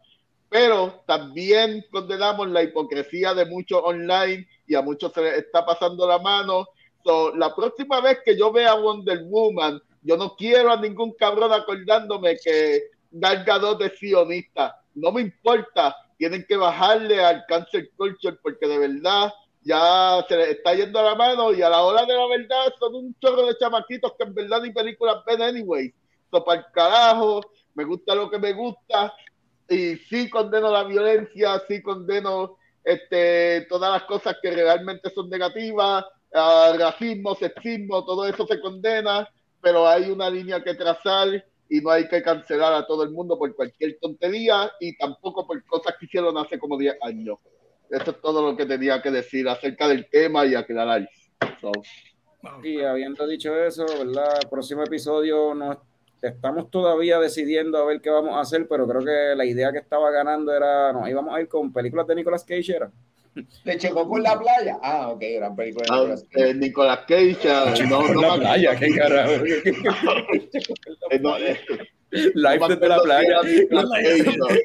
Pero también condenamos la hipocresía de muchos online y a muchos se les está pasando la mano. So, la próxima vez que yo vea Wonder Woman, yo no quiero a ningún cabrón acordándome que Gal Gadot es sionista. No me importa. Tienen que bajarle al cancel culture porque de verdad ya se les está yendo a la mano y a la hora de la verdad son un chorro de chamaquitos que en verdad ni películas ven anyway. So, para el carajo, me gusta lo que me gusta y sí condeno la violencia, sí condeno este, todas las cosas que realmente son negativas, uh, racismo, sexismo, todo eso se condena, pero hay una línea que trazar y no hay que cancelar a todo el mundo por cualquier tontería y tampoco por cosas que hicieron hace como 10 años. Eso es todo lo que tenía que decir acerca del tema y aclarar. So. Y habiendo dicho eso, ¿verdad? El próximo episodio no estamos todavía decidiendo a ver qué vamos a hacer, pero creo que la idea que estaba ganando era, no, íbamos a ir con películas de Nicolas Cage, ¿era? ¿Le chocó por la playa? Ah, ok, gran película de Ah, eh, Nicolas Cage, ah, no, Por no la playa, qué carajo. [LAUGHS] eh, no, eh, Live no me desde la playa, Nicolas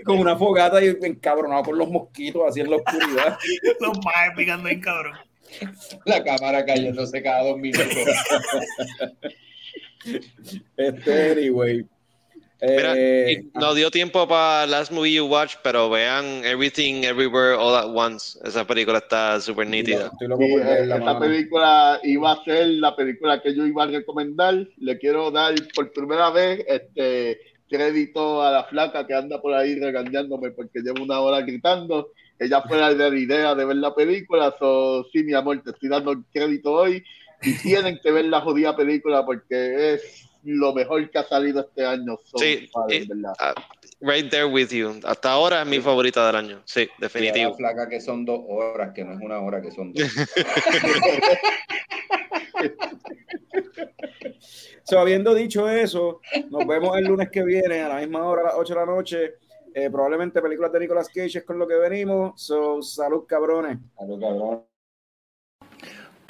con una fogata y encabronado con los mosquitos así en la oscuridad. [LAUGHS] Los maes picando en cabrón. La cámara cayéndose cada dos minutos. [LAUGHS] Este, anyway. Mira, Eh, no dio tiempo para Last Movie You Watch, pero vean Everything Everywhere All at Once. Esa película está súper nítida. Sí, esta película iba a ser la película que yo iba a recomendar. Le quiero dar por primera vez este crédito a la flaca que anda por ahí regañándome porque llevo una hora gritando. Ella fue la idea de ver la película. So, sí, mi amor, te estoy dando el crédito hoy. Y tienen que ver la jodida película porque es lo mejor que ha salido este año. So, Sí, padre, y- ¿verdad? ah, right there with you. Hasta ahora es mi favorita del año. Sí, a la definitivo. flaca que son dos horas, que no es una hora, que son dos. [LAUGHS] So, habiendo dicho eso, nos vemos el lunes que viene a la misma hora, a las 8 de la noche. Eh, probablemente películas de Nicolas Cage es con lo que venimos. So, salud, cabrones. Claro, cabrón.